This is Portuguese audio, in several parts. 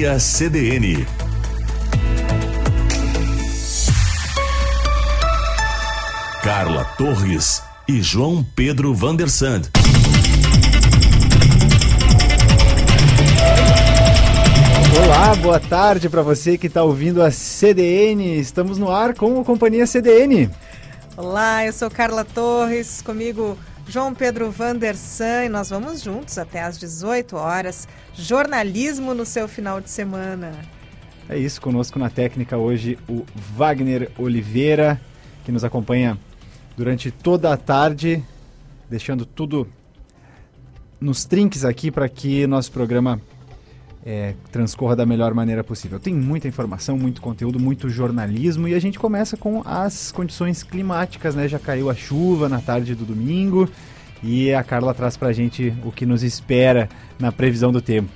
CDN. Carla Torres e João Pedro Vandersand. Olá, boa tarde para você que está ouvindo a CDN. Estamos no ar com a companhia CDN. Olá, eu sou Carla Torres, comigo João Pedro Vandersan e nós vamos juntos até às 18 horas. Jornalismo no seu final de semana. É isso, conosco na técnica hoje o Wagner Oliveira, que nos acompanha durante toda a tarde, deixando tudo nos trinques aqui para que nosso programa é, transcorra da melhor maneira possível. Tem muita informação, muito conteúdo, muito jornalismo e a gente começa com as condições climáticas, né? Já caiu a chuva na tarde do domingo e a Carla traz para a gente o que nos espera na previsão do tempo.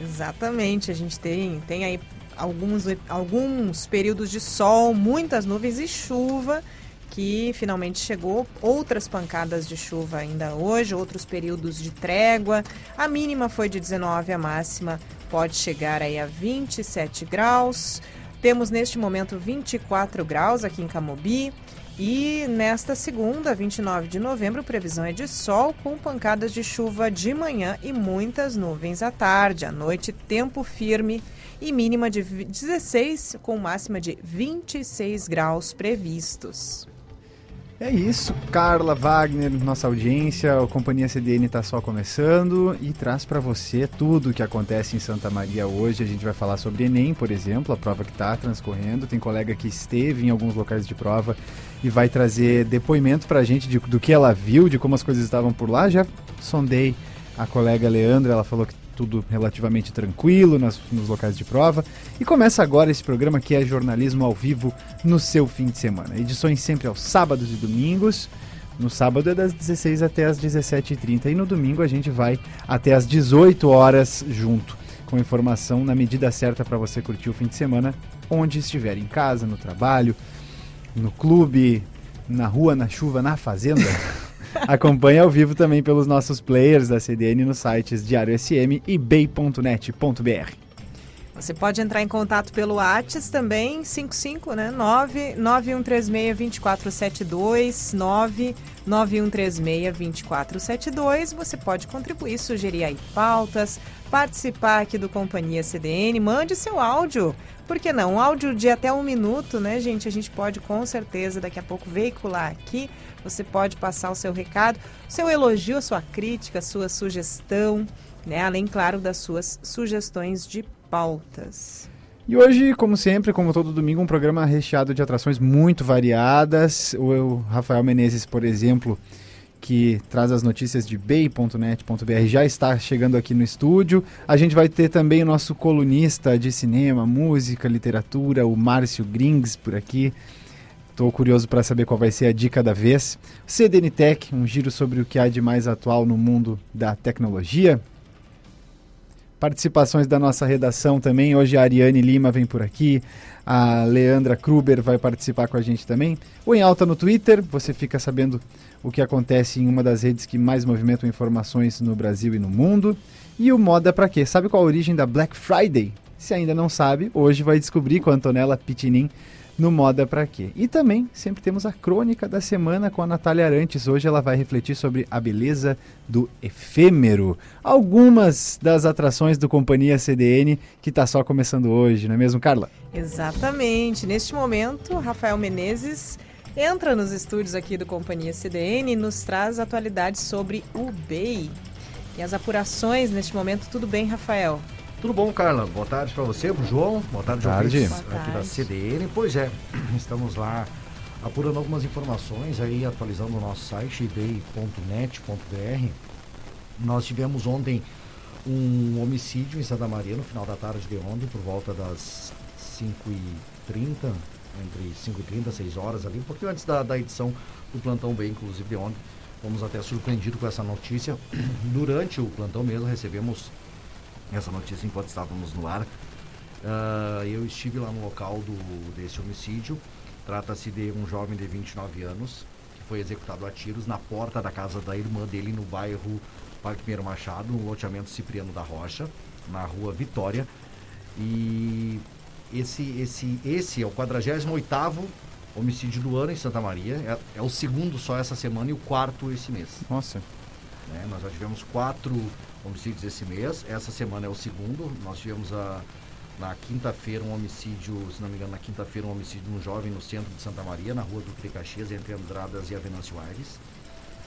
Exatamente, a gente tem, tem aí alguns, alguns períodos de sol, muitas nuvens e chuva que finalmente chegou. Outras pancadas de chuva ainda hoje, outros períodos de trégua. A mínima foi de 19, a máxima pode chegar aí a 27 graus. Temos neste momento 24 graus aqui em Camobi. E nesta segunda, 29 de novembro, previsão é de sol com pancadas de chuva de manhã e muitas nuvens à tarde. À noite, tempo firme e mínima de 16 com máxima de 26 graus previstos. É isso, Carla Wagner, nossa audiência, a Companhia CDN está só começando e traz para você tudo o que acontece em Santa Maria hoje. A gente vai falar sobre Enem, por exemplo, a prova que está transcorrendo. Tem colega que esteve em alguns locais de prova e vai trazer depoimento para a gente de, do que ela viu, de como as coisas estavam por lá. Já sondei a colega Leandra, ela falou que tudo relativamente tranquilo nas, nos locais de prova. E começa agora esse programa que é jornalismo ao vivo no seu fim de semana. Edições sempre aos sábados e domingos. No sábado é das 16 até as 17h30 e no domingo a gente vai até as 18 horas junto, com informação na medida certa para você curtir o fim de semana, onde estiver, em casa, no trabalho, no clube, na rua, na chuva, na fazenda. Acompanhe ao vivo também pelos nossos players da CDN nos sites Diário SM e bay.net.br. Você pode entrar em contato pelo WhatsApp também, 55, né? 99136-2472, 99136-2472. Você pode contribuir, sugerir aí pautas, participar aqui do Companhia CDN. Mande seu áudio. Por que não? Um áudio de até um minuto, né, gente? A gente pode com certeza daqui a pouco veicular aqui. Você pode passar o seu recado, seu elogio, sua crítica, sua sugestão, né? Além, claro, das suas sugestões de pautas. E hoje, como sempre, como todo domingo, um programa recheado de atrações muito variadas. O Rafael Menezes, por exemplo, que traz as notícias de bay.net.br, já está chegando aqui no estúdio. A gente vai ter também o nosso colunista de cinema, música, literatura, o Márcio Grings, por aqui. Estou curioso para saber qual vai ser a dica da vez. CDN Tech, um giro sobre o que há de mais atual no mundo da tecnologia. Participações da nossa redação também. Hoje a Ariane Lima vem por aqui, a Leandra Kruber vai participar com a gente também. O Em Alta no Twitter, você fica sabendo o que acontece em uma das redes que mais movimentam informações no Brasil e no mundo. E o Moda Pra Quê? Sabe qual a origem da Black Friday? Se ainda não sabe, hoje vai descobrir com a Antonella Pitinin no Moda Pra Quê. E também sempre temos a crônica da semana com a Natália Arantes. Hoje ela vai refletir sobre a beleza do efêmero. Algumas das atrações do Companhia CDN que está só começando hoje, não é mesmo, Carla? Exatamente. Neste momento, Rafael Menezes entra nos estúdios aqui do Companhia CDN e nos traz atualidades sobre o BEI. E as apurações neste momento, tudo bem, Rafael? Tudo bom, Carla? Boa tarde para você, pro João. Boa tarde, João tarde. Boa tarde. aqui da CDN. Pois é, estamos lá apurando algumas informações aí, atualizando o nosso site ebay.net.br. Nós tivemos ontem um homicídio em Santa Maria no final da tarde de ontem, por volta das 5h30, entre 5h30 e 6 horas ali, um pouquinho antes da, da edição do Plantão B, inclusive de ontem. Fomos até surpreendidos com essa notícia. Durante o plantão mesmo recebemos essa notícia enquanto estávamos no ar. Uh, eu estive lá no local do, desse homicídio. Trata-se de um jovem de 29 anos que foi executado a tiros na porta da casa da irmã dele no bairro Parque Pinheiro Machado, no loteamento Cipriano da Rocha, na rua Vitória. E esse, esse, esse é o 48º homicídio do ano em Santa Maria. É, é, o segundo só essa semana e o quarto esse mês. Nossa. Né? Nós já tivemos quatro homicídios esse mês. Essa semana é o segundo. Nós tivemos a, na quinta-feira um homicídio, se não me engano, na quinta-feira um homicídio de um jovem no centro de Santa Maria, na rua do de Caxias, entre Andradas e Avenâncio Aires.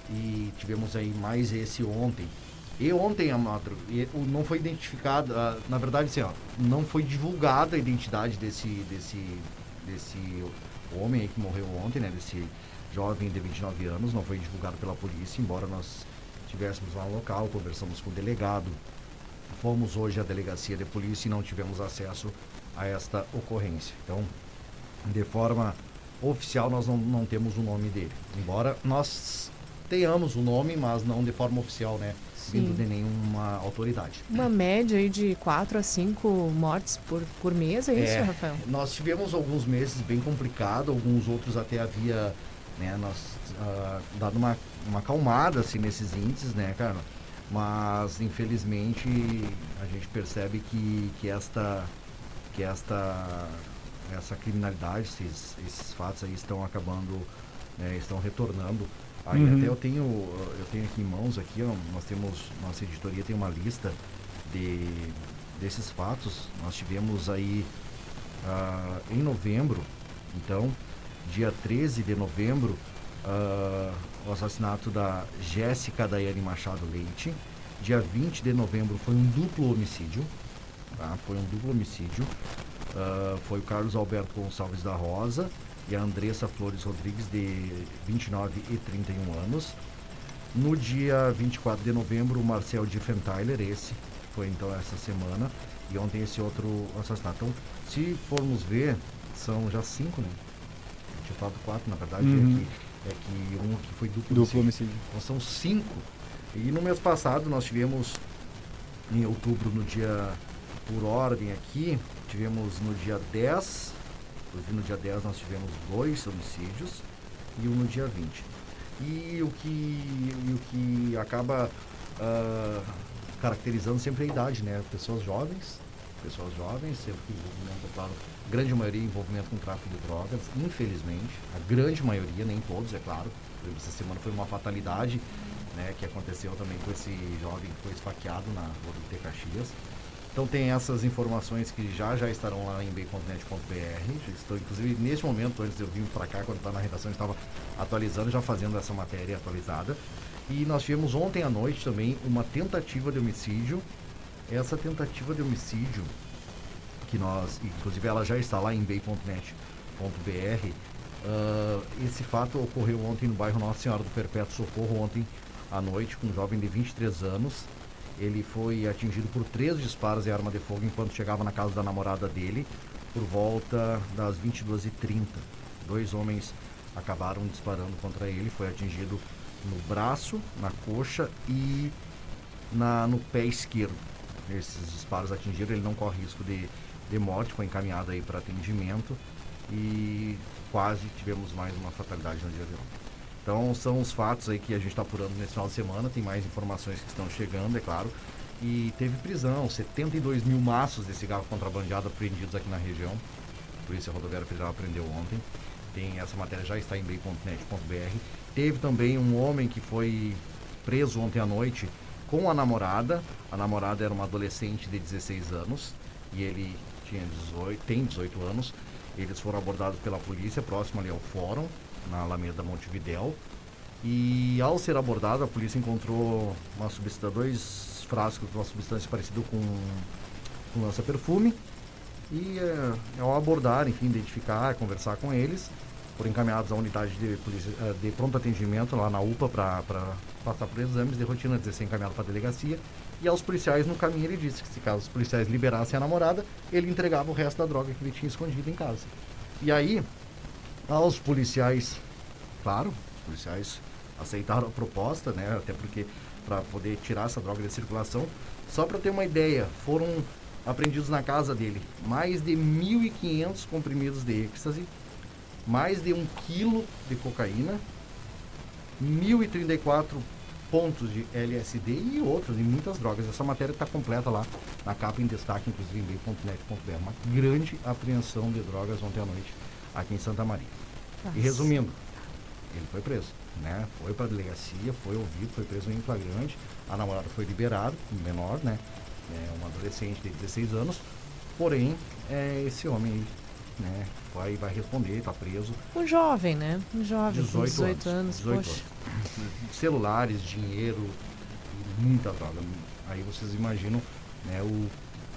E tivemos aí mais esse ontem. E ontem, Amadro, não foi identificado, ah, na verdade, assim, ó, não foi divulgada a identidade desse, desse, desse homem que morreu ontem, né, desse jovem de 29 anos, não foi divulgado pela polícia, embora nós estivéssemos lá no local, conversamos com o delegado, fomos hoje à delegacia de polícia e não tivemos acesso a esta ocorrência. Então, de forma oficial, nós não, não temos o nome dele. Embora nós tenhamos o nome, mas não de forma oficial, né? Sim. Vindo de nenhuma autoridade. Uma média aí de 4 a 5 mortes por, por mês, é, é isso, Rafael? Nós tivemos alguns meses bem complicados, alguns outros até havia, né, nós uh, dado uma uma acalmada assim, nesses índices, né, cara? Mas infelizmente a gente percebe que, que esta que esta essa criminalidade, esses, esses fatos aí estão acabando, né, estão retornando. Aí uhum. até eu tenho eu tenho aqui em mãos aqui, ó, nós temos nossa editoria tem uma lista de desses fatos. Nós tivemos aí uh, em novembro, então dia 13 de novembro, uh, o assassinato da Jéssica Daiane Machado Leite. Dia 20 de novembro foi um duplo homicídio. Tá? Foi um duplo homicídio. Uh, foi o Carlos Alberto Gonçalves da Rosa e a Andressa Flores Rodrigues, de 29 e 31 anos. No dia 24 de novembro, o Marcel Diffenthaler, esse foi então essa semana. E ontem esse outro assassinato. Então, se formos ver, são já cinco, né? tinha falado quatro, na verdade, uhum. aqui é que um que foi duplo, duplo homicídio. Então são cinco. E no mês passado nós tivemos, em outubro, no dia, por ordem aqui, tivemos no dia 10, no dia 10 nós tivemos dois homicídios e um no dia 20. E o que, e o que acaba uh, caracterizando sempre a idade, né? Pessoas jovens, pessoas jovens, sempre que envolvimento, claro, grande maioria envolvimento com tráfico de drogas, infelizmente, a grande maioria, nem todos, é claro. Essa semana foi uma fatalidade, né, que aconteceu também com esse jovem que foi esfaqueado na rua do. Caxias. Então tem essas informações que já já estarão lá em b.net.br. Estou inclusive neste momento, antes eu vir para cá, quando estava na redação, estava atualizando, já fazendo essa matéria atualizada. E nós tivemos ontem à noite também uma tentativa de homicídio essa tentativa de homicídio, que nós, inclusive ela já está lá em bay.net.br, uh, ah, esse fato ocorreu ontem no bairro Nossa Senhora do Perpétuo Socorro, ontem à noite, com um jovem de 23 anos. Ele foi atingido por três disparos de arma de fogo enquanto chegava na casa da namorada dele, por volta das 22h30. Dois homens acabaram disparando contra ele, foi atingido no braço, na coxa e na, no pé esquerdo esses disparos atingiram, ele não corre risco de, de morte, foi encaminhado aí para atendimento e quase tivemos mais uma fatalidade no dia de ontem. Então são os fatos aí que a gente está apurando nesse final de semana, tem mais informações que estão chegando, é claro. E teve prisão, 72 mil maços de cigarro contrabandeado apreendidos aqui na região. A Polícia Rodoviária Federal apreendeu ontem. Tem, essa matéria já está em bem.net.br. Teve também um homem que foi preso ontem à noite com a namorada. A namorada era uma adolescente de 16 anos e ele tinha 18, tem 18 anos. Eles foram abordados pela polícia próximo ali ao fórum, na Alameda Montevidéu. E ao ser abordado, a polícia encontrou uma substância, dois frascos de uma substância parecida com, com lança-perfume. E é, ao abordar, enfim, identificar, conversar com eles, foram encaminhados à unidade de, polícia, eh, de pronto atendimento lá na UPA para passar por exames de rotina, de ser encaminhado para a delegacia. E aos policiais no caminho ele disse que se caso os policiais liberassem a namorada, ele entregava o resto da droga que ele tinha escondido em casa. E aí, aos policiais, claro, os policiais aceitaram a proposta, né? Até porque para poder tirar essa droga de circulação. Só para ter uma ideia, foram apreendidos na casa dele mais de 1.500 comprimidos de êxtase mais de um quilo de cocaína, 1.034 pontos de LSD e outras, e muitas drogas. Essa matéria está completa lá na capa em destaque, inclusive em bem.net.br. Uma grande apreensão de drogas ontem à noite aqui em Santa Maria. Nossa. E resumindo, ele foi preso, né? Foi para a delegacia, foi ouvido, foi preso em flagrante. A namorada foi liberada, menor, né? É uma adolescente de 16 anos. Porém, é, esse homem aí né? Vai, vai responder, está preso. Um jovem, né? Um jovem, 18, 18 anos, anos 18 poxa. Anos. Celulares, dinheiro, muita droga. Aí vocês imaginam né, o,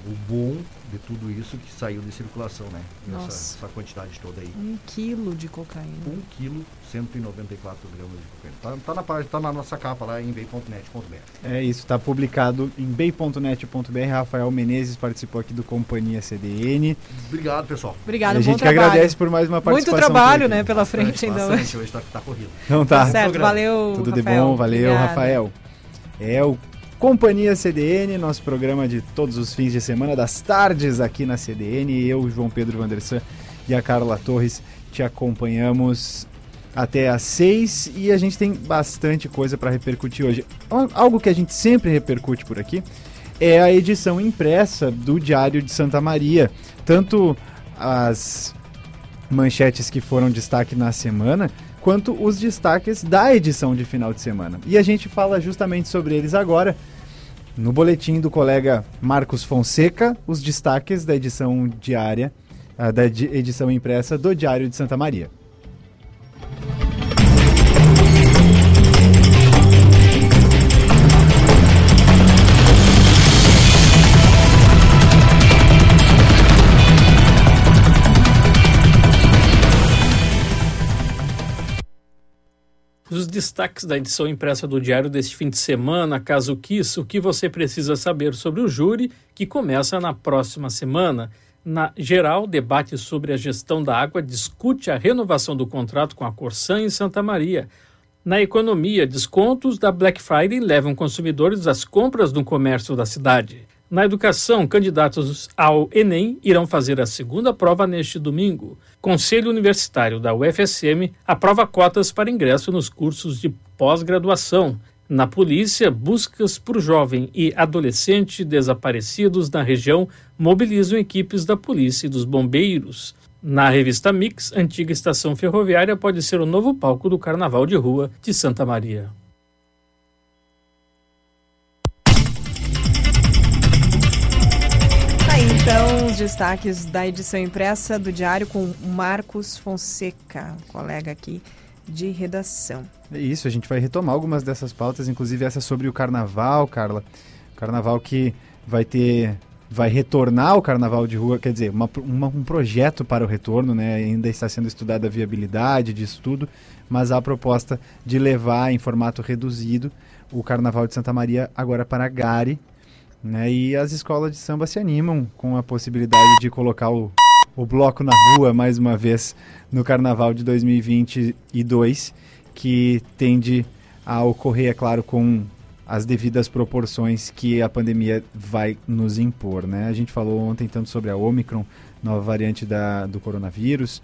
o bom de tudo isso que saiu de circulação, né? Essa, essa, quantidade toda aí. Um quilo de cocaína. Um quilo, 194 gramas de cocaína. Tá, tá na página, tá na nossa capa lá em bay.net.br. É isso, está publicado em bay.net.br. Rafael Menezes participou aqui do Companhia CDN. Obrigado, pessoal. Obrigado, A gente que agradece por mais uma participação. Muito trabalho, né, pela bastante, frente ainda hoje. Hoje tá, tá corrido. Então tá. tá certo, valeu, Tudo Rafael. de bom, valeu, Obrigada. Rafael. É o Companhia CDN, nosso programa de todos os fins de semana, das tardes aqui na CDN. Eu, João Pedro Vandersan e a Carla Torres te acompanhamos até às seis e a gente tem bastante coisa para repercutir hoje. Algo que a gente sempre repercute por aqui é a edição impressa do Diário de Santa Maria. Tanto as manchetes que foram destaque na semana, quanto os destaques da edição de final de semana. E a gente fala justamente sobre eles agora. No boletim do colega Marcos Fonseca, os destaques da edição diária, uh, da edição impressa do Diário de Santa Maria. Os destaques da edição impressa do Diário deste fim de semana, caso quis, o que você precisa saber sobre o júri, que começa na próxima semana. Na geral, debate sobre a gestão da água discute a renovação do contrato com a Corsan em Santa Maria. Na economia, descontos da Black Friday levam consumidores às compras no comércio da cidade. Na educação, candidatos ao Enem irão fazer a segunda prova neste domingo. Conselho Universitário da UFSM aprova cotas para ingresso nos cursos de pós-graduação. Na polícia, buscas por jovem e adolescente desaparecidos na região mobilizam equipes da polícia e dos bombeiros. Na revista Mix, antiga estação ferroviária pode ser o novo palco do Carnaval de Rua de Santa Maria. Os destaques da edição impressa do Diário com Marcos Fonseca, colega aqui de redação. É isso, a gente vai retomar algumas dessas pautas, inclusive essa sobre o carnaval, Carla. O carnaval que vai ter. Vai retornar o carnaval de rua, quer dizer, uma, uma, um projeto para o retorno, né? Ainda está sendo estudada a viabilidade disso tudo, mas há a proposta de levar em formato reduzido o carnaval de Santa Maria agora para Gare, né? E as escolas de samba se animam com a possibilidade de colocar o, o bloco na rua mais uma vez no Carnaval de 2022, que tende a ocorrer, é claro, com as devidas proporções que a pandemia vai nos impor. Né? A gente falou ontem tanto sobre a Omicron, nova variante da, do coronavírus,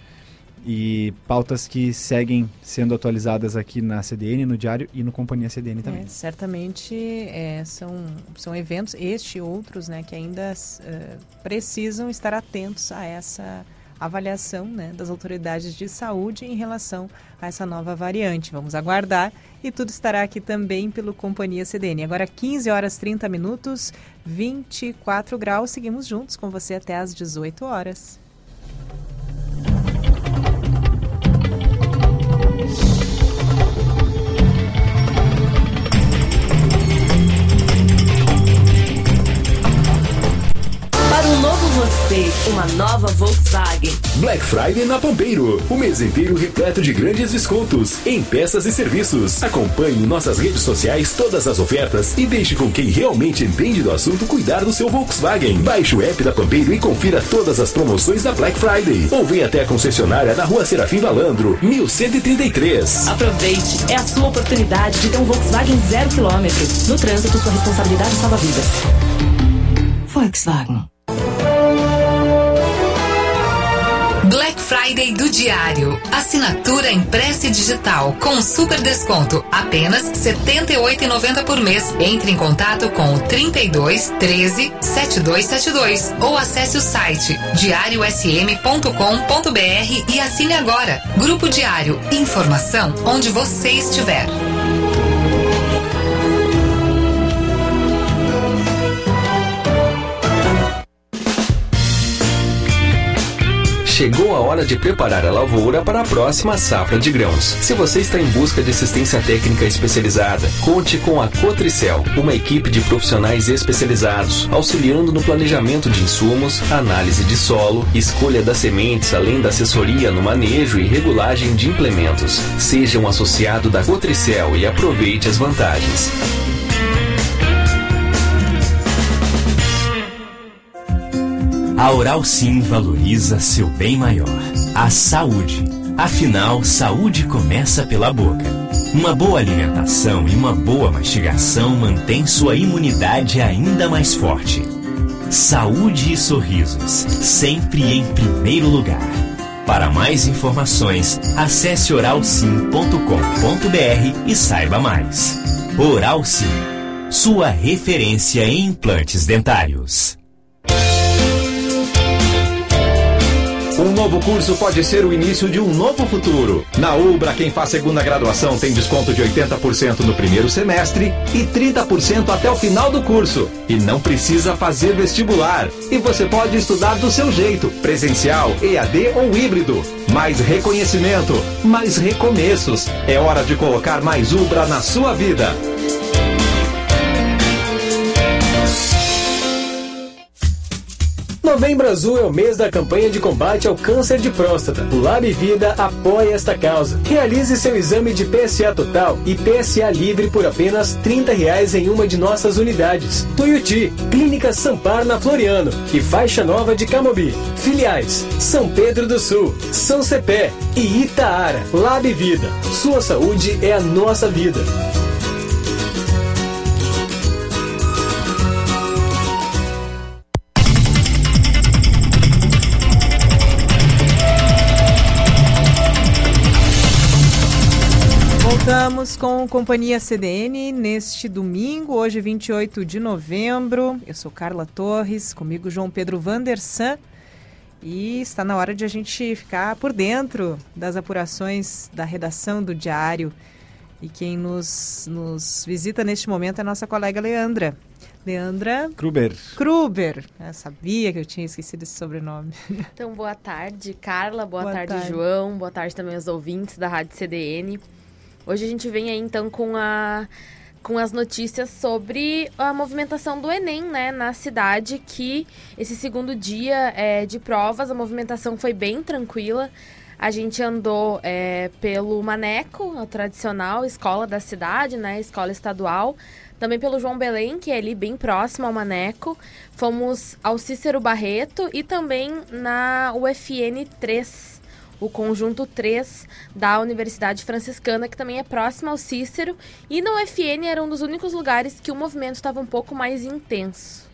e pautas que seguem sendo atualizadas aqui na CDN, no Diário e no Companhia CDN também. É, certamente é, são, são eventos, este e outros, né, que ainda uh, precisam estar atentos a essa avaliação né, das autoridades de saúde em relação a essa nova variante. Vamos aguardar e tudo estará aqui também pelo Companhia CDN. Agora 15 horas 30 minutos, 24 graus. Seguimos juntos com você até às 18 horas. Peace. Você, uma nova Volkswagen. Black Friday na Pampeiro. O mês inteiro repleto de grandes descontos em peças e serviços. Acompanhe em nossas redes sociais todas as ofertas e deixe com quem realmente entende do assunto cuidar do seu Volkswagen. Baixe o app da Pampeiro e confira todas as promoções da Black Friday. Ou venha até a concessionária na rua Serafim Valandro, 1133. Aproveite, é a sua oportunidade de ter um Volkswagen zero quilômetro. No trânsito, sua responsabilidade salva vidas. Volkswagen. Friday do Diário. Assinatura impressa e digital com super desconto, apenas R$ 78,90 por mês. Entre em contato com o 32 13 7272 ou acesse o site diariosm.com.br e assine agora. Grupo Diário, informação onde você estiver. Chegou a hora de preparar a lavoura para a próxima safra de grãos. Se você está em busca de assistência técnica especializada, conte com a Cotricel, uma equipe de profissionais especializados, auxiliando no planejamento de insumos, análise de solo, escolha das sementes, além da assessoria no manejo e regulagem de implementos. Seja um associado da Cotricel e aproveite as vantagens. A Oral Sim valoriza seu bem maior, a saúde. Afinal, saúde começa pela boca. Uma boa alimentação e uma boa mastigação mantém sua imunidade ainda mais forte. Saúde e sorrisos, sempre em primeiro lugar. Para mais informações, acesse oralsim.com.br e saiba mais. Oral Sim, sua referência em implantes dentários. Novo curso pode ser o início de um novo futuro. Na Ubra, quem faz segunda graduação tem desconto de 80% no primeiro semestre e 30% até o final do curso. E não precisa fazer vestibular. E você pode estudar do seu jeito, presencial, EAD ou híbrido. Mais reconhecimento, mais recomeços. É hora de colocar mais Ubra na sua vida. Novembro Azul é o mês da campanha de combate ao câncer de próstata. O Lab Vida apoia esta causa. Realize seu exame de PSA total e PSA livre por apenas 30 reais em uma de nossas unidades. Tuiuti, Clínica Sampar na Floriano e Faixa Nova de Camobi. Filiais: São Pedro do Sul, São Cepé e Itaara. Lab Vida. Sua saúde é a nossa vida. Com Companhia CDN neste domingo, hoje 28 de novembro. Eu sou Carla Torres, comigo João Pedro Vandersan. E está na hora de a gente ficar por dentro das apurações da redação do Diário. E quem nos, nos visita neste momento é a nossa colega Leandra. Leandra Kruber. Kruber. Eu sabia que eu tinha esquecido esse sobrenome. Então, boa tarde, Carla. Boa, Boa tarde, tarde. João. Boa tarde também aos ouvintes da Rádio CDN. Hoje a gente vem aí então com a com as notícias sobre a movimentação do Enem, né, na cidade, que esse segundo dia é, de provas, a movimentação foi bem tranquila. A gente andou é, pelo Maneco, a tradicional escola da cidade, né, escola estadual. Também pelo João Belém, que é ali bem próximo ao Maneco. Fomos ao Cícero Barreto e também na UFN 3, o conjunto 3 da Universidade Franciscana, que também é próximo ao Cícero. E na UFN era um dos únicos lugares que o movimento estava um pouco mais intenso.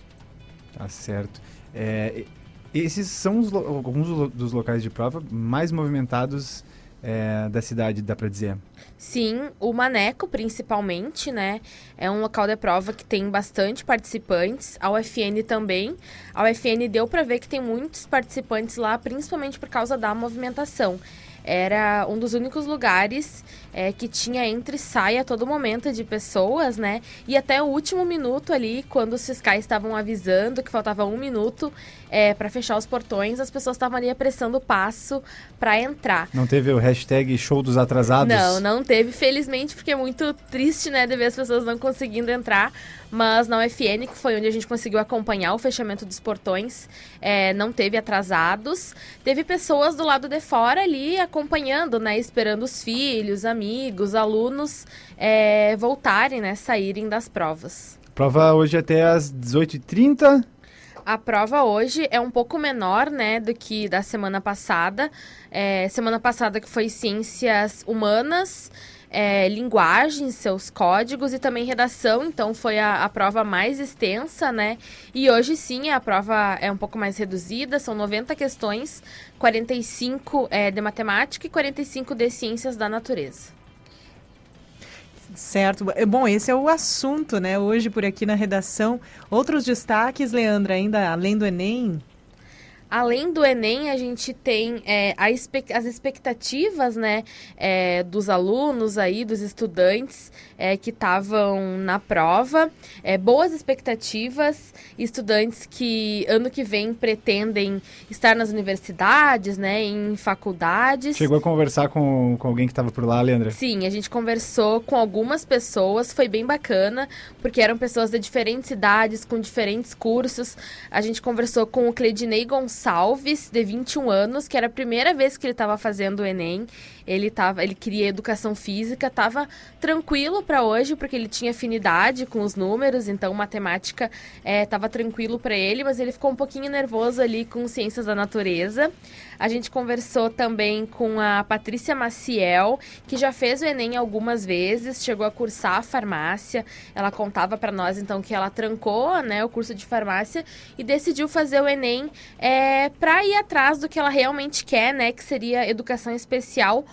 Tá certo. É, esses são os alguns dos locais de prova mais movimentados é, da cidade, dá para dizer. Sim, o Maneco, principalmente, né? É um local de prova que tem bastante participantes. A UFN também. A UFN deu para ver que tem muitos participantes lá, principalmente por causa da movimentação. Era um dos únicos lugares é, que tinha entre e sai a todo momento de pessoas, né? E até o último minuto ali, quando os fiscais estavam avisando que faltava um minuto é, para fechar os portões, as pessoas estavam ali apressando o passo para entrar. Não teve o hashtag show dos atrasados? Não, não teve, felizmente, porque é muito triste, né, de ver as pessoas não conseguindo entrar. Mas na UFN, que foi onde a gente conseguiu acompanhar o fechamento dos portões, é, não teve atrasados. Teve pessoas do lado de fora ali acompanhando, né, esperando os filhos, amigos, alunos é, voltarem, né, saírem das provas. Prova hoje até às 18h30. A prova hoje é um pouco menor, né, do que da semana passada. É, semana passada que foi ciências humanas, é, linguagem, seus códigos e também redação, então foi a, a, prova mais extensa, né? E hoje sim a prova é um pouco mais reduzida, são 90 questões, 45 é, de matemática e 45 de ciências da natureza. Certo. É, bom, esse é o assunto, né? Hoje por aqui na redação. Outros destaques, Leandra, ainda além do Enem? Além do Enem, a gente tem é, as expectativas né, é, dos alunos aí, dos estudantes é, que estavam na prova. É, boas expectativas, estudantes que ano que vem pretendem estar nas universidades, né, em faculdades. Chegou a conversar com, com alguém que estava por lá, Leandra? Sim, a gente conversou com algumas pessoas, foi bem bacana, porque eram pessoas de diferentes idades, com diferentes cursos. A gente conversou com o Cledinei Gonçalves, Gonçalves, de 21 anos, que era a primeira vez que ele estava fazendo o Enem. Ele, tava, ele queria educação física, estava tranquilo para hoje, porque ele tinha afinidade com os números, então matemática estava é, tranquilo para ele, mas ele ficou um pouquinho nervoso ali com ciências da natureza. A gente conversou também com a Patrícia Maciel, que já fez o Enem algumas vezes, chegou a cursar a farmácia. Ela contava para nós então que ela trancou né, o curso de farmácia e decidiu fazer o Enem é, para ir atrás do que ela realmente quer, né, que seria educação especial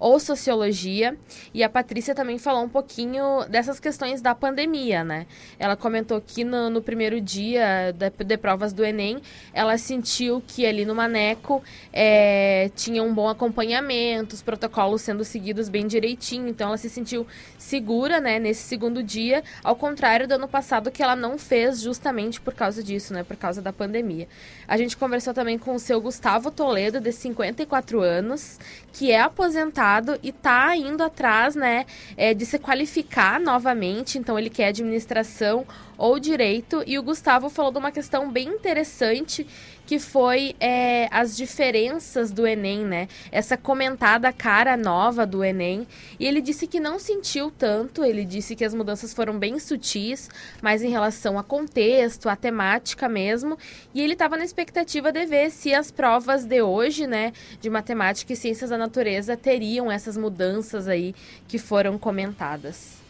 ou sociologia. E a Patrícia também falou um pouquinho dessas questões da pandemia, né? Ela comentou que no, no primeiro dia de, de, provas do Enem, ela sentiu que ali no Maneco é, tinha um bom acompanhamento, os protocolos sendo seguidos bem direitinho, então ela se sentiu segura, né, nesse segundo dia, ao contrário do ano passado que ela não fez justamente por causa disso, né, por causa da pandemia. A gente conversou também com o seu Gustavo Toledo, de 54 anos, que é aposentado e está indo atrás, né, é, de se qualificar novamente. Então ele quer administração ou direito. E o Gustavo falou de uma questão bem interessante que foi é, as diferenças do Enem, né? Essa comentada cara nova do Enem. E ele disse que não sentiu tanto, ele disse que as mudanças foram bem sutis, mas em relação a contexto, a temática mesmo. E ele estava na expectativa de ver se as provas de hoje, né, de matemática e ciências da natureza, teriam essas mudanças aí que foram comentadas.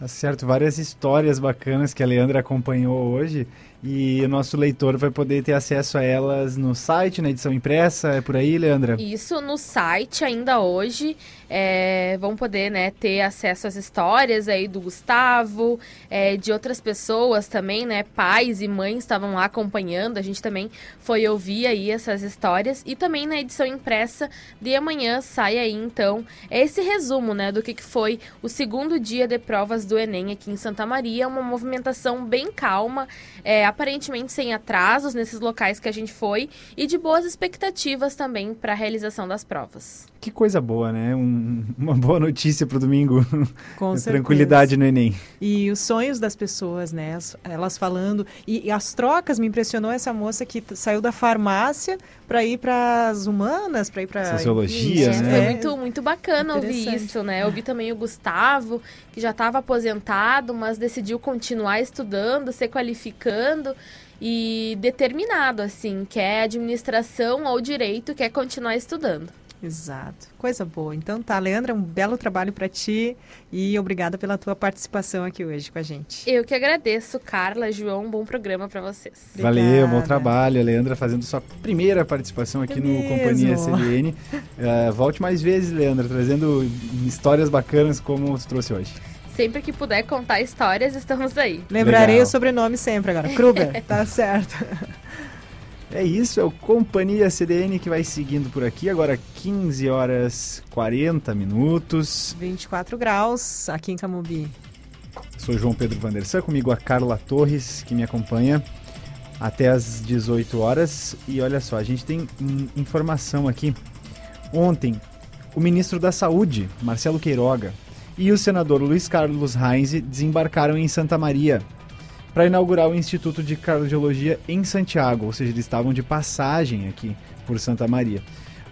Tá certo, várias histórias bacanas que a Leandra acompanhou hoje e o nosso leitor vai poder ter acesso a elas no site, na edição impressa, é por aí, Leandra? Isso, no site ainda hoje é, vão poder né, ter acesso às histórias aí do Gustavo, é, de outras pessoas também, né? Pais e mães estavam lá acompanhando, a gente também foi ouvir aí essas histórias. E também na edição impressa de amanhã sai aí, então, esse resumo, né, do que, que foi o segundo dia de provas do Enem aqui em Santa Maria. Uma movimentação bem calma, é, aparentemente sem atrasos nesses locais que a gente foi e de boas expectativas também para a realização das provas. Que coisa boa, né? Um, uma boa notícia para o domingo. Com Tranquilidade no Enem. E os sonhos das pessoas, né? Elas falando. E, e as trocas, me impressionou essa moça que saiu da farmácia para ir para as humanas, para ir para. Sociologia, né? Foi muito, muito bacana ouvir isso, né? Eu vi também o Gustavo, que já estava aposentado, mas decidiu continuar estudando, se qualificando e determinado, assim, quer administração ou direito, quer continuar estudando. Exato. Coisa boa. Então tá, Leandra, um belo trabalho para ti e obrigada pela tua participação aqui hoje com a gente. Eu que agradeço, Carla, João, um bom programa para vocês. Obrigada. Valeu, bom trabalho. A Leandra fazendo sua primeira participação aqui é no mesmo. Companhia CDN. Uh, eh, volte mais vezes, Leandra, trazendo histórias bacanas como você trouxe hoje. Sempre que puder contar histórias, estamos aí. Lembrarei Legal. o sobrenome sempre agora. Kruger, tá certo. É isso, é o Companhia CDN que vai seguindo por aqui. Agora 15 horas 40 minutos. 24 graus aqui em Camubi. Sou João Pedro Vandersan, comigo a Carla Torres, que me acompanha até às 18 horas. E olha só, a gente tem informação aqui. Ontem, o ministro da Saúde, Marcelo Queiroga, e o senador Luiz Carlos Reis desembarcaram em Santa Maria para inaugurar o Instituto de Cardiologia em Santiago, ou seja, eles estavam de passagem aqui por Santa Maria.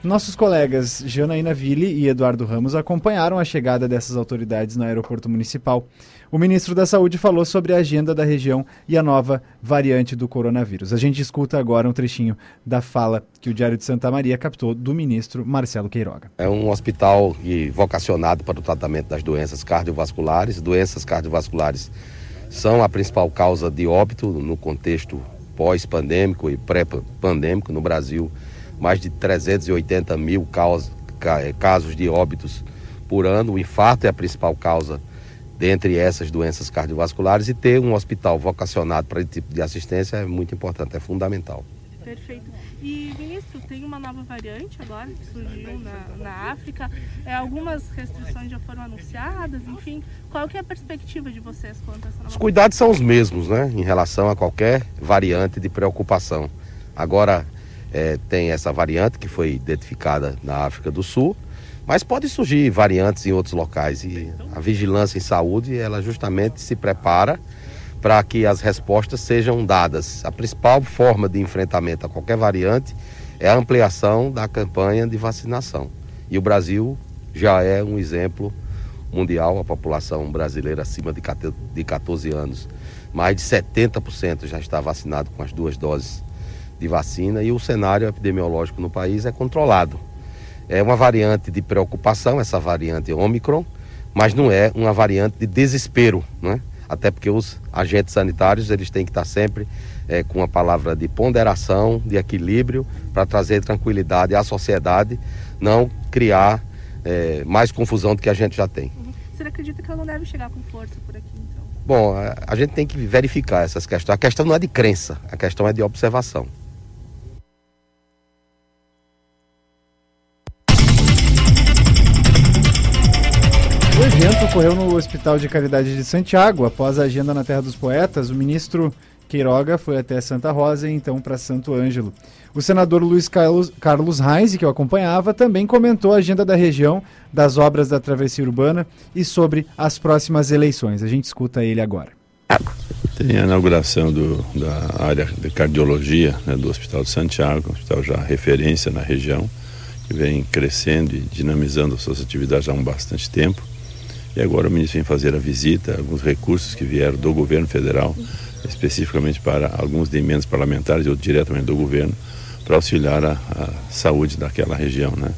Nossos colegas Janaína Ville e Eduardo Ramos acompanharam a chegada dessas autoridades no aeroporto municipal. O ministro da Saúde falou sobre a agenda da região e a nova variante do coronavírus. A gente escuta agora um trechinho da fala que o Diário de Santa Maria captou do ministro Marcelo Queiroga. É um hospital vocacionado para o tratamento das doenças cardiovasculares. Doenças cardiovasculares são a principal causa de óbito no contexto pós-pandêmico e pré-pandêmico no Brasil. Mais de 380 mil casos de óbitos por ano. O infarto é a principal causa dentre essas doenças cardiovasculares e ter um hospital vocacionado para esse tipo de assistência é muito importante, é fundamental. Perfeito. E, ministro, tem uma nova variante agora que surgiu na, na África. É, algumas restrições já foram anunciadas, enfim. Qual que é a perspectiva de vocês quanto a essa nova Os cuidados são os mesmos, né? Em relação a qualquer variante de preocupação. Agora, é, tem essa variante que foi identificada na África do Sul, mas pode surgir variantes em outros locais. E a vigilância em saúde, ela justamente se prepara para que as respostas sejam dadas. A principal forma de enfrentamento a qualquer variante é a ampliação da campanha de vacinação. E o Brasil já é um exemplo mundial, a população brasileira acima de 14 anos, mais de 70% já está vacinado com as duas doses de vacina e o cenário epidemiológico no país é controlado. É uma variante de preocupação, essa variante Omicron, mas não é uma variante de desespero, né? Até porque os agentes sanitários eles têm que estar sempre é, com uma palavra de ponderação, de equilíbrio, para trazer tranquilidade à sociedade, não criar é, mais confusão do que a gente já tem. Uhum. Você acredita que ela não deve chegar com força por aqui, então? Bom, a, a gente tem que verificar essas questões. A questão não é de crença, a questão é de observação. Ocorreu no Hospital de Caridade de Santiago. Após a agenda na Terra dos Poetas, o ministro Queiroga foi até Santa Rosa e então para Santo Ângelo. O senador Luiz Carlos, Carlos Reis, que eu acompanhava, também comentou a agenda da região, das obras da travessia urbana e sobre as próximas eleições. A gente escuta ele agora. Tem a inauguração do, da área de cardiologia né, do Hospital de Santiago, um hospital já referência na região, que vem crescendo e dinamizando suas atividades há um bastante tempo. E agora o ministro vem fazer a visita, alguns recursos que vieram do governo federal, especificamente para alguns de emendas parlamentares ou diretamente do governo, para auxiliar a, a, saúde daquela região, né?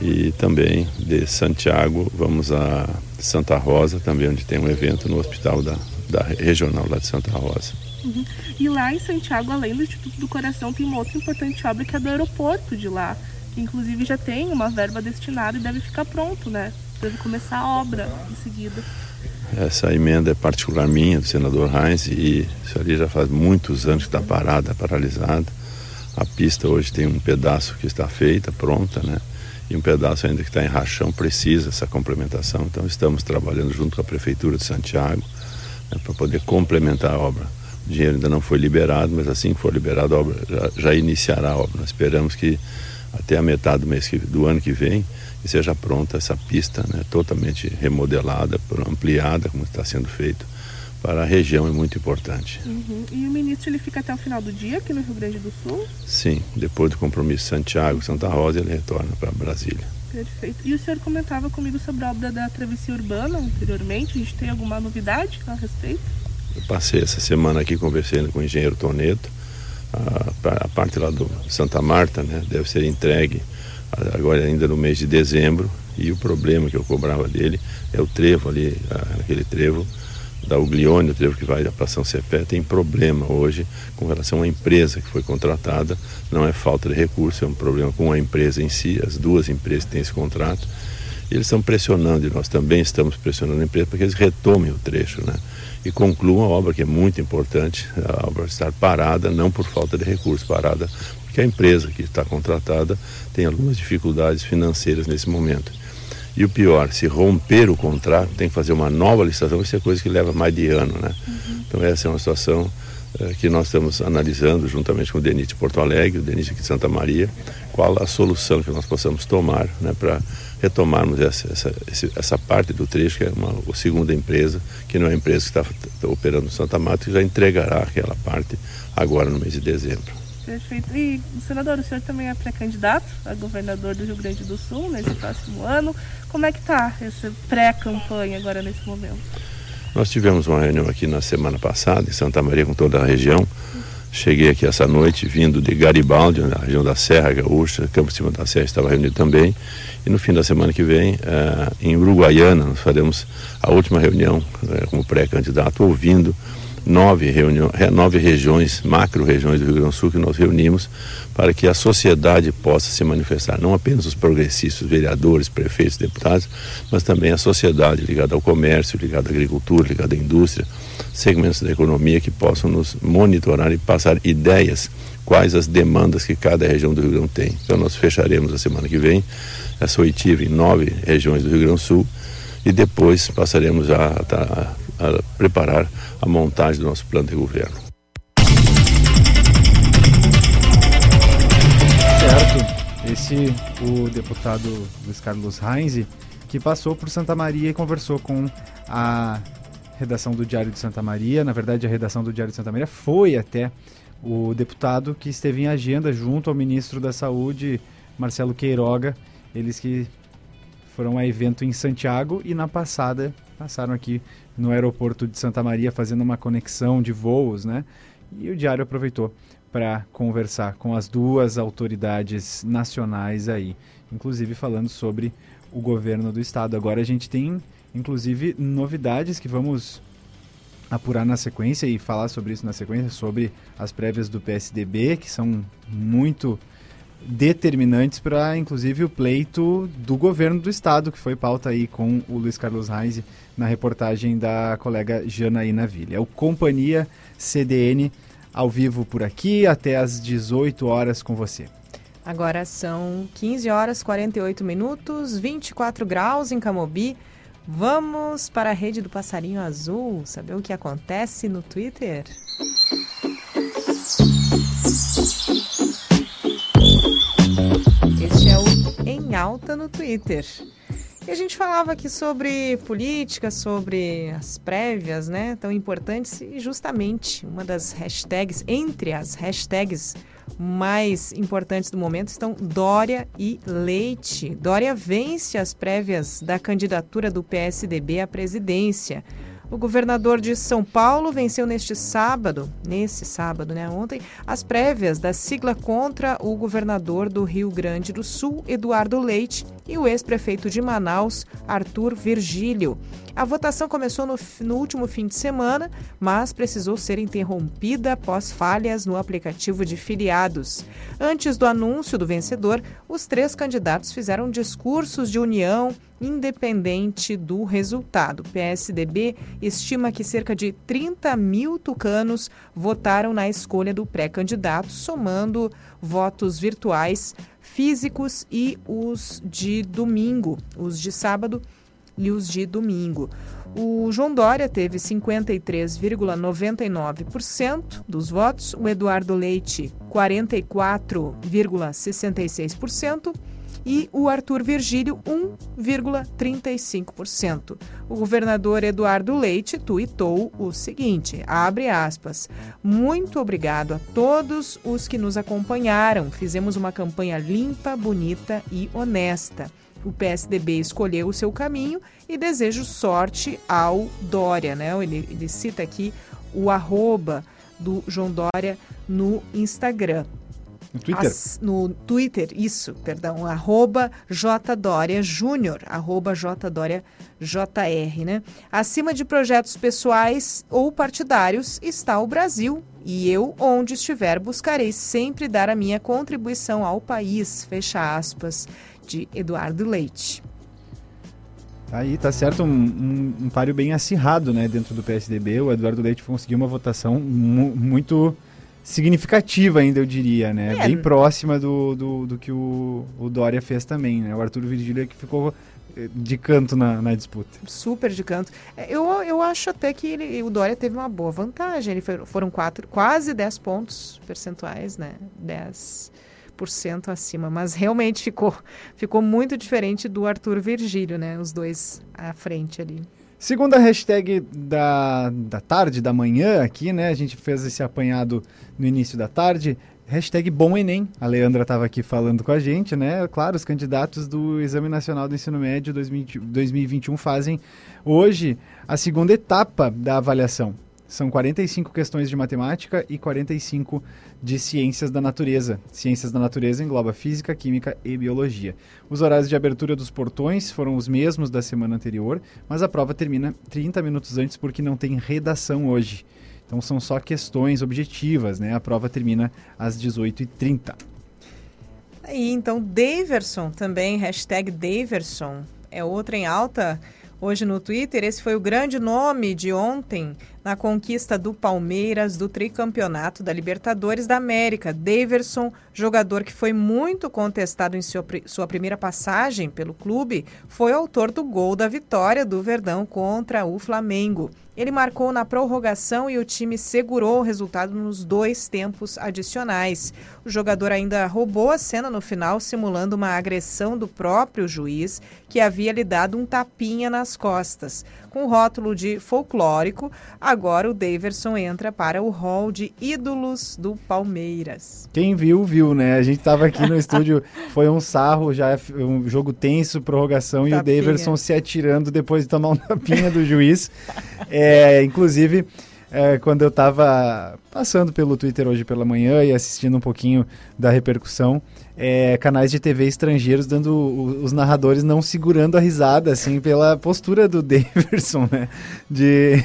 E também de Santiago vamos a Santa Rosa, também onde tem um evento no hospital da, da regional lá de Santa Rosa. Uhum. E lá em Santiago, além do Instituto do Coração, tem uma outra importante obra que é do aeroporto de lá, que inclusive já tem uma verba destinada e deve ficar pronto, né? Deve começar a obra em seguida. Essa emenda é particular minha, do senador Heinz, e isso ali já faz muitos anos que está parada, paralisada. A pista hoje tem um pedaço que está feita, pronta, né? E um pedaço ainda que está em rachão, precisa essa complementação. Então estamos trabalhando junto com a Prefeitura de Santiago né, para poder complementar a obra. O dinheiro ainda não foi liberado, mas assim que for liberado a obra, já, já iniciará a obra. Nós esperamos que até a metade do mês que, do ano que vem e seja pronta essa pista, né, totalmente remodelada, ampliada, como está sendo feito, para a região é muito importante. Uhum. E o ministro ele fica até o final do dia aqui no Rio Grande do Sul? Sim, depois do compromisso Santiago, Santa Rosa, ele retorna para Brasília. Perfeito. E o senhor comentava comigo sobre a obra da travessia urbana anteriormente, a gente tem alguma novidade a respeito? Eu passei essa semana aqui conversando com o engenheiro Toneto, a, a parte lá do Santa Marta, né, deve ser entregue agora ainda no mês de dezembro, e o problema que eu cobrava dele é o trevo ali, aquele trevo da Uglione, o trevo que vai para São Cepé, tem problema hoje com relação à empresa que foi contratada, não é falta de recurso, é um problema com a empresa em si, as duas empresas têm esse contrato, e eles estão pressionando, e nós também estamos pressionando a empresa para que eles retomem o trecho, né? E concluam a obra que é muito importante, a obra estar parada, não por falta de recurso, parada porque a empresa que está contratada tem algumas dificuldades financeiras nesse momento. E o pior, se romper o contrato, tem que fazer uma nova licitação, isso é coisa que leva mais de ano, né? Uhum. Então essa é uma situação é, que nós estamos analisando juntamente com o DENIT de Porto Alegre, o DENIT de Santa Maria, qual a solução que nós possamos tomar né, para retomarmos essa, essa, essa parte do trecho, que é uma a segunda empresa, que não é a empresa que está operando no Santa Mata, que já entregará aquela parte agora no mês de dezembro. Perfeito. E, senador, o senhor também é pré-candidato a governador do Rio Grande do Sul nesse próximo ano. Como é que está essa pré-campanha agora nesse momento? Nós tivemos uma reunião aqui na semana passada em Santa Maria com toda a região. Cheguei aqui essa noite vindo de Garibaldi, na região da Serra Gaúcha, Campo Cima da Serra estava reunido também. E no fim da semana que vem, uh, em Uruguaiana, nós faremos a última reunião uh, como pré-candidato, ouvindo nove, reunião, nove regiões, macro-regiões do Rio Grande do Sul que nós reunimos para que a sociedade possa se manifestar, não apenas os progressistas, vereadores, prefeitos, deputados, mas também a sociedade ligada ao comércio, ligada à agricultura, ligada à indústria, segmentos da economia que possam nos monitorar e passar ideias quais as demandas que cada região do Rio Grande tem. Então nós fecharemos a semana que vem essa oitiva em nove regiões do Rio Grande do Sul e depois passaremos a, a, a preparar a montagem do nosso plano de governo. Certo. Esse o deputado Luiz Carlos Heinz, que passou por Santa Maria e conversou com a redação do Diário de Santa Maria. Na verdade, a redação do Diário de Santa Maria foi até o deputado que esteve em agenda junto ao ministro da Saúde, Marcelo Queiroga. Eles que foram a evento em Santiago e na passada passaram aqui no aeroporto de Santa Maria fazendo uma conexão de voos, né? E o Diário aproveitou para conversar com as duas autoridades nacionais aí, inclusive falando sobre o governo do estado. Agora a gente tem, inclusive, novidades que vamos apurar na sequência e falar sobre isso na sequência, sobre as prévias do PSDB, que são muito determinantes para, inclusive, o pleito do governo do estado, que foi pauta aí com o Luiz Carlos Reis na reportagem da colega Janaína Ville. É o Companhia CDN ao vivo por aqui, até às 18 horas com você. Agora são 15 horas 48 minutos, 24 graus em Camobi. Vamos para a rede do Passarinho Azul, saber o que acontece no Twitter. Este é o Em Alta no Twitter. E a gente falava aqui sobre política, sobre as prévias, né, tão importantes, e justamente uma das hashtags, entre as hashtags mais importantes do momento estão Dória e Leite. Dória vence as prévias da candidatura do PSDB à presidência. O governador de São Paulo venceu neste sábado, nesse sábado, né, ontem, as prévias da sigla contra o governador do Rio Grande do Sul, Eduardo Leite, e o ex-prefeito de Manaus, Arthur Virgílio. A votação começou no, no, último fim de semana, mas precisou ser interrompida após falhas no aplicativo de filiados. Antes do anúncio do vencedor, os três candidatos fizeram discursos de união independente do resultado. O PSDB estima que cerca de 30 mil tucanos votaram na escolha do pré-candidato, somando votos virtuais, físicos e os de domingo, os de sábado e os de domingo. O João Dória teve 53,99% dos votos, o Eduardo Leite 44,66% e o Arthur Virgílio 1,35%. O governador Eduardo Leite tuitou o seguinte, abre aspas, muito obrigado a todos os que nos acompanharam, fizemos uma campanha limpa, bonita e honesta. O PSDB escolheu o seu caminho e desejo sorte ao Dória, né? Ele, ele cita aqui o arroba do João Dória no Instagram. No Twitter? As, no Twitter, isso, perdão, arroba Jdória Júnior, arroba Jdória JR, né? Acima de projetos pessoais ou partidários está o Brasil e eu, onde estiver, buscarei sempre dar a minha contribuição ao país, fecha aspas, de Eduardo Leite. Aí tá certo, um, um, um páreo bem acirrado, né, dentro do PSDB. O Eduardo Leite conseguiu uma votação mu muito significativa ainda, eu diria, né? É. Bem próxima do, do, do que o, o, Dória fez também, né? O Arthur Virgílio é que ficou eh, de canto na, na, disputa. Super de canto. É, eu, eu acho até que ele, o Dória teve uma boa vantagem. Ele foi, foram quatro, quase 10 pontos percentuais, né? 10% acima. Mas realmente ficou, ficou muito diferente do Arthur Virgílio, né? Os dois à frente ali. Segunda hashtag da, da tarde, da manhã aqui, né? A gente fez esse apanhado no início da tarde. Hashtag Bom Enem. A Leandra estava aqui falando com a gente, né? Claro, os candidatos do Exame Nacional do Ensino Médio 2021 fazem hoje a segunda etapa da avaliação. São 45 questões de matemática e 45 de ciências da natureza. Ciências da natureza engloba física, química e biologia. Os horários de abertura dos portões foram os mesmos da semana anterior, mas a prova termina 30 minutos antes porque não tem redação hoje. Então são só questões objetivas, né? A prova termina às 18h30. Aí, então, Daverson também, hashtag Daverson, é outra em alta hoje no Twitter. Esse foi o grande nome de ontem na conquista do Palmeiras do tricampeonato da Libertadores da América. Daverson, jogador que foi muito contestado em sua, sua primeira passagem pelo clube, foi autor do gol da vitória do Verdão contra o Flamengo. Ele marcou na prorrogação e o time segurou o resultado nos dois tempos adicionais. O jogador ainda roubou a cena no final, simulando uma agressão do próprio juiz, que havia lhe dado um tapinha nas costas. Com o rótulo de folclórico, agora o Daverson entra para o hall de ídolos do Palmeiras. Quem viu, viu, né? A gente estava aqui no estúdio, foi um sarro, já um jogo tenso, prorrogação, tapinha. e o Daverson se atirando depois de tomar um tapinha do juiz. É, inclusive, é, quando eu estava passando pelo Twitter hoje pela manhã e assistindo um pouquinho da repercussão, é, canais de TV estrangeiros dando os narradores não segurando a risada, assim, pela postura do Davidson, né? De,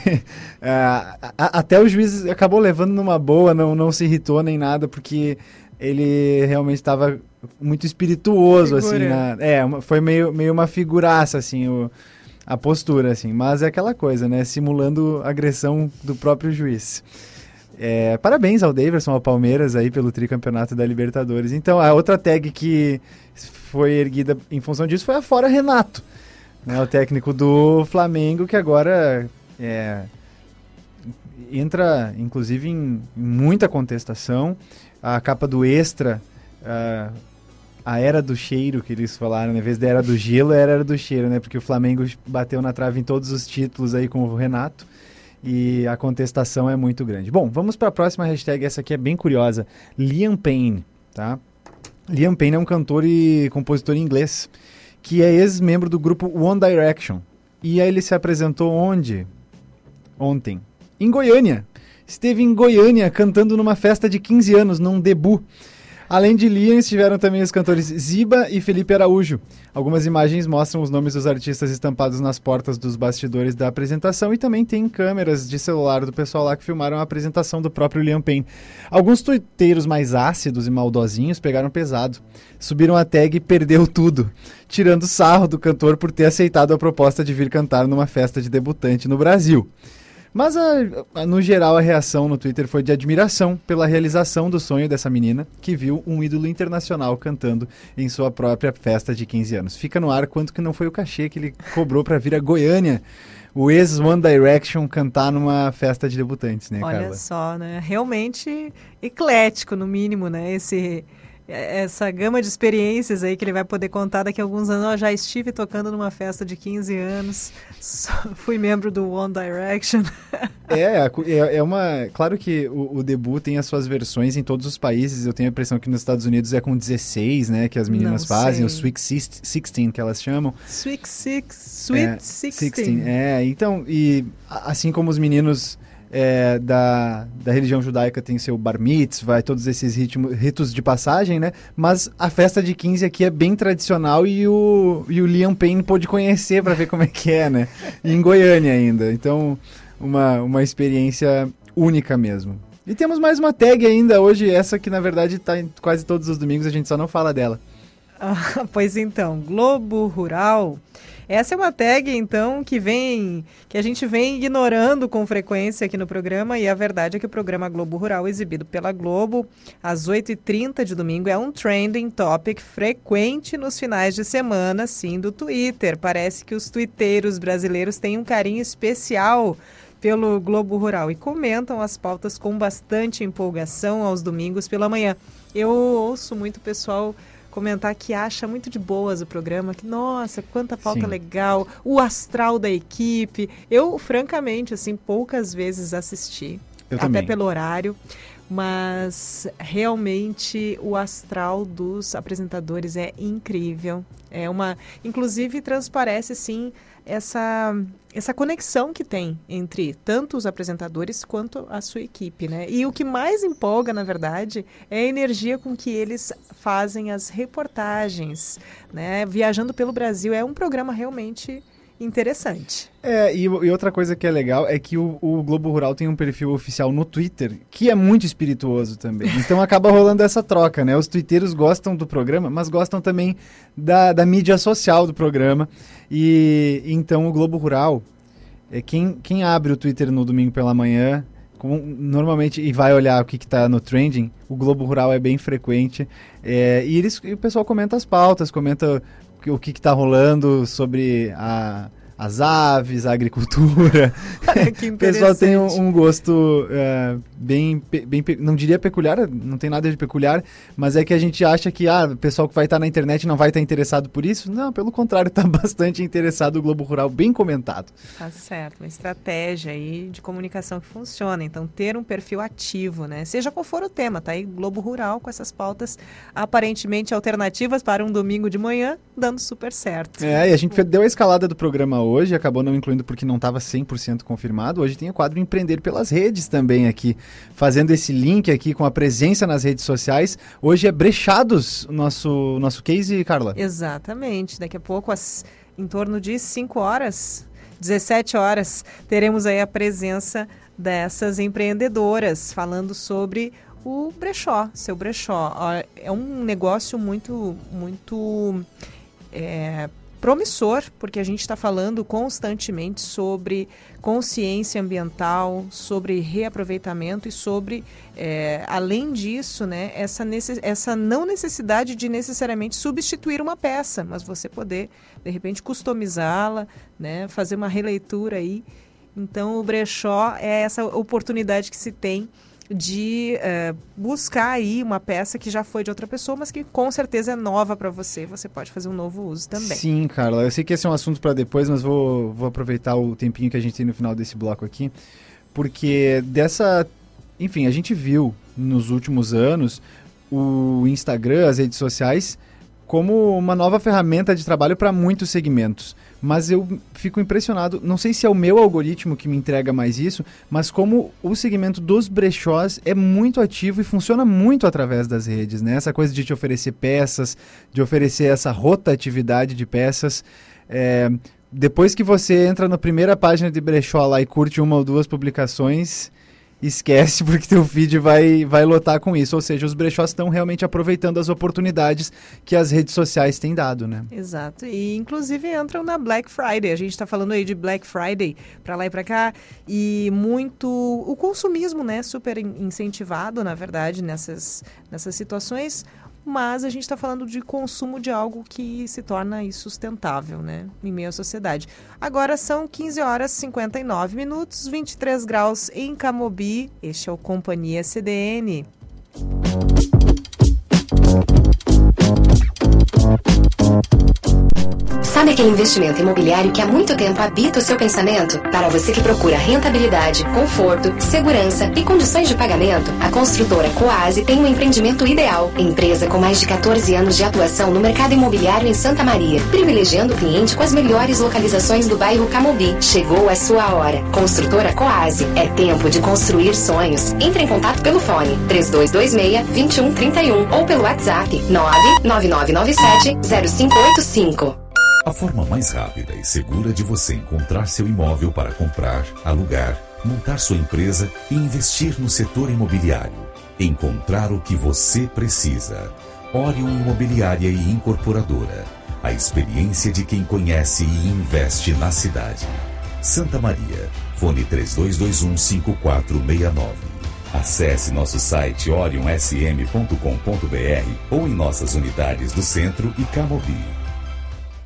é, a, a, até o juiz acabou levando numa boa, não, não se irritou nem nada, porque ele realmente estava muito espirituoso, Figura. assim, na, é, foi meio, meio uma figuraça, assim, o, a postura, assim, mas é aquela coisa, né? Simulando agressão do próprio juiz. É, parabéns ao Davidson, ao Palmeiras aí pelo tricampeonato da Libertadores. Então, a outra tag que foi erguida em função disso foi a Fora Renato, né, o técnico do Flamengo, que agora é, entra, inclusive, em, muita contestação. A capa do Extra, a, a Era do Cheiro, que eles falaram, né, em vez da Era do Gelo, era a Era do Cheiro, né? Porque o Flamengo bateu na trave em todos os títulos aí com o Renato e a contestação é muito grande. Bom, vamos para a próxima hashtag, essa aqui é bem curiosa. Liam Payne, tá? Liam Payne é um cantor e compositor inglês que é ex-membro do grupo One Direction. E aí ele se apresentou onde? Ontem. Em Goiânia. Esteve em Goiânia cantando numa festa de 15 anos, num debut. Além de Liam, estiveram também os cantores Ziba e Felipe Araújo. Algumas imagens mostram os nomes dos artistas estampados nas portas dos bastidores da apresentação e também tem câmeras de celular do pessoal lá que filmaram a apresentação do próprio Liam Payne. Alguns tuiteiros mais ácidos e maldosinhos pegaram pesado. Subiram a tag Perdeu Tudo, tirando sarro do cantor por ter aceitado a proposta de vir cantar numa festa de debutante no Brasil. Mas, a, a, no geral, a reação no Twitter foi de admiração pela realização do sonho dessa menina, que viu um ídolo internacional cantando em sua própria festa de 15 anos. Fica no ar quanto que não foi o cachê que ele cobrou para vir a Goiânia o ex-One Direction cantar numa festa de debutantes, né, Olha Carla? só, né? Realmente eclético, no mínimo, né? Esse essa gama de experiências aí que ele vai poder contar daqui a alguns anos. Eu já estive tocando numa festa de 15 anos, fui membro do One Direction. É, é, é uma. Claro que o, o, debut tem as suas versões em todos os países. Eu tenho a impressão que nos Estados Unidos é com 16, né? Que as meninas Não fazem, sei. o Sweet 16 que elas chamam. Sweet, six, sweet é, 16. 16. É, então, e assim como os meninos é, da, da religião judaica tem seu bar mitzvah, todos esses ritmos, ritos de passagem, né? Mas a festa de 15 aqui é bem tradicional e o, e o Liam Payne pôde conhecer para ver como é que é, né? E em Goiânia ainda. Então, uma, uma experiência única mesmo. E temos mais uma tag ainda hoje, essa que na verdade está em quase todos os domingos, a gente só não fala dela. Ah, pois então, Globo Rural essa é uma tag, então, que vem, que a gente vem ignorando com frequência aqui no programa, e a verdade é que o programa Globo Rural, exibido pela Globo, às 8h30 de domingo, é um trending topic frequente nos finais de semana, sim, do Twitter. Parece que os twitteiros brasileiros têm um carinho especial pelo Globo Rural e comentam as pautas com bastante empolgação aos domingos pela manhã. Eu ouço muito pessoal comentar que acha muito de boas o programa, que nossa, quanta pauta Sim. legal, o astral da equipe. Eu, francamente, assim, poucas vezes assisti. Eu até também. pelo horário. Mas realmente o astral dos apresentadores é incrível. É uma, inclusive transparece sim essa essa conexão que tem entre tanto os apresentadores quanto a sua equipe, né? E o que mais empolga, na verdade, é a energia com que eles fazem as reportagens, né? Viajando pelo Brasil é um programa realmente interessante. É, e, e, outra coisa que é legal é que o, o, Globo Rural tem um perfil oficial no Twitter, que é muito espirituoso também. Então acaba rolando essa troca, né? Os twitteiros gostam do programa, mas gostam também da, da mídia social do programa. E então o Globo Rural, é quem, quem abre o Twitter no domingo pela manhã, com, normalmente, e vai olhar o que está no trending, o Globo Rural é bem frequente. É, e, eles, e o pessoal comenta as pautas, comenta o que está rolando sobre a, as aves, a agricultura. o pessoal tem um, um gosto é, bem, bem, não diria peculiar, não tem nada de peculiar, mas é que a gente acha que ah, o pessoal que vai estar na internet não vai estar interessado por isso. Não, pelo contrário, está bastante interessado o Globo Rural, bem comentado. Tá certo, uma estratégia aí de comunicação que funciona. Então, ter um perfil ativo, né? Seja qual for o tema, tá aí Globo Rural com essas pautas aparentemente alternativas para um domingo de manhã, dando super certo. É, e a gente deu a escalada do programa hoje, acabou não incluindo porque não estava 100% confirmado. Hoje tem o quadro Empreender pelas Redes também aqui, fazendo esse link aqui com a presença nas redes sociais. Hoje é Brechados o nosso, nosso case, Carla. Exatamente. Daqui a pouco, às, em torno de 5 horas, 17 horas, teremos aí a presença dessas empreendedoras falando sobre o brechó, seu brechó. É um negócio muito, muito é, promissor, porque a gente está falando constantemente sobre consciência ambiental, sobre reaproveitamento e sobre, é, além disso, né, essa, essa não necessidade de necessariamente substituir uma peça, mas você poder, de repente, customizá-la, né, fazer uma releitura aí. Então, o brechó é essa oportunidade que se tem de é, buscar aí uma peça que já foi de outra pessoa, mas que com certeza é nova para você. Você pode fazer um novo uso também. Sim, Carla. Eu sei que esse é um assunto para depois, mas vou, vou aproveitar o tempinho que a gente tem no final desse bloco aqui, porque dessa. Enfim, a gente viu nos últimos anos o Instagram, as redes sociais, como uma nova ferramenta de trabalho para muitos segmentos mas eu fico impressionado. Não sei se é o meu algoritmo que me entrega mais isso, mas como o segmento dos brechós é muito ativo e funciona muito através das redes, né? Essa coisa de te oferecer peças, de oferecer essa rotatividade de peças. É, depois que você entra na primeira página de brechó lá e curte uma ou duas publicações, esquece porque teu feed vai, vai lotar com isso. Ou seja, os brechós estão realmente aproveitando as oportunidades que as redes sociais têm dado, né? Exato. E inclusive entram na Black Friday. A gente está falando aí de Black Friday para lá e para cá e muito o consumismo, né, super incentivado, na verdade, nessas nessas situações mas a gente está falando de consumo de algo que se torna insustentável, né, em meio à sociedade. Agora são 15 horas e 59 minutos, 23 graus em Camobi. Este é o Companhia CDN. Sabe aquele investimento imobiliário que há muito tempo habita o seu pensamento? Para você que procura rentabilidade, conforto, segurança e condições de pagamento, a construtora Coase tem um empreendimento ideal. Empresa com mais de 14 anos de atuação no mercado imobiliário em Santa Maria, privilegiando o cliente com as melhores localizações do bairro Camobi. Chegou a sua hora. Construtora Coase. É tempo de construir sonhos. Entre em contato pelo fone 3226-2131 ou pelo WhatsApp 99997 0585. A forma mais rápida e segura de você encontrar seu imóvel para comprar, alugar, montar sua empresa e investir no setor imobiliário. Encontrar o que você precisa. Orion Imobiliária e Incorporadora. A experiência de quem conhece e investe na cidade. Santa Maria. Fone 32215469. Acesse nosso site orionsm.com.br ou em nossas unidades do centro e Camobi.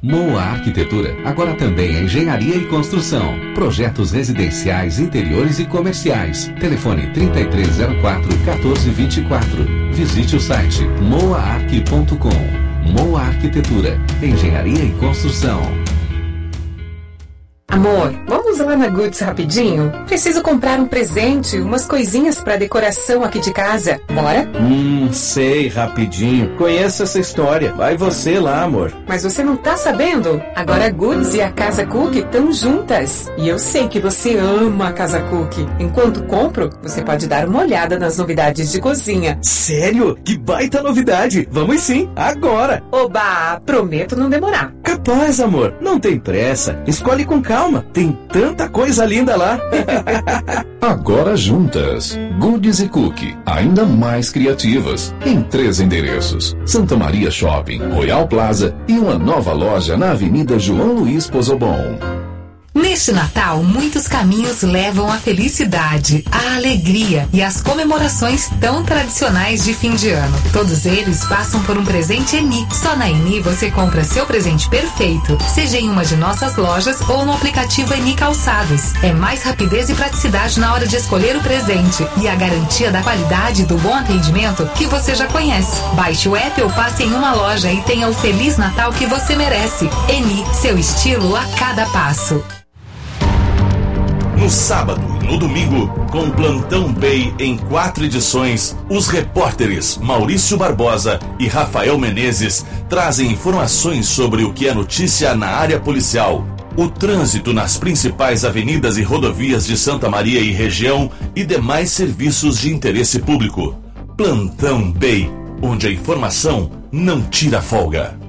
Moa Arquitetura, agora também é engenharia e construção. Projetos residenciais, interiores e comerciais. Telefone 3304 1424. Visite o site moaarq.com. Moa Arquitetura, engenharia e construção. Amor, vamos lá na Goods rapidinho? Preciso comprar um presente, umas coisinhas para decoração aqui de casa. Bora? Hum, sei, rapidinho. Conheço essa história. Vai você lá, amor. Mas você não tá sabendo? Agora a Goods e a Casa Cook estão juntas. E eu sei que você ama a Casa Cook. Enquanto compro, você pode dar uma olhada nas novidades de cozinha. Sério? Que baita novidade! Vamos sim, agora! Oba, prometo não demorar. Capaz, amor. Não tem pressa. Escolhe com calma calma, tem tanta coisa linda lá. Agora juntas, Goods e Cookie, ainda mais criativas, em três endereços: Santa Maria Shopping, Royal Plaza e uma nova loja na Avenida João Luiz Pozobon. Neste Natal, muitos caminhos levam à felicidade, à alegria e às comemorações tão tradicionais de fim de ano. Todos eles passam por um presente Eni. Só na Eni você compra seu presente perfeito, seja em uma de nossas lojas ou no aplicativo Eni Calçados. É mais rapidez e praticidade na hora de escolher o presente e a garantia da qualidade e do bom atendimento que você já conhece. Baixe o app ou passe em uma loja e tenha o Feliz Natal que você merece. Eni, seu estilo a cada passo. No sábado e no domingo, com Plantão Bay em quatro edições, os repórteres Maurício Barbosa e Rafael Menezes trazem informações sobre o que é notícia na área policial, o trânsito nas principais avenidas e rodovias de Santa Maria e região e demais serviços de interesse público. Plantão Bay, onde a informação não tira folga.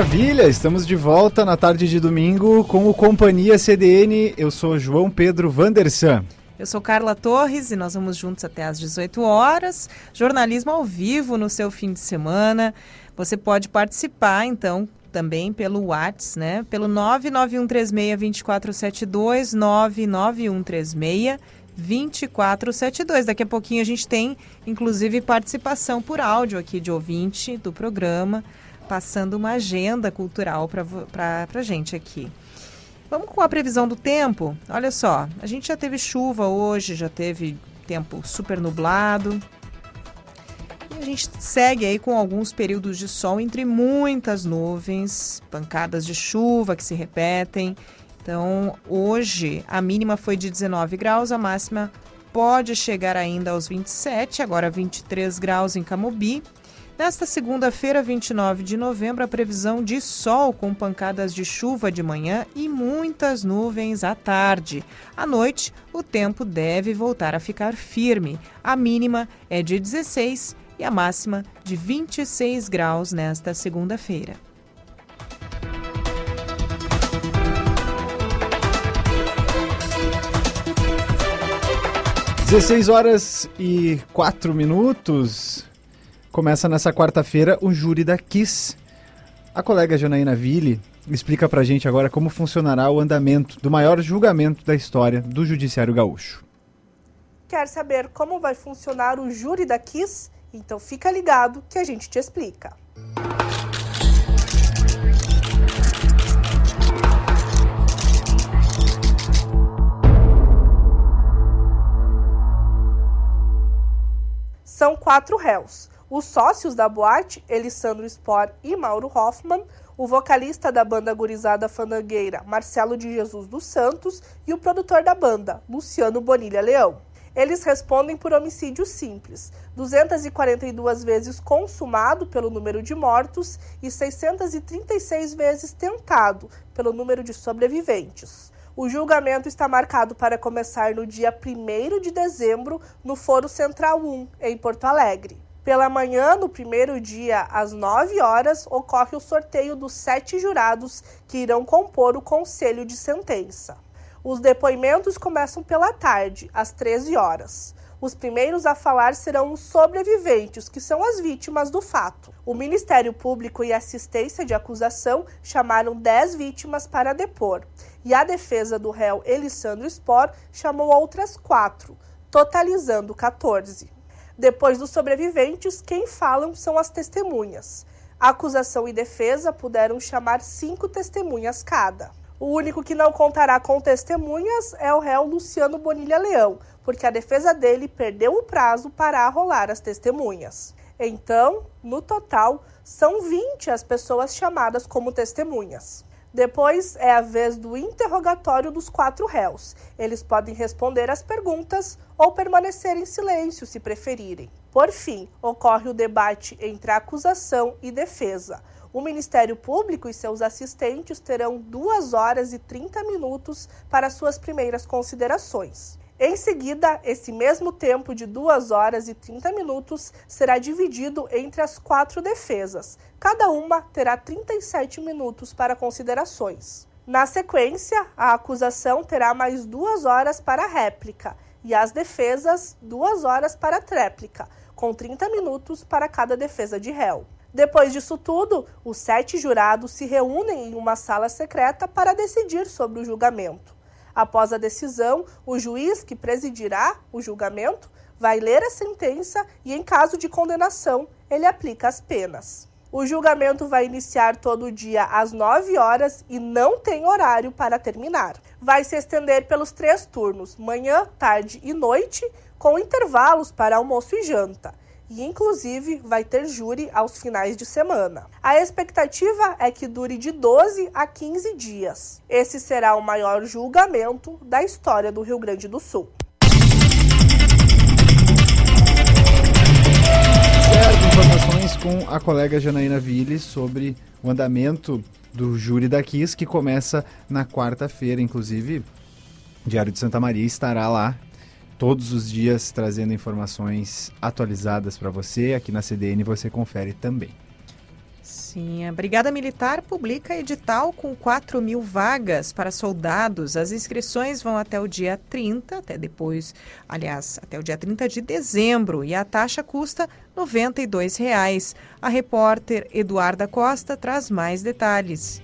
'Maravilha'! Estamos de volta na tarde de domingo com o Companhia CDN. Eu sou João Pedro Vandersan. Eu sou Carla Torres e nós vamos juntos até às 18 horas. Jornalismo ao vivo no seu fim de semana. Você pode participar, então, também pelo WhatsApp, né? Pelo 991362472, 99136 2472. Daqui a pouquinho a gente tem, inclusive, participação por áudio aqui de ouvinte do programa passando uma agenda cultural para a gente aqui. Vamos com a previsão do tempo. Olha só, a gente já teve chuva hoje, já teve tempo super nublado. E a gente segue aí com alguns períodos de sol entre muitas nuvens, pancadas de chuva que se repetem. Então, hoje a mínima foi de 19 graus, a máxima pode chegar ainda aos 27, agora 23 graus em Camobi Nesta segunda-feira, 29 de novembro, a previsão de sol com pancadas de chuva de manhã e muitas nuvens à tarde. À noite, o tempo deve voltar a ficar firme. A mínima é de 16 e a máxima de 26 graus nesta segunda-feira. Dezesseis horas e quatro minutos. Começa nessa quarta-feira o júri da Kiss. A colega Janaína Ville explica pra gente agora como funcionará o andamento do maior julgamento da história do Judiciário Gaúcho. Quer saber como vai funcionar o júri da Kiss? Então fica ligado que a gente te explica. São quatro réus os sócios da boate, Elisandro Spor e Mauro Hoffman, o vocalista da banda gurizada fandangueira, Marcelo de Jesus dos Santos, e o produtor da banda, Luciano Bonilha Leão. Eles respondem por homicídio simples, 242 vezes consumado pelo número de mortos e 636 vezes tentado pelo número de sobreviventes. O julgamento está marcado para começar no dia 1 de dezembro no Foro Central 1, em Porto Alegre. Pela manhã, no primeiro dia, às 9 horas, ocorre o sorteio dos sete jurados que irão compor o conselho de sentença. Os depoimentos começam pela tarde, às 13 horas. Os primeiros a falar serão os sobreviventes, que são as vítimas do fato. O Ministério Público e Assistência de Acusação chamaram 10 vítimas para depor, e a defesa do réu Elisandro Spor chamou outras quatro, totalizando 14. Depois dos sobreviventes, quem falam são as testemunhas. Acusação e defesa puderam chamar cinco testemunhas cada. O único que não contará com testemunhas é o réu Luciano Bonilha Leão, porque a defesa dele perdeu o prazo para arrolar as testemunhas. Então, no total, são 20 as pessoas chamadas como testemunhas. Depois é a vez do interrogatório dos quatro réus. Eles podem responder às perguntas ou permanecer em silêncio se preferirem. Por fim, ocorre o debate entre acusação e defesa. O Ministério Público e seus assistentes terão 2 horas e 30 minutos para suas primeiras considerações. Em seguida, esse mesmo tempo de 2 horas e 30 minutos será dividido entre as quatro defesas. Cada uma terá 37 minutos para considerações. Na sequência, a acusação terá mais duas horas para réplica e as defesas duas horas para tréplica, com 30 minutos para cada defesa de réu. Depois disso tudo, os sete jurados se reúnem em uma sala secreta para decidir sobre o julgamento. Após a decisão, o juiz que presidirá o julgamento vai ler a sentença e, em caso de condenação, ele aplica as penas. O julgamento vai iniciar todo dia às 9 horas e não tem horário para terminar. Vai se estender pelos três turnos, manhã, tarde e noite, com intervalos para almoço e janta e inclusive vai ter júri aos finais de semana. A expectativa é que dure de 12 a 15 dias. Esse será o maior julgamento da história do Rio Grande do Sul. Informações com a colega Janaína Ville sobre o andamento do júri da KIS, que começa na quarta-feira, inclusive. Diário de Santa Maria estará lá todos os dias trazendo informações atualizadas para você. Aqui na CDN você confere também. Sim, a Brigada Militar publica edital com 4 mil vagas para soldados. As inscrições vão até o dia 30, até depois, aliás, até o dia 30 de dezembro, e a taxa custa 92 reais. A repórter Eduarda Costa traz mais detalhes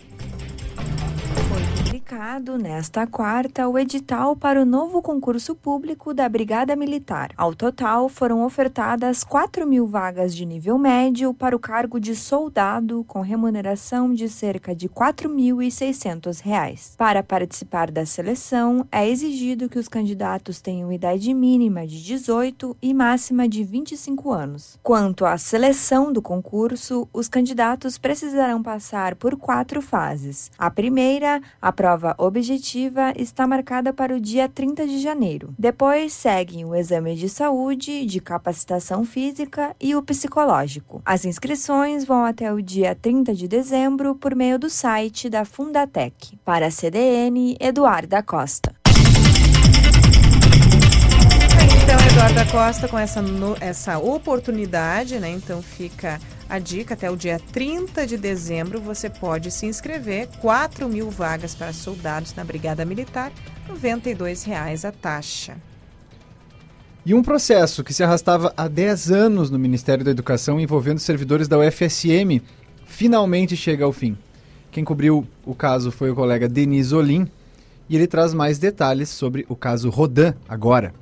publicado nesta quarta o edital para o novo concurso público da Brigada Militar. Ao total, foram ofertadas 4 mil vagas de nível médio para o cargo de soldado, com remuneração de cerca de R$ 4.600. Para participar da seleção, é exigido que os candidatos tenham idade mínima de 18 e máxima de 25 anos. Quanto à seleção do concurso, os candidatos precisarão passar por quatro fases. A primeira, a prova prova objetiva está marcada para o dia 30 de janeiro. Depois seguem o exame de saúde, de capacitação física e o psicológico. As inscrições vão até o dia 30 de dezembro por meio do site da Fundatec. Para a CDN, Eduarda Costa. Então, Eduarda Costa, com essa, essa oportunidade, né? Então fica a dica, até o dia 30 de dezembro você pode se inscrever. 4 mil vagas para soldados na Brigada Militar, R$ 92,00 a taxa. E um processo que se arrastava há 10 anos no Ministério da Educação envolvendo servidores da UFSM finalmente chega ao fim. Quem cobriu o caso foi o colega Denis Olim e ele traz mais detalhes sobre o caso Rodan agora.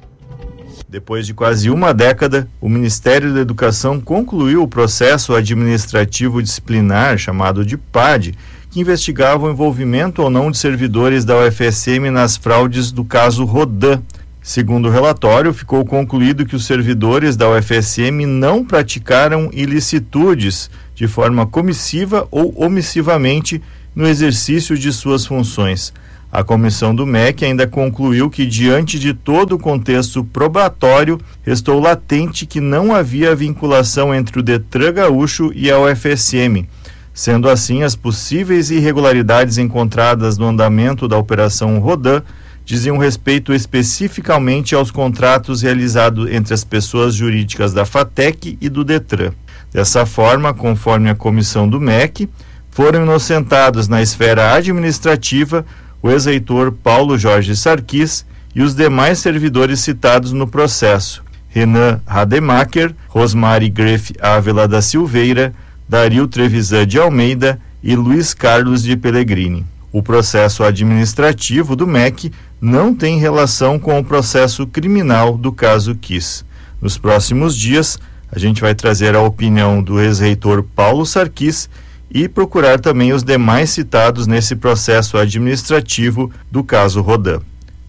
Depois de quase uma década, o Ministério da Educação concluiu o processo administrativo disciplinar chamado de PAD, que investigava o envolvimento ou não de servidores da UFSM nas fraudes do caso Rodan. Segundo o relatório, ficou concluído que os servidores da UFSM não praticaram ilicitudes de forma comissiva ou omissivamente no exercício de suas funções. A comissão do MEC ainda concluiu que, diante de todo o contexto probatório, restou latente que não havia vinculação entre o Detran Gaúcho e a UFSM. Sendo assim, as possíveis irregularidades encontradas no andamento da Operação Rodan diziam respeito especificamente aos contratos realizados entre as pessoas jurídicas da FATEC e do Detran. Dessa forma, conforme a comissão do MEC, foram inocentados na esfera administrativa o ex-reitor Paulo Jorge Sarquis e os demais servidores citados no processo: Renan Rademacher, Rosmari Greff Ávila da Silveira, Dario Trevisan de Almeida e Luiz Carlos de Pellegrini. O processo administrativo do MEC não tem relação com o processo criminal do caso Kiss. Nos próximos dias, A gente vai trazer a opinião do ex-reitor Paulo Sarquis e procurar também os demais citados nesse processo administrativo do caso Rodan.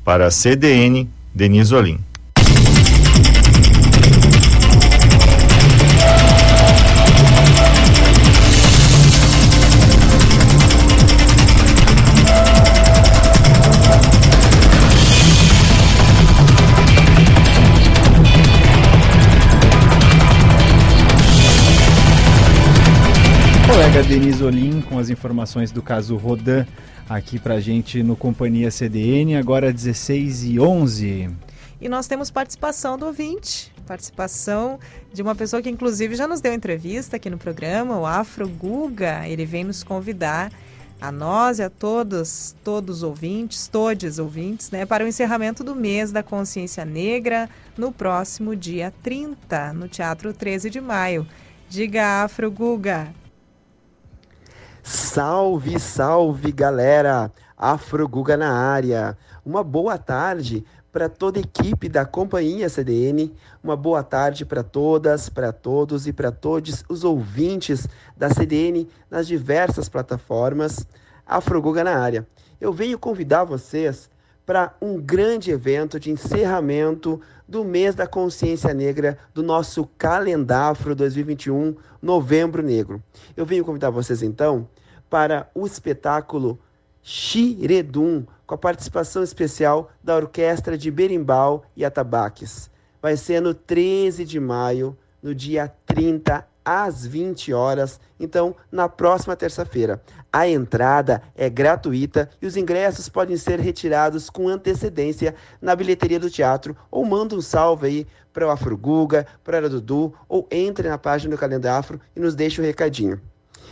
Para a CDN, Denise Olim. Colega Denise Olim com as informações do caso Rodan aqui pra gente no Companhia CDN, agora 16 e 11. E nós temos participação do ouvinte, participação de uma pessoa que inclusive já nos deu entrevista aqui no programa, o Afro Guga. Ele vem nos convidar a nós e a todos, todos os ouvintes, todos ouvintes, né, para o encerramento do mês da consciência negra no próximo dia 30, no Teatro 13 de Maio. Diga, Afro Guga. Salve, salve galera! Afro Guga na área. Uma boa tarde para toda a equipe da Companhia CDN. Uma boa tarde para todas, para todos e para todos os ouvintes da CDN nas diversas plataformas. Afro Guga na área. Eu venho convidar vocês para um grande evento de encerramento do mês da consciência negra do nosso calendário 2021, Novembro Negro. Eu venho convidar vocês então para o espetáculo Xiredum, com a participação especial da Orquestra de Berimbau e Atabaques. Vai ser no 13 de maio, no dia 30 às 20 horas, então na próxima terça-feira. A entrada é gratuita e os ingressos podem ser retirados com antecedência na bilheteria do teatro ou manda um salve aí para o Afro Guga, para a Dudu ou entre na página do Calendário Afro e nos deixe o um recadinho.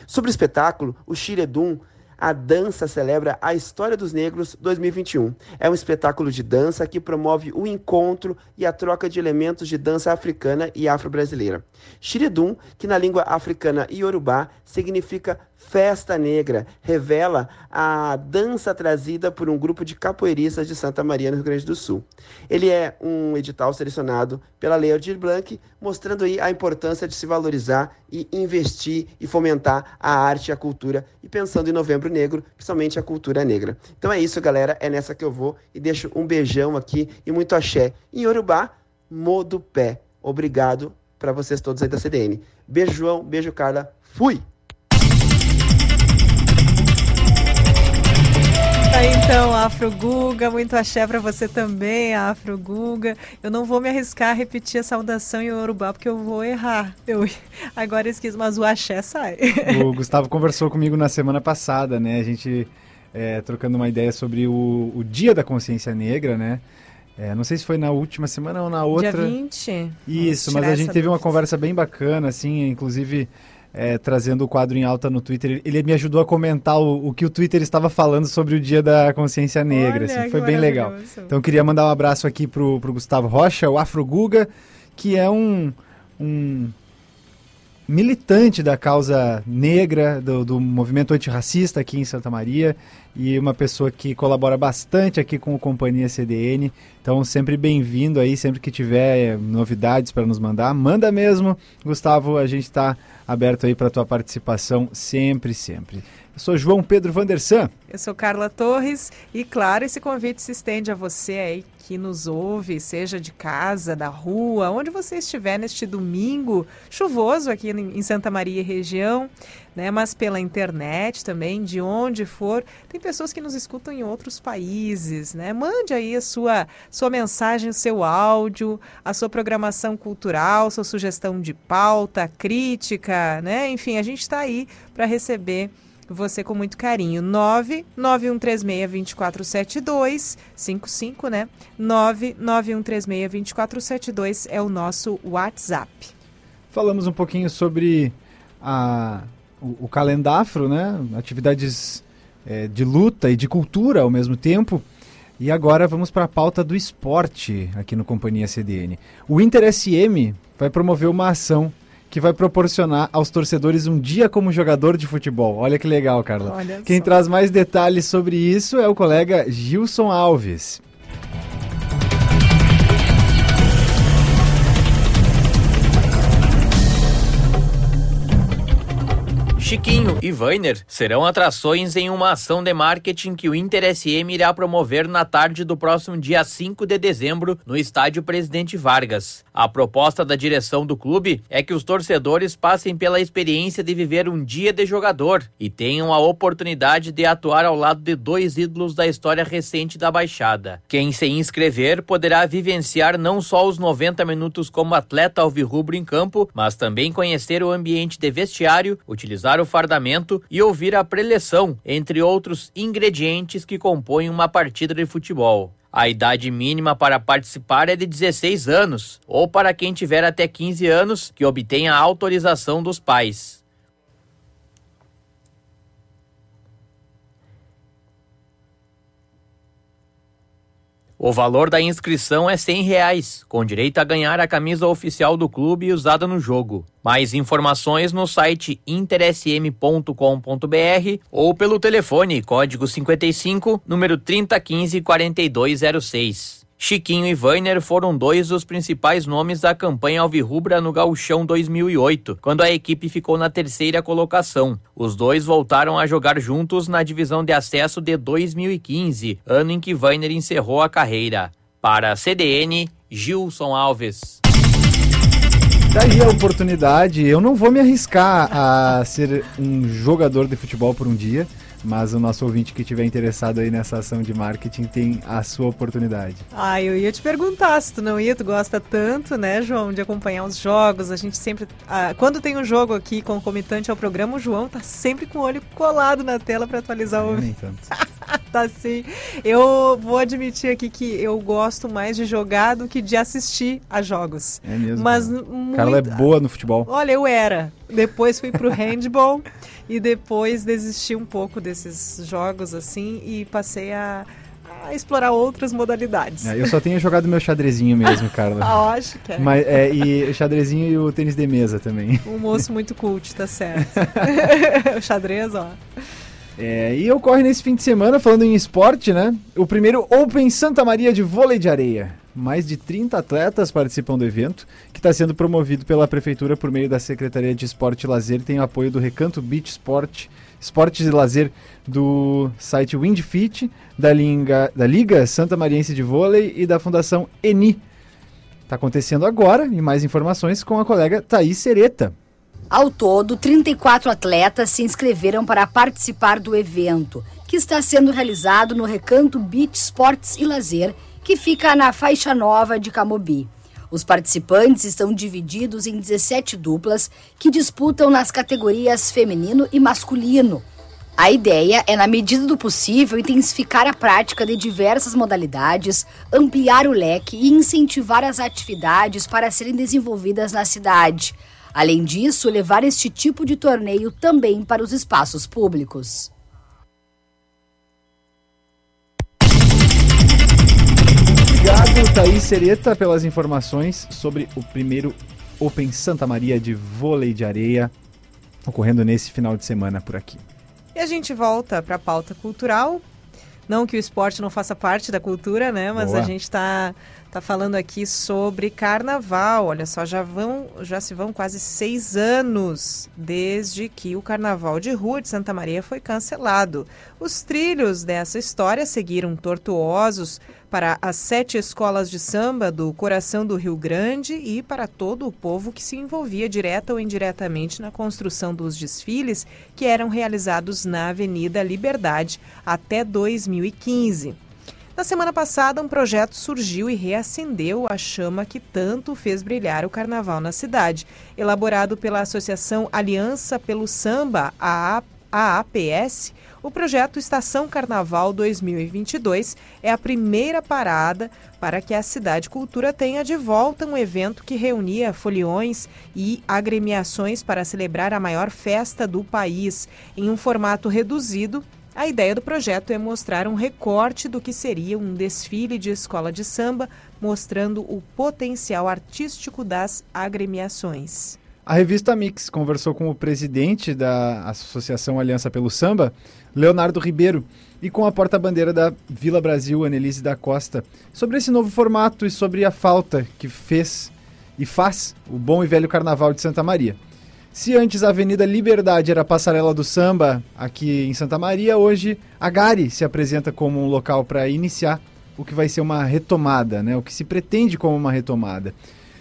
Sobre o espetáculo, o Xiredum a dança celebra a história dos negros 2021. É um espetáculo de dança que promove o encontro e a troca de elementos de dança africana e afro-brasileira. Xiredum, que na língua africana iorubá significa festa negra, revela a dança trazida por um grupo de capoeiristas de Santa Maria, no Rio Grande do Sul. Ele é um edital selecionado pela Lei Aldir Blanc, mostrando aí a importância de se valorizar e investir e fomentar a arte e a cultura, e pensando em Novembro Negro, principalmente a cultura negra. Então é isso, galera, é nessa que eu vou e deixo um beijão aqui e muito axé. Em Yorubá, Modo Pé. Obrigado para vocês todos aí da CDN. Beijo, João, beijo, Carla. Fui! Tá então, Afro Guga, muito axé para você também, Afro Guga. Eu não vou me arriscar a repetir a saudação em Urubá porque eu vou errar. Eu agora esqueci, mas o axé sai. O Gustavo conversou comigo na semana passada, né? A gente é, trocando uma ideia sobre o, o Dia da Consciência Negra, né? É, não sei se foi na última semana ou na outra. Dia 20. Isso, mas a gente teve uma conversa bem bacana, assim, inclusive é, trazendo o quadro em alta no Twitter. Ele me ajudou a comentar o, o, que o Twitter estava falando sobre o Dia da Consciência Negra. Olha, assim, foi bem legal. Então queria mandar um abraço aqui pro, pro Gustavo Rocha, o Afro Guga, que é um, um militante da causa negra, do, do movimento antirracista aqui em Santa Maria e uma pessoa que colabora bastante aqui com o Companhia CDN. Então, sempre bem-vindo aí, sempre que tiver novidades para nos mandar, manda mesmo. Gustavo, a gente está aberto aí para tua participação sempre, sempre. Eu sou João Pedro Vandersan. Eu sou Carla Torres e, claro, esse convite se estende a você aí que nos ouve, seja de casa, da rua, onde você estiver neste domingo chuvoso aqui em Santa Maria e região, né? Mas pela internet também, de onde for. Tem pessoas que nos escutam em outros países, né? Mande aí a sua, sua mensagem, o seu áudio, a sua programação cultural, sua sugestão de pauta, crítica, né? Enfim, a gente está aí para receber você com muito carinho. 991362472 55, né? 991362472 é o nosso WhatsApp. Falamos um pouquinho sobre a, o, o calendafro, né? Atividades é, de luta e de cultura ao mesmo tempo. E agora vamos para a pauta do esporte aqui no Companhia CDN. O Inter SM vai promover uma ação que vai proporcionar aos torcedores um dia como jogador de futebol. Olha que legal, Carla. Olha Quem traz mais detalhes sobre isso é o colega Gilson Alves. Chiquinho e Vainer serão atrações em uma ação de marketing que o Inter SM irá promover na tarde do próximo dia 5 de dezembro no estádio Presidente Vargas. A proposta da direção do clube é que os torcedores passem pela experiência de viver um dia de jogador e tenham a oportunidade de atuar ao lado de dois ídolos da história recente da Baixada. Quem se inscrever poderá vivenciar não só os 90 minutos como atleta alvirrubro em campo, mas também conhecer o ambiente de vestiário, utilizar o fardamento e ouvir a preleção, entre outros ingredientes que compõem uma partida de futebol. A idade mínima para participar é de 16 anos, ou para quem tiver até 15 anos, que obtenha a autorização dos pais. O valor da inscrição é 100 reais, com direito a ganhar a camisa oficial do clube usada no jogo. Mais informações no site intersm.com.br ou pelo telefone código 55, número 3015 4206. Chiquinho e Weiner foram dois dos principais nomes da campanha Alvirrubra no Gauchão 2008, quando a equipe ficou na terceira colocação. Os dois voltaram a jogar juntos na divisão de acesso de 2015, ano em que Weiner encerrou a carreira. Para a CDN, Gilson Alves. Daí a oportunidade, eu não vou me arriscar a ser um jogador de futebol por um dia, mas o nosso ouvinte que estiver interessado aí nessa ação de marketing tem a sua oportunidade. Ah, eu ia te perguntar se tu não ia, tu gosta tanto, né, João, de acompanhar os jogos. A gente sempre. Ah, quando tem um jogo aqui concomitante ao programa, o João tá sempre com o olho colado na tela para atualizar o. Nem tanto. tá sim. Eu vou admitir aqui que eu gosto mais de jogar do que de assistir a jogos. É mesmo. Mas muito... Carla é boa no futebol. Olha, eu era. Depois fui pro handball e depois desisti um pouco desses jogos assim e passei a, a explorar outras modalidades. É, eu só tenho jogado meu xadrezinho mesmo, Carla. ah, acho que é. Mas, é. E o xadrezinho e o tênis de mesa também. Um moço muito cult, tá certo. o xadrez, ó. É, e ocorre nesse fim de semana, falando em esporte, né? O primeiro Open Santa Maria de vôlei de areia. Mais de 30 atletas participam do evento, que está sendo promovido pela Prefeitura por meio da Secretaria de Esporte e Lazer e tem o apoio do Recanto Beach Sport, Esportes e Lazer do site Windfit, da, Liga, da Liga Santa Mariense de Vôlei e da Fundação ENI. Está acontecendo agora e mais informações com a colega Thaís Sereta. Ao todo, 34 atletas se inscreveram para participar do evento, que está sendo realizado no Recanto Beach Sports e Lazer, que fica na faixa nova de Camobi. Os participantes estão divididos em 17 duplas que disputam nas categorias feminino e masculino. A ideia é, na medida do possível, intensificar a prática de diversas modalidades, ampliar o leque e incentivar as atividades para serem desenvolvidas na cidade. Além disso, levar este tipo de torneio também para os espaços públicos. Obrigado, Thaís Sereta, pelas informações sobre o primeiro Open Santa Maria de vôlei de areia ocorrendo nesse final de semana por aqui. E a gente volta para a pauta cultural. Não que o esporte não faça parte da cultura, né? Mas Boa. a gente está tá falando aqui sobre carnaval. Olha só, já vão, já se vão quase seis anos desde que o Carnaval de Rua de Santa Maria foi cancelado. Os trilhos dessa história seguiram tortuosos para as sete escolas de samba do coração do Rio Grande e para todo o povo que se envolvia direta ou indiretamente na construção dos desfiles que eram realizados na Avenida Liberdade até 2015. Na semana passada, um projeto surgiu e reacendeu a chama que tanto fez brilhar o carnaval na cidade. Elaborado pela Associação Aliança pelo Samba, a AAPS, o projeto Estação Carnaval 2022 é a primeira parada para que a Cidade Cultura tenha de volta um evento que reunia foliões e agremiações para celebrar a maior festa do país em um formato reduzido a ideia do projeto é mostrar um recorte do que seria um desfile de escola de samba, mostrando o potencial artístico das agremiações. A revista Mix conversou com o presidente da Associação Aliança pelo Samba, Leonardo Ribeiro, e com a porta-bandeira da Vila Brasil, Annelise da Costa, sobre esse novo formato e sobre a falta que fez e faz o bom e velho Carnaval de Santa Maria. Se antes a Avenida Liberdade era a passarela do samba aqui em Santa Maria, hoje a Gari se apresenta como um local para iniciar o que vai ser uma retomada, né? o que se pretende como uma retomada.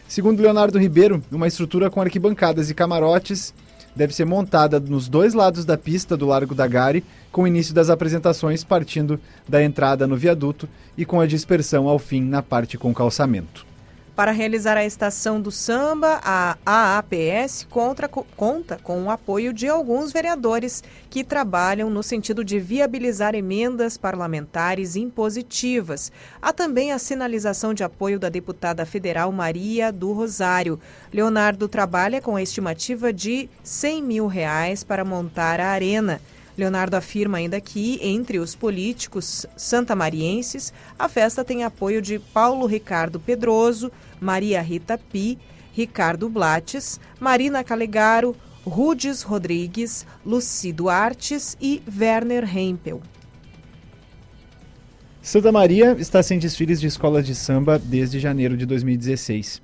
Segundo Leonardo Ribeiro, uma estrutura com arquibancadas e camarotes deve ser montada nos dois lados da pista do Largo da Gari, com o início das apresentações partindo da entrada no viaduto e com a dispersão ao fim na parte com calçamento. Para realizar a estação do samba, a AAPS contra, conta com o apoio de alguns vereadores que trabalham no sentido de viabilizar emendas parlamentares impositivas. Há também a sinalização de apoio da deputada federal Maria do Rosário. Leonardo trabalha com a estimativa de 100 mil reais para montar a arena. Leonardo afirma ainda que, entre os políticos santamarienses, a festa tem apoio de Paulo Ricardo Pedroso, Maria Rita Pi, Ricardo Blates, Marina Calegaro, Rudes Rodrigues, Luci Duartes e Werner Hempel. Santa Maria está sem desfiles de escolas de samba desde janeiro de 2016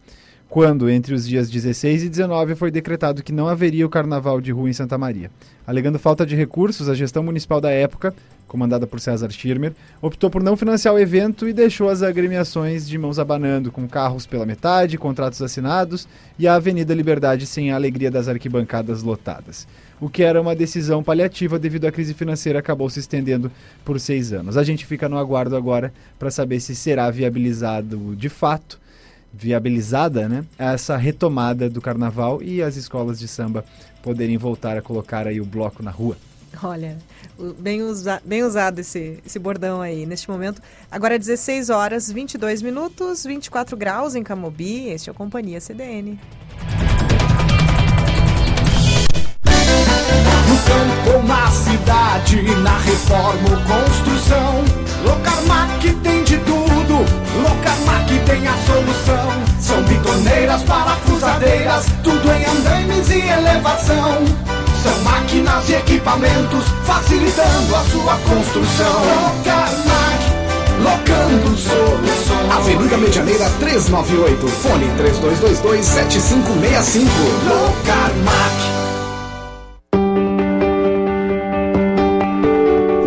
quando, entre os dias 16 e 19, foi decretado que não haveria o carnaval de rua em Santa Maria. Alegando falta de recursos, a gestão municipal da época, comandada por César Schirmer, optou por não financiar o evento e deixou as agremiações de mãos abanando, com carros pela metade, contratos assinados e a Avenida Liberdade sem a alegria das arquibancadas lotadas. O que era uma decisão paliativa devido à crise financeira acabou se estendendo por seis anos. A gente fica no aguardo agora para saber se será viabilizado de fato viabilizada, né, essa retomada do carnaval e as escolas de samba poderem voltar a colocar aí o bloco na rua. Olha, bem, usa, bem usado esse, esse bordão aí neste momento. Agora é 16 horas, 22 minutos, 24 graus em Camobi. Este é o Companhia CDN. Campo, na cidade, na reforma ou construção, Locarmac tem de tudo. Locarmac tem a solução. São bitoneiras, parafusadeiras, tudo em andaimes e elevação. São máquinas e equipamentos facilitando a sua construção. Locarmac, locando soluções. Avenida Medianeira 398, fone 3222 7565. Locarmac.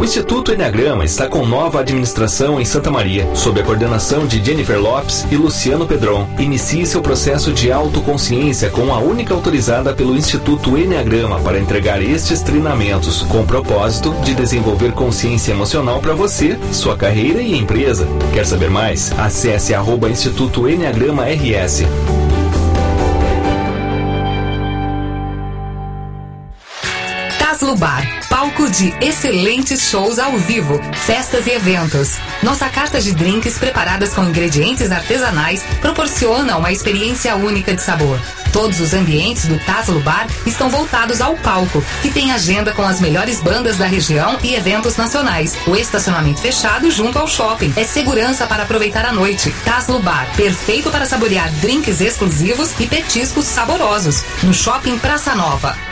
O Instituto Enneagrama está com nova administração em Santa Maria, sob a coordenação de Jennifer Lopes e Luciano Pedron. Inicie seu processo de autoconsciência com a única autorizada pelo Instituto Enneagrama para entregar estes treinamentos, com o propósito de desenvolver consciência emocional para você, sua carreira e empresa. Quer saber mais? Acesse arroba Instituto Enneagrama RS. Taslo Bar, palco de excelentes shows ao vivo, festas e eventos. Nossa carta de drinks preparadas com ingredientes artesanais proporciona uma experiência única de sabor. Todos os ambientes do Taslo Bar estão voltados ao palco, que tem agenda com as melhores bandas da região e eventos nacionais. O estacionamento fechado junto ao shopping é segurança para aproveitar a noite. Taslo Bar, perfeito para saborear drinks exclusivos e petiscos saborosos. No Shopping Praça Nova.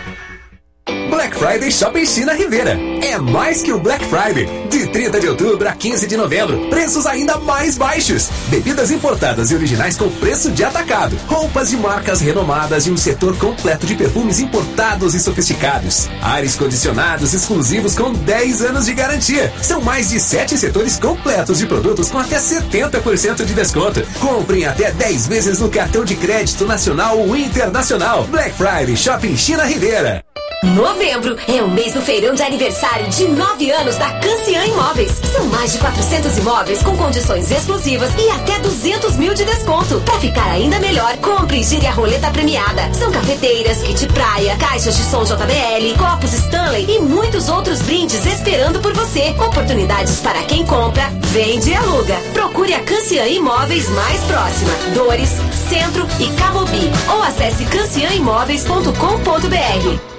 Black Friday Shopping China Rivera. É mais que o Black Friday. De 30 de outubro a 15 de novembro, preços ainda mais baixos. Bebidas importadas e originais com preço de atacado. Roupas de marcas renomadas e um setor completo de perfumes importados e sofisticados. Ares condicionados exclusivos com 10 anos de garantia. São mais de 7 setores completos de produtos com até 70% de desconto. Comprem até 10 vezes no cartão de crédito nacional ou internacional. Black Friday Shopping China Rivera. Novembro é o mês do feirão de aniversário de 9 anos da Cancian Imóveis. São mais de 400 imóveis com condições exclusivas e até 200 mil de desconto. Para ficar ainda melhor, compre e gire a roleta premiada. São cafeteiras, kit praia, caixas de som JBL, copos Stanley e muitos outros brindes esperando por você. Oportunidades para quem compra, vende e aluga. Procure a Cancian Imóveis mais próxima. Dores, Centro e Camobi. Ou acesse cancianimóveis.com.br.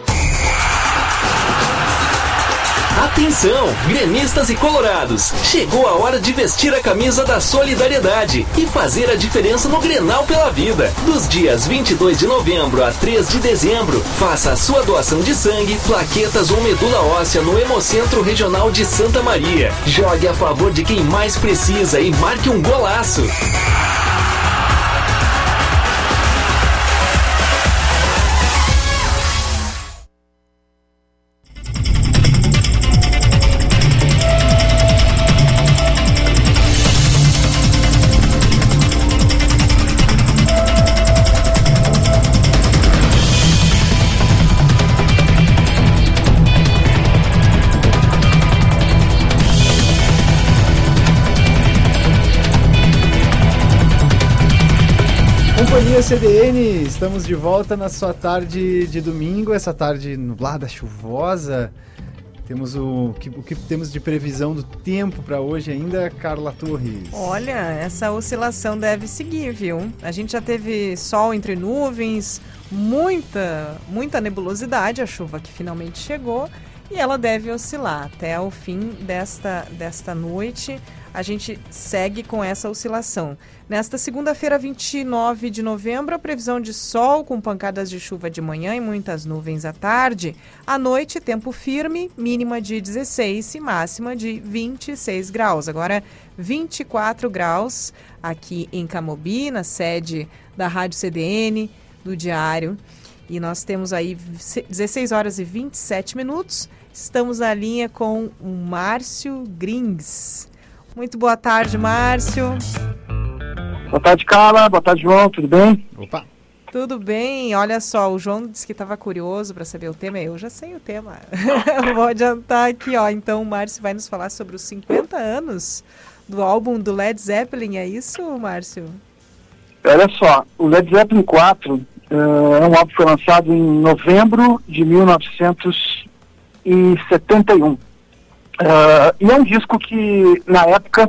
Atenção, gremistas e colorados! Chegou a hora de vestir a camisa da solidariedade e fazer a diferença no Grenal pela Vida. Dos dias 22 de novembro a 3 de dezembro, faça a sua doação de sangue, plaquetas ou medula óssea no Hemocentro Regional de Santa Maria. Jogue a favor de quem mais precisa e marque um golaço. CDN, estamos de volta na sua tarde de domingo, essa tarde nublada, chuvosa. Temos o, o que temos de previsão do tempo para hoje ainda, Carla Torres? Olha, essa oscilação deve seguir, viu? A gente já teve sol entre nuvens, muita, muita nebulosidade, a chuva que finalmente chegou, e ela deve oscilar até o fim desta, desta noite a gente segue com essa oscilação. Nesta segunda-feira, 29 de novembro, a previsão de sol com pancadas de chuva de manhã e muitas nuvens à tarde. À noite, tempo firme, mínima de 16 e máxima de 26 graus. Agora, 24 graus aqui em Camobi, na sede da Rádio CDN, do Diário. E nós temos aí 16 horas e 27 minutos. Estamos na linha com o Márcio Grings. Muito boa tarde, Márcio. Boa tarde, Carla. Boa tarde, João. Tudo bem? Opa. Tudo bem. Olha só, o João disse que estava curioso para saber o tema. Eu já sei o tema. Vou adiantar aqui, ó. Então, o Márcio vai nos falar sobre os 50 anos do álbum do Led Zeppelin. É isso, Márcio? Olha só, o Led Zeppelin 4 uh, eh, é um álbum que foi lançado em novembro de 1971. Uh, e é um disco que, na época,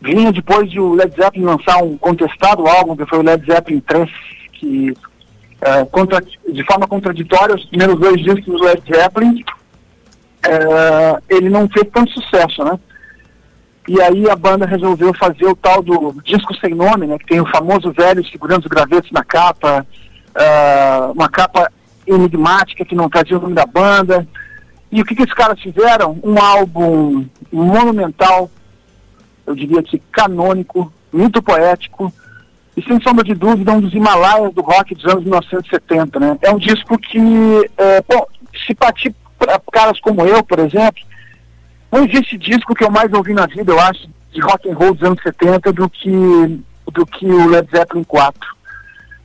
vinha depois de o Led Zeppelin lançar um contestado álbum, que foi o Led Zeppelin 3, que, uh, contra, de forma contraditória, os primeiros dois discos do Led Zeppelin, uh, ele não fez tanto sucesso, né? E aí a banda resolveu fazer o tal do disco sem nome, né? Que tem o famoso velho segurando os gravetos na capa, uma capa enigmática que não trazia o nome da banda. E o que, que esses caras fizeram? Um álbum monumental, eu diria que canônico, muito poético, e sem sombra de dúvida um dos Himalaias do rock dos anos 1970, né? É um disco que, é, bom, se partir para caras como eu, por exemplo, não existe disco que eu mais ouvi na vida, eu acho, de rock and roll dos anos 70 do que, do que o Led Zeppelin 4.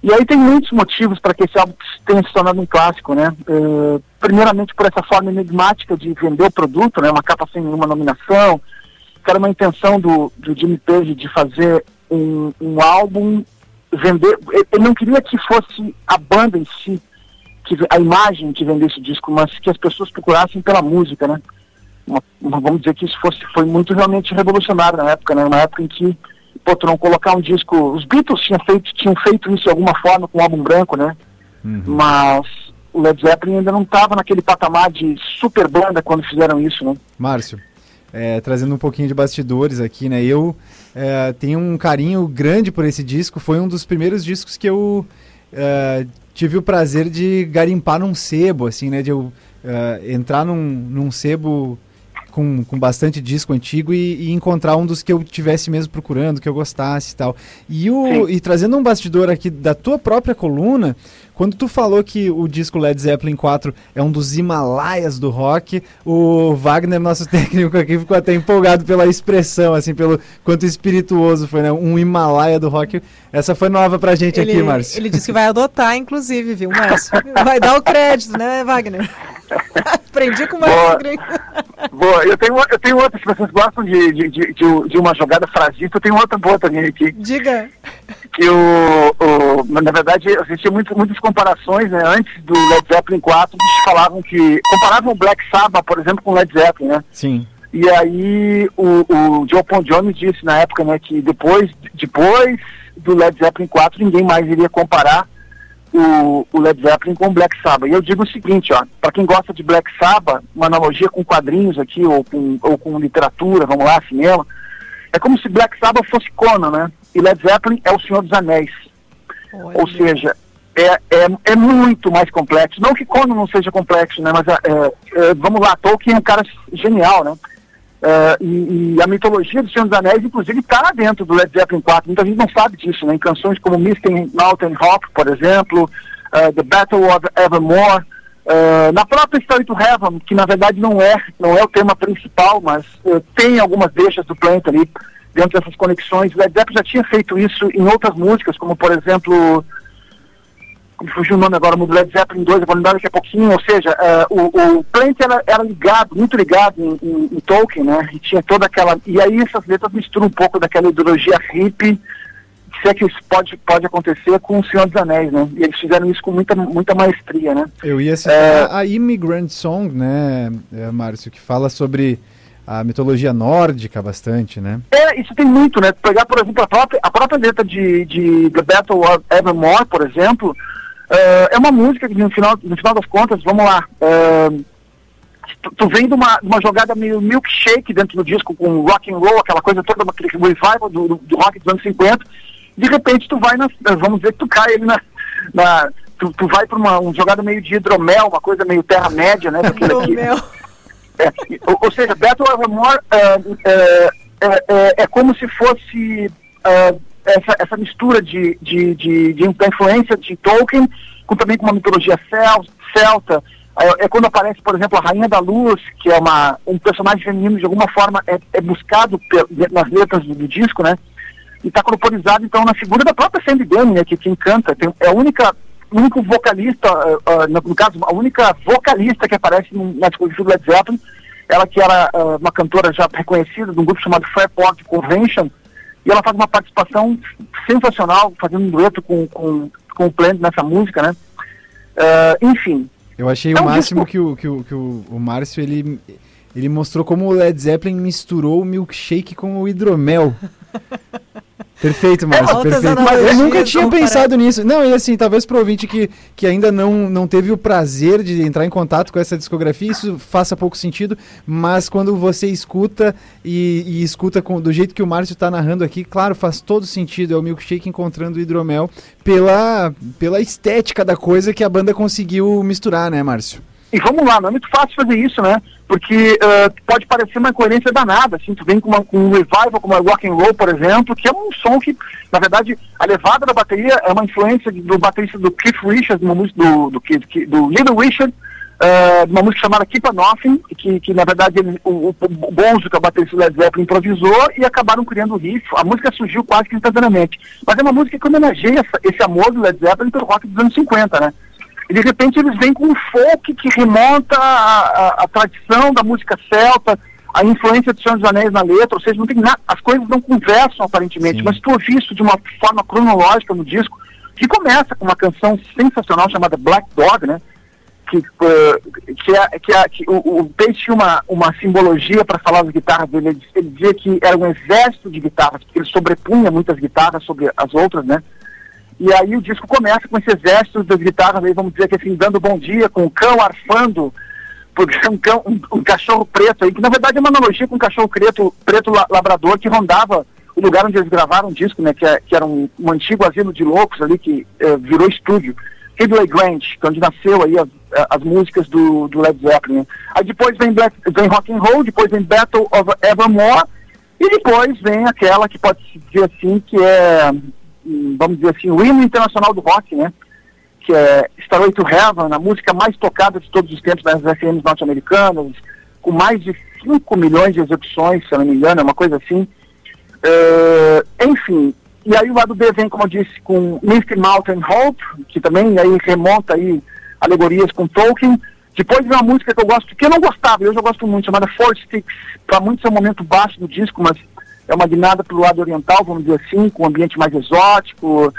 E aí tem muitos motivos para que esse álbum tenha se tornado um clássico, né? Uh, primeiramente por essa forma enigmática de vender o produto, né? Uma capa sem nenhuma nominação, que era uma intenção do, do Jimmy Page de fazer um, um álbum, vender... Ele não queria que fosse a banda em si, que, a imagem que vendesse o disco, mas que as pessoas procurassem pela música, né? Uma, uma, vamos dizer que isso fosse, foi muito realmente revolucionário na época, né? Uma época em que pô, tu não colocar um disco. Os Beatles tinham feito, tinham feito isso de alguma forma com o álbum branco, né? Uhum. Mas o Led Zeppelin ainda não estava naquele patamar de super banda quando fizeram isso, né? Márcio, é, trazendo um pouquinho de bastidores aqui, né? Eu é, tenho um carinho grande por esse disco. Foi um dos primeiros discos que eu é, tive o prazer de garimpar num sebo, assim, né? De eu é, entrar num, num sebo com, com bastante disco antigo e, e, encontrar um dos que eu tivesse mesmo procurando, que eu gostasse e tal. E, o, e trazendo um bastidor aqui da tua própria coluna, quando tu falou que o disco Led Zeppelin 4 é um dos Himalaias do rock, o Wagner, nosso técnico aqui, ficou até empolgado pela expressão, assim, pelo quanto espirituoso foi, né? Um Himalaia do rock. Essa foi nova pra gente ele, aqui, Márcio. Ele disse que vai adotar, inclusive, viu, Márcio? Vai dar o crédito, né, Wagner? Aprendi com o Márcio Boa, eu tenho, eu tenho outra, se vocês gostam de, de, de, de uma jogada fragista, eu tenho outra boa também aqui. Diga. Que o, o na verdade, existiam muito, muitas comparações, né? Antes do Led Zeppelin 4, eles falavam que. Comparavam o Black Sabbath, por exemplo, com o Led Zeppelin, né? Sim. E aí o, o Joe Paul Jones disse na época, né, que depois, depois do Led Zeppelin 4, ninguém mais iria comparar o, o, Led Zeppelin com o Black Sabbath. E eu digo o seguinte, ó, para quem gosta de Black Sabbath, uma analogia com quadrinhos aqui, ou com, ou com literatura, vamos lá, cinema, é como se Black Sabbath fosse Conan, né? E Led Zeppelin é o Senhor dos Anéis. Olha. Ou seja, é, é, é muito mais complexo. Não que Conan não seja complexo, né? Mas é, é, é vamos lá, Tolkien é um cara genial, né? Uh, e, e, a mitologia do Senhor dos Anéis, inclusive, está dentro do Led Zeppelin 4. Muita gente não sabe disso, né? Em canções como Misty Mountain Hop, por exemplo, uh, The Battle of Evermore, uh, na própria Story to Heaven, que na verdade não é, não é o tema principal, mas tem algumas deixas do Plant ali dentro dessas conexões. Led Zeppelin já tinha feito isso em outras músicas, como por exemplo me fugiu o nome agora, o Led Zeppelin 2, eu vou lembrar daqui a pouquinho, ou seja, uh, o, o Plant era, era, ligado, muito ligado em, em, em, Tolkien, né, e tinha toda aquela, e aí essas letras misturam um pouco daquela ideologia hippie, se é que isso pode, pode acontecer com o Senhor dos Anéis, né? E eles fizeram isso com muita, muita maestria, né? Eu ia citar é... a Immigrant Song, né, é, Márcio, que fala sobre a mitologia nórdica bastante, né? É, isso tem muito, né? Pegar, por exemplo, a própria, a própria letra de, de The Battle of Evermore, por exemplo, uh, é uma música que no final, no final das contas, vamos lá, uh, tu, tu vem de uma, uma jogada meio milkshake dentro do disco, com rock and roll, aquela coisa toda, aquele revival do, do, do rock dos anos 50, de repente tu vai, na, vamos dizer que tu cai ali na... na tu, tu vai para uma, uma jogada meio de hidromel, uma coisa meio terra-média, né? Hidromel. É, ou, ou, seja, Battle Evermore é, é, é, é, é como se fosse uh, essa, essa mistura de, de, de, de, influência de Tolkien com também com uma mitologia cel, celta. É, é, quando aparece, por exemplo, a Rainha da Luz, que é uma, um personagem feminino, de alguma forma é, é buscado nas letras do, do, disco, né? E está corporizado, então, na figura da própria Sandy Dunn, né? Que quem canta, tem, é a única único vocalista, uh, uh, no, caso, a única vocalista que aparece na discografia do Led Zeppelin, ela que era uh, uma cantora já reconhecida de um grupo chamado Fairport Convention, e ela faz uma participação sensacional, fazendo um dueto com, com, com o Plant nessa música, né? enfim. Eu achei é o máximo disco... que, o, que, o, que o, o Márcio, ele, ele mostrou como o Led Zeppelin misturou o milkshake com o hidromel. Perfeito, Márcio, é, perfeito. Mas eu nunca tinha pensado para... nisso. Não, e assim, talvez pro ouvinte que, que ainda não, não teve o prazer de entrar em contato com essa discografia, isso faça pouco sentido, mas quando você escuta e, e escuta com, do jeito que o Márcio está narrando aqui, claro, faz todo sentido. É o Milkshake encontrando o hidromel pela, pela estética da coisa que a banda conseguiu misturar, né, Márcio? E vamos lá, não é muito fácil fazer isso, né? Porque uh, pode parecer uma incoerência danada, assim, tu vem com, uma, com um revival como a rock and roll, por exemplo, que é um som que, na verdade, a levada da bateria é uma influência do baterista do Keith Richards, do, do, do, do Little Richard, uh, uma música chamada Keep a Nothing, que, que na verdade ele, o, o, o Bonzo, que é o baterista do Led Zeppelin, improvisou e acabaram criando o riff. A música surgiu quase que instantaneamente. Mas é uma música que homenageia esse amor do Led Zeppelin pelo rock dos anos 50, né? E de repente eles vêm com um folk que remonta à, tradição da música celta, a influência de Senhor dos Anéis na letra, ou seja, não tem nada, as coisas não conversam aparentemente, Sim. mas tu ouvir isso de uma forma cronológica no disco, que começa com uma canção sensacional chamada Black Dog, né? Que, uh, que, é, que, é, que o, o Page tinha uma, uma simbologia para falar das guitarras dele. Ele, ele dizia que era um exército de guitarras, porque ele sobrepunha muitas guitarras sobre as outras, né? E aí o disco começa com esse exército das guitarras, aí vamos dizer que assim, dando bom dia, com o cão arfando, porque um, cão, um, um, cachorro preto aí, que na verdade é uma analogia com um cachorro preto, preto labrador que rondava o lugar onde eles gravaram o disco, né, que, é, que era um, um, antigo asilo de loucos ali, que é, virou estúdio. Ridley Grant, é onde nasceu aí as, as músicas do, do Led Zeppelin. Né. Aí depois vem, Black, vem Rock and Roll, depois vem Battle of Evermore, e depois vem aquela que pode se dizer assim, que é vamos dizer assim, o hino internacional do rock, né? Que é Starway to Heaven, a música mais tocada de todos os tempos das FMs norte-americanas, com mais de 5 milhões de execuções, se eu não me engano, é uma coisa assim. Uh, enfim, e aí o lado B vem, como eu disse, com Misty Mountain Hope, que também aí remonta aí alegorias com Tolkien. Depois vem uma música que eu gosto, que eu não gostava, eu já gosto muito, chamada Four Sticks. Para muitos é um momento baixo do disco, mas é uma guinada para o lado oriental, vamos dizer assim, com um ambiente mais exótico.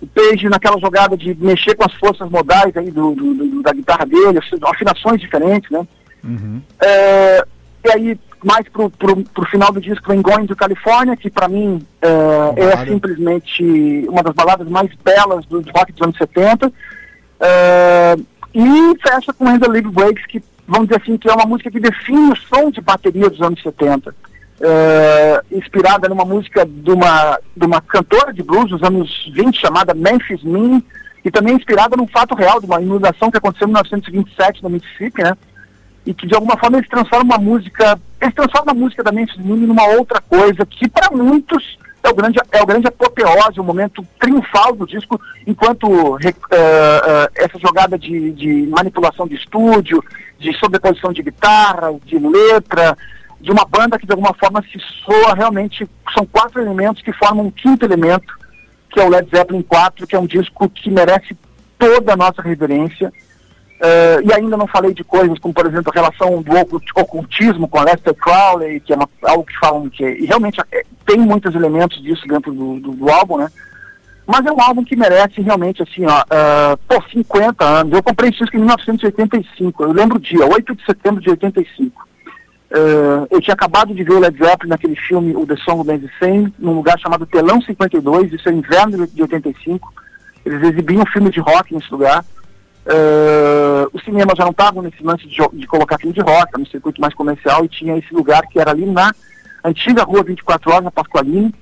O Page naquela jogada de mexer com as forças modais aí do, do, do da guitarra dele, afinações diferentes, né? Uhum. É, e aí, mais pro, pro, pro final do disco vem Going to California, que para mim é, é, simplesmente uma das baladas mais belas do, rock dos anos 70. É, e fecha com End Live Breaks, que vamos dizer assim, que é uma música que define o som de bateria dos anos 70 uh, inspirada numa música de uma, de uma cantora de blues dos anos 20 chamada Memphis Min, e também inspirada num fato real de uma inundação que aconteceu em 1927 no Mississippi, né? E que de alguma forma eles transformam a música, eles transformam a música da Memphis Min numa outra coisa que para muitos é o grande é o grande apoteose, o momento triunfal do disco, enquanto uh, uh, essa jogada de, de manipulação de estúdio, de sobreposição de guitarra, de letra, de uma banda que de alguma forma se soa realmente, são quatro elementos que formam um quinto elemento, que é o Led Zeppelin 4, que é um disco que merece toda a nossa reverência. Uh, e ainda não falei de coisas como, por exemplo, a relação do ocultismo com Lester Crowley, que é uma, algo que falam que é, e realmente é, tem muitos elementos disso dentro do, do, do álbum, né? Mas é um álbum que merece realmente, assim, ó, uh, por 50 anos. Eu comprei esse disco em 1985, eu lembro o dia, 8 de setembro de 85. Uh, eu tinha acabado de ver o Led Zeppelin naquele filme, o The Song of the Same, num lugar chamado Telão 52, isso é inverno de 85. Eles exibiam filme de rock nesse lugar. Uh, os cinemas já não estavam nesse lance de, de, colocar filme de rock, um circuito mais comercial, e tinha esse lugar que era ali na antiga rua 24 horas, na Pasqualini,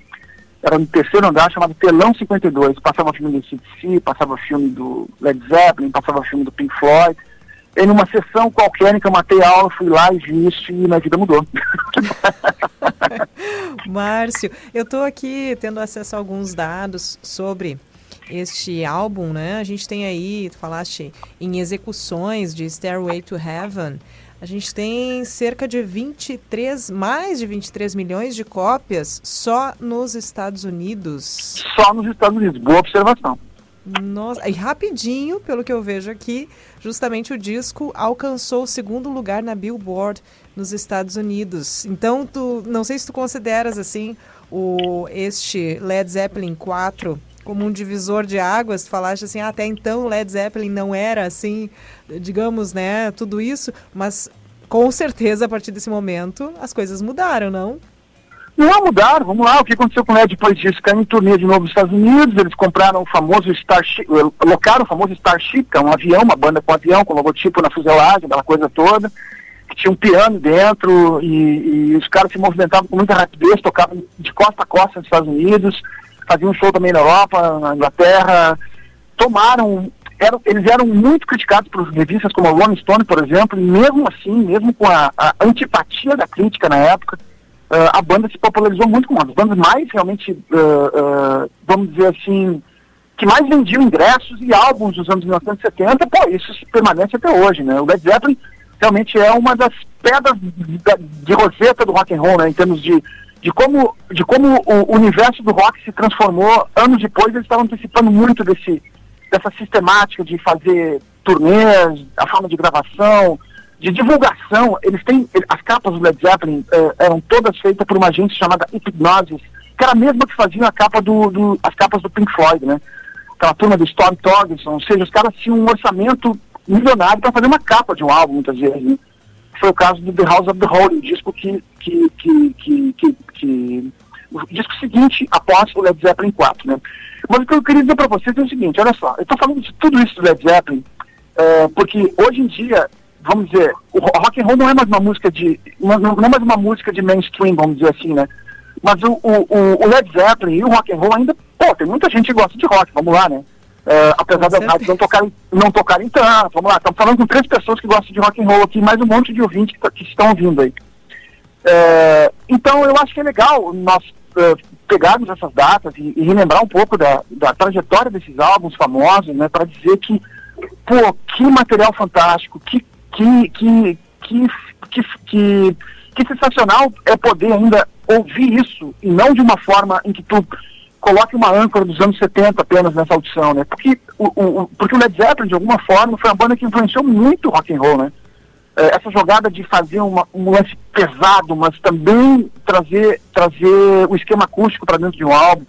era no terceiro andar, chamado Telão 52. Passava filme do CDC, passava filme do Led Zeppelin, passava filme do Pink Floyd. E numa sessão qualquer em que eu matei a aula, fui lá e vi isso e minha vida mudou. Márcio, eu estou aqui tendo acesso a alguns dados sobre este álbum, né? A gente tem aí, tu falaste em execuções de Stairway to Heaven. A gente tem cerca de 23, mais de 23 milhões de cópias só nos Estados Unidos. Só nos Estados Unidos, boa observação. Nossa, e rapidinho, pelo que eu vejo aqui, justamente o disco alcançou o segundo lugar na Billboard nos Estados Unidos. Então, tu, não sei se tu consideras assim o este Led Zeppelin 4 como um divisor de águas, tu falaste assim, ah, até então Led Zeppelin não era assim, digamos, né, tudo isso, mas com certeza a partir desse momento as coisas mudaram, não? Não, mudaram, vamos lá, o que aconteceu com o Led depois disso? Caiu em turnê de novo nos Estados Unidos, eles compraram o famoso Starship, locaram o famoso Starship, que é um avião, uma banda com avião, com logotipo na fuselagem, aquela coisa toda, que tinha um piano dentro e, e os caras se movimentavam com muita rapidez, tocavam de costa a costa nos Estados Unidos, faziam um show também na Europa, na Inglaterra, tomaram, eram, eles eram muito criticados por revistas como a Rolling Stone, por exemplo, e mesmo assim, mesmo com a, a antipatia da crítica na época, uh, a banda se popularizou muito como uma das bandas mais realmente, uh, uh, vamos dizer assim, que mais vendiam ingressos e álbuns dos anos 1970, pô, isso permanece até hoje, né? O Led Zeppelin realmente é uma das pedras de, de roseta do rock and roll, né, em termos de de como, de como o universo do rock se transformou anos depois, eles estavam antecipando muito desse, dessa sistemática de fazer turnês, a forma de gravação, de divulgação. Eles têm, as capas do Led Zeppelin eh, eram todas feitas por uma agência chamada Hypnosis, que era a mesma que fazia a capa do, do, as capas do Pink Floyd, né? Aquela turma do Storm Thorgerson, ou seja, os caras tinham um orçamento milionário para fazer uma capa de um álbum, muitas vezes. Né? foi o caso do The House of the Holy, o disco que, que, que, que, que, que o disco seguinte após o Led Zeppelin 4, né? Mas o que eu queria dizer para vocês é o seguinte, olha só, eu estou falando de tudo isso do Led Zeppelin, é, porque hoje em dia, vamos dizer, o rock and roll não é mais uma música de, não, não é mais uma música de mainstream, vamos dizer assim, né? Mas o, o, o Led Zeppelin e o rock and roll ainda, pô, tem muita gente que gosta de rock, vamos lá, né? É, apesar das rádios não tocarem, não tocarem tanto, vamos lá, estamos falando com três pessoas que gostam de rock and roll aqui, mais um monte de ouvintes que, tá, que estão ouvindo aí. É, então eu acho que é legal nós é, pegarmos essas datas e, e, relembrar um pouco da, da trajetória desses álbuns famosos, né, para dizer que, pô, que material fantástico, que, que, que, que, que, que, que sensacional é poder ainda ouvir isso e não de uma forma em que tu coloque uma âncora dos anos 70 apenas nessa audição, né? Porque o, o, porque o Led Zeppelin, de alguma forma, foi uma banda que influenciou muito o rock and roll, né? É, essa jogada de fazer uma, um lance pesado, mas também trazer, trazer o esquema acústico para dentro de um álbum,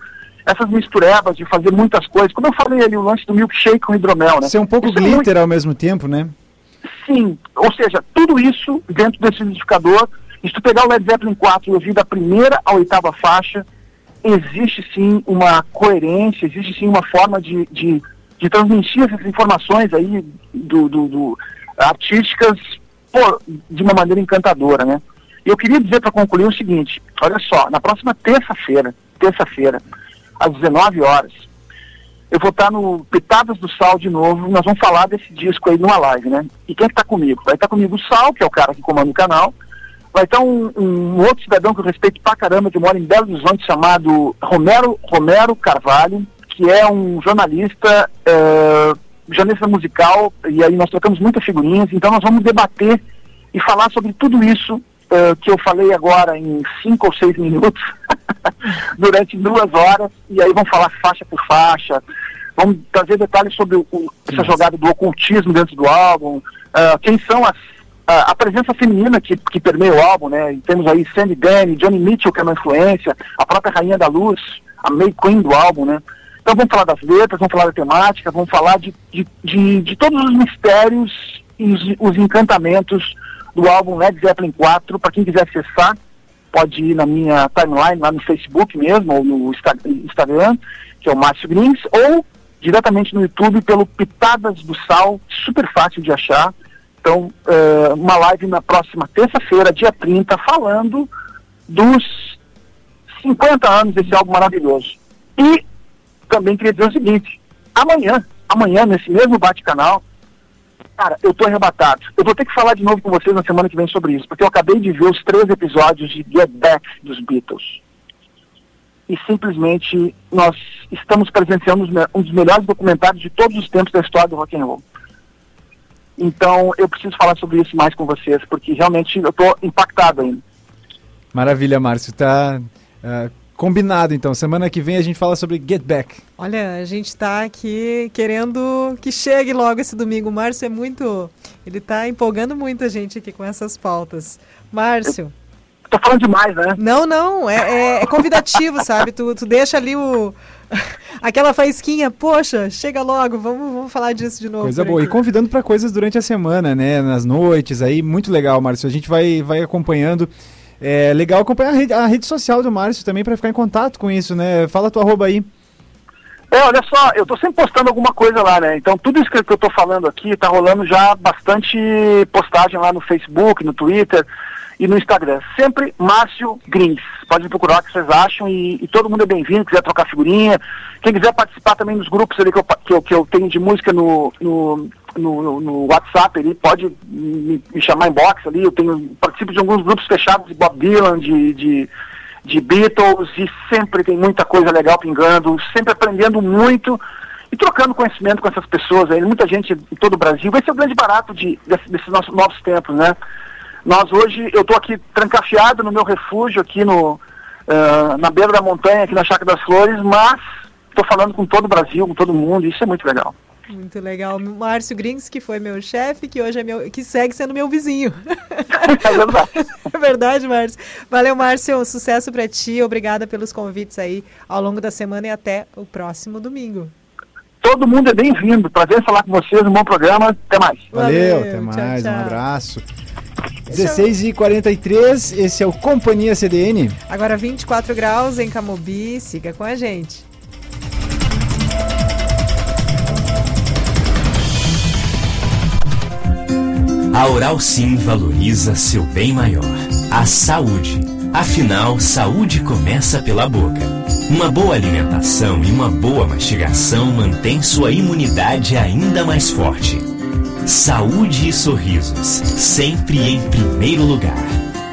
essas misturebas de fazer muitas coisas, como eu falei ali, o lance do milkshake com hidromel, né? Ser um pouco isso glitter é muito... ao mesmo tempo, né? Sim, ou seja, tudo isso dentro desse identificador, se tu pegar o Led Zeppelin 4 e ouvir da primeira à oitava faixa, existe sim uma coerência, existe sim uma forma de, de, de transmitir essas informações aí do, do, do artísticas de uma maneira encantadora, né? Eu queria dizer para concluir o seguinte, olha só, na próxima terça-feira, terça-feira, às 19 horas, eu vou estar no Pitadas do Sal de novo, nós vamos falar desse disco aí numa live, né? E quem está comigo? Vai estar comigo o Sal, que é o cara que comanda o canal, Vai estar um, um, outro cidadão que eu respeito pra caramba, que mora em Belo Horizonte, chamado Romero, Romero Carvalho, que é um jornalista, uh, jornalista musical, e aí nós trocamos muitas figurinhas, então nós vamos debater e falar sobre tudo isso uh, que eu falei agora em cinco ou seis minutos, durante duas horas, e aí vamos falar faixa por faixa, vamos trazer detalhes sobre o, essa jogada do ocultismo dentro do álbum, uh, quem são as a, a, presença feminina que, que permeia o álbum, né? E temos aí Sandy Denny, Johnny Mitchell, que é uma influência, a própria Rainha da Luz, a May Queen do álbum, né? Então vamos falar das letras, vamos falar da temática, vamos falar de, de, de, de todos os mistérios e os, os encantamentos do álbum Led Zeppelin 4. Para quem quiser acessar, pode ir na minha timeline, lá no Facebook mesmo, ou no Insta Instagram, que é o Márcio Grins, ou diretamente no YouTube pelo Pitadas do Sal, super fácil de achar. Então, uh, uma live na próxima terça-feira, dia 30, falando dos 50 anos desse álbum maravilhoso. E também queria dizer o seguinte, amanhã, amanhã, nesse mesmo bate-canal, cara, eu tô arrebatado. Eu vou ter que falar de novo com vocês na semana que vem sobre isso, porque eu acabei de ver os três episódios de Get Back dos Beatles e simplesmente nós estamos presenciando um dos melhores documentários de todos os tempos da história do rock and roll. Então eu preciso falar sobre isso mais com vocês, porque realmente eu estou impactado ainda. Maravilha, Márcio. Tá uh, combinado então. Semana que vem a gente fala sobre Get Back. Olha, a gente está aqui querendo que chegue logo esse domingo. O Márcio é muito. Ele está empolgando muito a gente aqui com essas pautas. Márcio. Eu tô falando demais, né? Não, não, é, é, é convidativo, sabe? Tu, tu deixa ali o. Aquela faísquinha, poxa, chega logo, vamos, vamos falar disso de novo. Coisa boa. E convidando para coisas durante a semana, né? Nas noites aí, muito legal, Márcio. A gente vai, vai acompanhando. É legal acompanhar a rede, a rede social do Márcio também para ficar em contato com isso, né? Fala tua arroba aí. É, olha só, eu tô sempre postando alguma coisa lá, né? Então tudo isso que eu tô falando aqui tá rolando já bastante postagem lá no Facebook, no Twitter e no Instagram. Sempre Márcio Grins. Pode procurar o que vocês acham e, e todo mundo é bem-vindo, quiser trocar figurinha. Quem quiser participar também dos grupos ali que eu, que eu, que eu tenho de música no, no, no, no WhatsApp ali, pode me, me chamar em box ali. Eu tenho, participo de alguns grupos fechados de Bob Dylan, de, de, de Beatles e sempre tem muita coisa legal pingando, sempre aprendendo muito e trocando conhecimento com essas pessoas aí, muita gente em todo o Brasil. Esse é o grande barato de, desse, desses nossos novos tempos, né? Nós hoje, eu estou aqui trancafiado no meu refúgio, aqui no, uh, na beira da montanha, aqui na Chácara das Flores, mas estou falando com todo o Brasil, com todo mundo, isso é muito legal. Muito legal. Márcio Grings, que foi meu chefe, que hoje é meu. que segue sendo meu vizinho. É verdade. é verdade, Márcio. Valeu, Márcio. Sucesso para ti. Obrigada pelos convites aí ao longo da semana e até o próximo domingo. Todo mundo é bem-vindo. Prazer falar com vocês. Um bom programa. Até mais. Valeu, Valeu até mais. Tchau, tchau. Um abraço. 16 e 43 esse é o Companhia CDN. Agora 24 graus em Camobi, siga com a gente. A Oral Sim valoriza seu bem maior, a saúde. Afinal, saúde começa pela boca. Uma boa alimentação e uma boa mastigação mantém sua imunidade ainda mais forte. Saúde e sorrisos, sempre em primeiro lugar.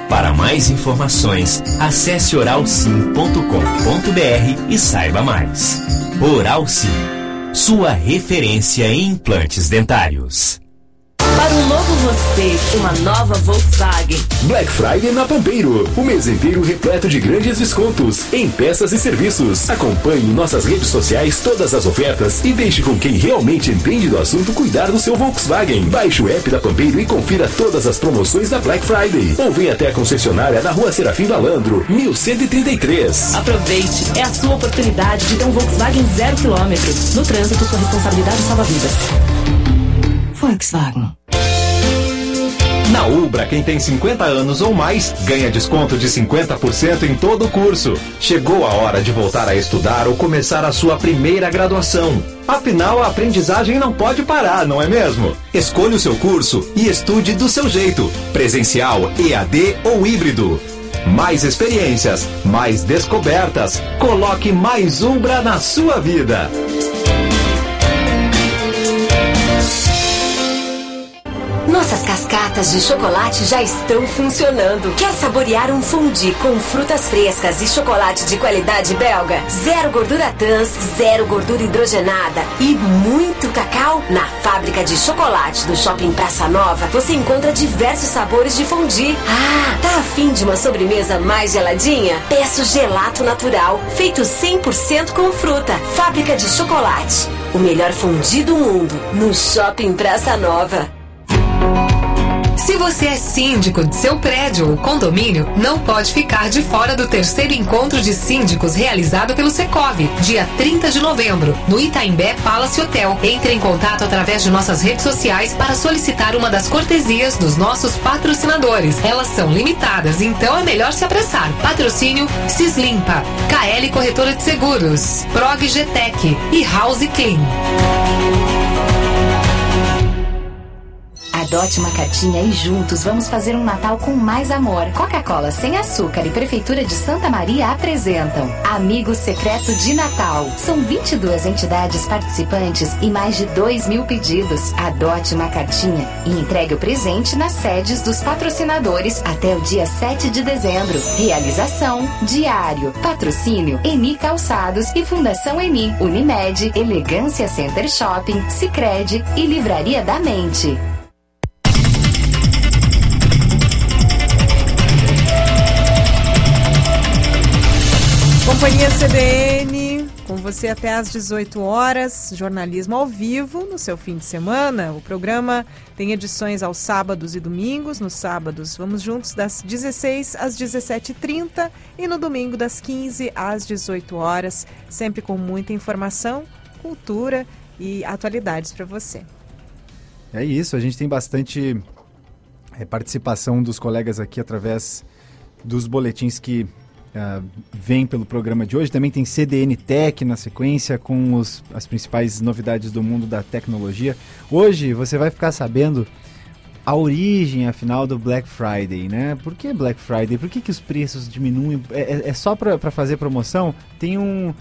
Para mais informações, acesse oralsim.com.br e saiba mais. Oral Sim, sua referência em implantes dentários. Para um novo você, uma nova Volkswagen. Black Friday na Pampeiro. O mês inteiro repleto de grandes descontos em peças e serviços. Acompanhe em nossas redes sociais todas as ofertas e deixe com quem realmente entende do assunto cuidar do seu Volkswagen. Baixe o app da Pampeiro e confira todas as promoções da Black Friday. Ou venha até a concessionária na rua Serafim Balandro, 1133. Aproveite, é a sua oportunidade de ter um Volkswagen zero quilômetro. No trânsito, sua responsabilidade salva vidas. Volkswagen. Na Ubra, quem tem 50 anos ou mais ganha desconto de 50% em todo o curso. Chegou a hora de voltar a estudar ou começar a sua primeira graduação. Afinal, a aprendizagem não pode parar, não é mesmo? Escolha o seu curso e estude do seu jeito: presencial, EAD ou híbrido. Mais experiências, mais descobertas. Coloque mais Ubra na sua vida. Cascatas de chocolate já estão funcionando. Quer saborear um fundi com frutas frescas e chocolate de qualidade belga? Zero gordura trans, zero gordura hidrogenada e muito cacau? Na fábrica de chocolate do Shopping Praça Nova, você encontra diversos sabores de fundi. Ah, tá afim de uma sobremesa mais geladinha? Peço gelato natural, feito 100% com fruta. Fábrica de chocolate. O melhor fundi do mundo no Shopping Praça Nova. Se você é síndico de seu prédio ou condomínio, não pode ficar de fora do terceiro encontro de síndicos realizado pelo Secov, dia 30 de novembro, no Itaimbé Palace Hotel. Entre em contato através de nossas redes sociais para solicitar uma das cortesias dos nossos patrocinadores. Elas são limitadas, então é melhor se apressar. Patrocínio Cislimpa, KL Corretora de Seguros, Prog GTEC e House Clean. Adote uma cartinha e juntos vamos fazer um Natal com mais amor. Coca-Cola sem açúcar e Prefeitura de Santa Maria apresentam Amigo Secreto de Natal. São 22 entidades participantes e mais de 2 mil pedidos. Adote uma cartinha e entregue o presente nas sedes dos patrocinadores até o dia 7 de dezembro. Realização Diário. Patrocínio Eni Calçados e Fundação Eni. Unimed, Elegância Center Shopping, Sicredi e Livraria da Mente. Companhia CBN, com você até às 18 horas, jornalismo ao vivo no seu fim de semana. O programa tem edições aos sábados e domingos. Nos sábados, vamos juntos das 16 às 17h30 e no domingo das 15 às 18 horas, sempre com muita informação, cultura e atualidades para você. É isso, a gente tem bastante é, participação dos colegas aqui através dos boletins que uh, vem pelo programa de hoje. Também tem CDN Tech na sequência com os, as principais novidades do mundo da tecnologia. Hoje você vai ficar sabendo a origem, afinal, do Black Friday, né? Por que Black Friday? Por que, que os preços diminuem? É, é, é só para fazer promoção? Tem um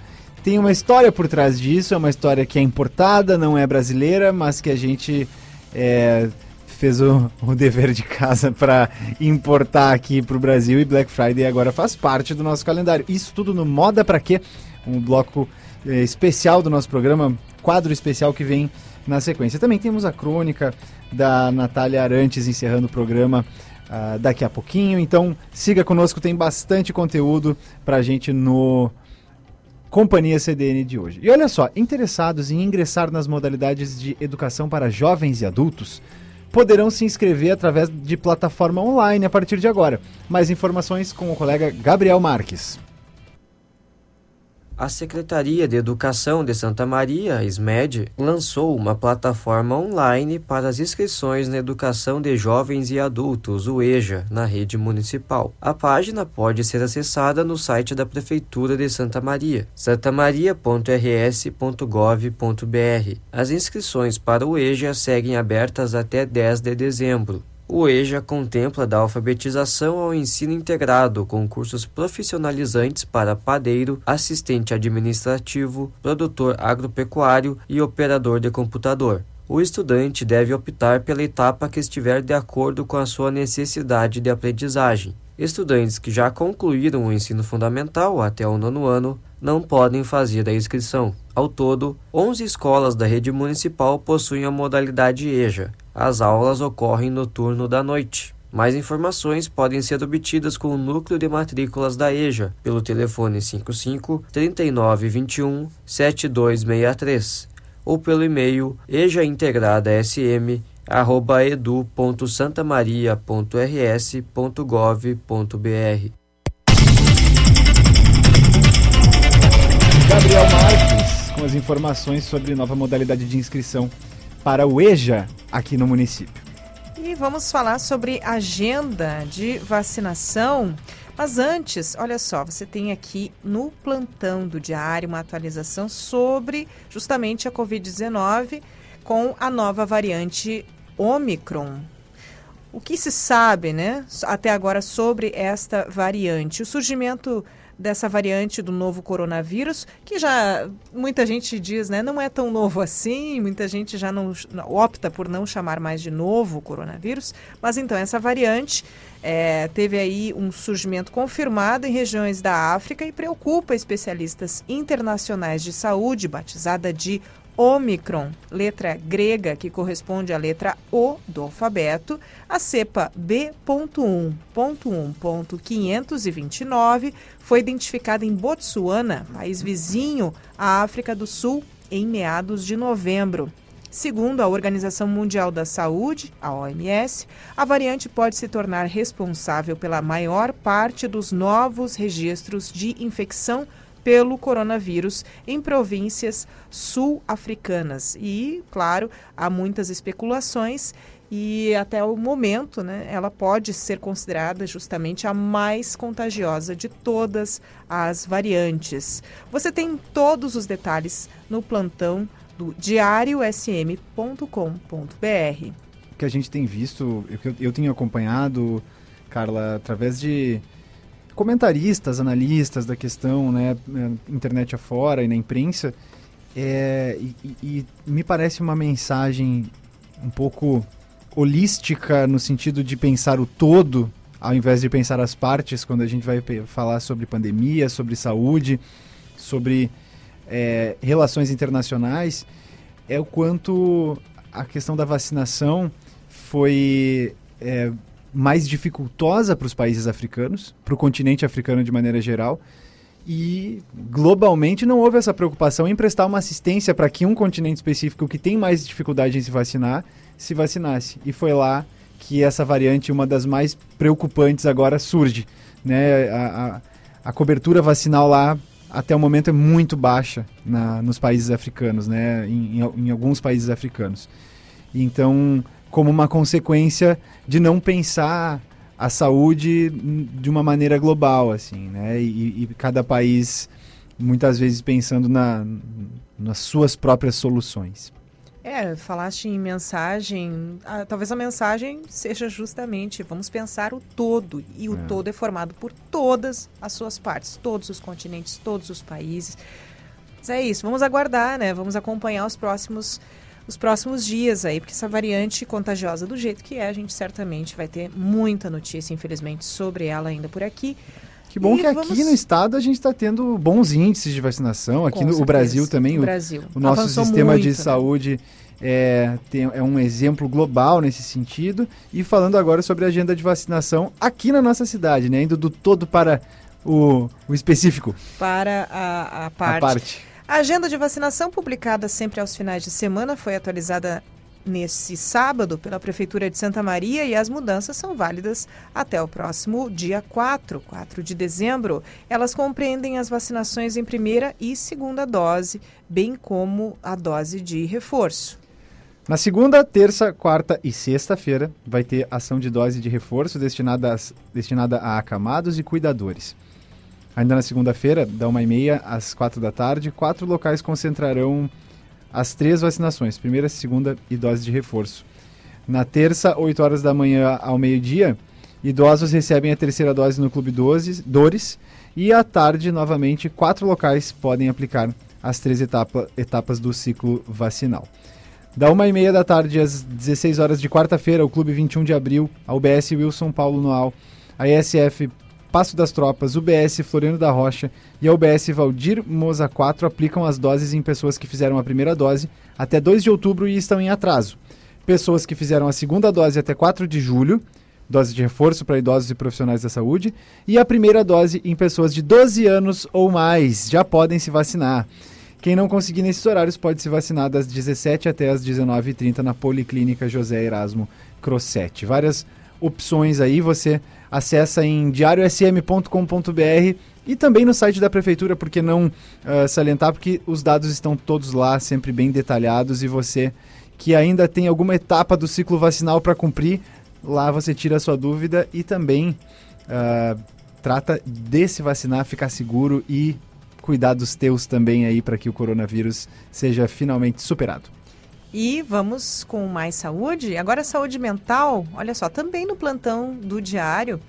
tem uma história por trás disso, é uma história que é importada, não é brasileira, mas que a gente é, fez o, o dever de casa para importar aqui para o Brasil e Black Friday agora faz parte do nosso calendário. Isso tudo no Moda para quê? Um bloco é, especial do nosso programa, quadro especial que vem na sequência. Também temos a crônica da Natália Arantes encerrando o programa uh, daqui a pouquinho. Então siga conosco, tem bastante conteúdo para a gente no Companhia CDN de hoje. E olha só, interessados em ingressar nas modalidades de educação para jovens e adultos, poderão se inscrever através de plataforma online a partir de agora. Mais informações com o colega Gabriel Marques. A Secretaria de Educação de Santa Maria, SMED, lançou uma plataforma online para as inscrições na educação de jovens e adultos, o EJA, na rede municipal. A página pode ser acessada no site da Prefeitura de Santa Maria, santamaria.rs.gov.br. As inscrições para o EJA seguem abertas até 10 de dezembro. O EJA contempla da alfabetização ao ensino integrado, com cursos profissionalizantes para padeiro, assistente administrativo, produtor agropecuário e operador de computador. O estudante deve optar pela etapa que estiver de acordo com a sua necessidade de aprendizagem. Estudantes que já concluíram o ensino fundamental até o nono ano não podem fazer a inscrição. Ao todo, 11 escolas da rede municipal possuem a modalidade EJA. As aulas ocorrem no turno da noite. Mais informações podem ser obtidas com o núcleo de matrículas da EJA pelo telefone 55 3921 7263 ou pelo e-mail ejaintegrada.sm@edu.santamaria.rs.gov.br. Gabriel Marques com as informações sobre nova modalidade de inscrição para o EJA aqui no município. E vamos falar sobre agenda de vacinação. Mas antes, olha só, você tem aqui no plantão do diário uma atualização sobre justamente a Covid-19 com a nova variante Omicron. O que se sabe, né, até agora sobre esta variante? O surgimento dessa variante do novo coronavírus, que já muita gente diz, né, não é tão novo assim, muita gente já não opta por não chamar mais de novo coronavírus, mas então essa variante é, teve aí um surgimento confirmado em regiões da África e preocupa especialistas internacionais de saúde, batizada de Omicron, letra grega que corresponde à letra O do alfabeto, a cepa B.1.1.529 foi identificada em Botsuana, país vizinho à África do Sul, em meados de novembro. Segundo a Organização Mundial da Saúde, a OMS, a variante pode se tornar responsável pela maior parte dos novos registros de infecção pelo coronavírus em províncias sul-africanas. E, claro, há muitas especulações e até o momento, né, ela pode ser considerada justamente a mais contagiosa de todas as variantes. Você tem todos os detalhes no plantão do diariosm.com.br. Que a gente tem visto, eu, eu tenho acompanhado, Carla, através de comentaristas, analistas da questão, né, é, internet afora e na imprensa, é, e, e, me parece uma mensagem um pouco holística no sentido de pensar o todo, ao invés de pensar as partes, quando a gente vai falar sobre pandemia, sobre saúde, sobre é, relações internacionais, é o quanto a questão da vacinação foi é, mais dificultosa para os países africanos, para o continente africano de maneira geral, e globalmente não houve essa preocupação em prestar uma assistência para que um continente específico que tem mais dificuldade em se vacinar se vacinasse. E foi lá que essa variante, uma das mais preocupantes agora, surge. Né? A, a, a cobertura vacinal lá até o momento é muito baixa na, nos países africanos, né? Em, em, em, alguns países africanos. Então, como uma consequência de não pensar a saúde de uma maneira global, assim, né? E, e cada país muitas vezes pensando na, nas suas próprias soluções. É, falaste em mensagem. Ah, talvez a mensagem seja justamente vamos pensar o todo. E o é. todo é formado por todas as suas partes, todos os continentes, todos os países. Mas é isso, vamos aguardar, né? Vamos acompanhar os próximos os próximos dias aí, porque essa variante contagiosa do jeito que é, a gente certamente vai ter muita notícia, infelizmente, sobre ela ainda por aqui. Que bom e que vamos... aqui no estado a gente está tendo bons índices de vacinação. Aqui Com no Brasil também, o, Brasil. o nosso Avançou sistema muito, de né? saúde é, tem, é um exemplo global nesse sentido. E falando agora sobre a agenda de vacinação aqui na nossa cidade, né? Indo do todo para o, o específico. Para a, a parte. A parte. A agenda de vacinação, publicada sempre aos finais de semana, foi atualizada nesse sábado pela Prefeitura de Santa Maria e as mudanças são válidas até o próximo dia 4, 4 de dezembro. Elas compreendem as vacinações em primeira e segunda dose, bem como a dose de reforço. Na segunda, terça, quarta e sexta-feira vai ter ação de dose de reforço destinada, destinada a acamados e cuidadores. Ainda na segunda-feira, da 1h30 às 4 da tarde, quatro locais concentrarão as três vacinações, primeira, segunda e dose de reforço. Na terça, 8 horas da manhã ao meio-dia, idosos recebem a terceira dose no Clube Dores e à tarde, novamente, quatro locais podem aplicar as três etapa, etapas do ciclo vacinal. Da 1h30 da tarde às 16 horas de quarta-feira, o Clube 21 de Abril, a UBS Wilson Paulo Noal, a ESF Passo das Tropas, UBS Floriano da Rocha e a UBS Valdir Moza 4 aplicam as doses em pessoas que fizeram a primeira dose até 2 de outubro e estão em atraso. Pessoas que fizeram a segunda dose até 4 de julho, dose de reforço para idosos e profissionais da saúde, e a primeira dose em pessoas de 12 anos ou mais já podem se vacinar. Quem não conseguir nesses horários pode se vacinar das 17 até as 19h30 na Policlínica José Erasmo Crossetti. Várias opções aí, você acessa em diariosm.com.br e também no site da prefeitura, porque não uh, salientar, porque os dados estão todos lá, sempre bem detalhados, e você que ainda tem alguma etapa do ciclo vacinal para cumprir, lá você tira a sua dúvida e também uh, trata de se vacinar, ficar seguro e cuidar dos teus também aí para que o coronavírus seja finalmente superado. E vamos com mais saúde. Agora, saúde mental, olha só, também no plantão do Diário,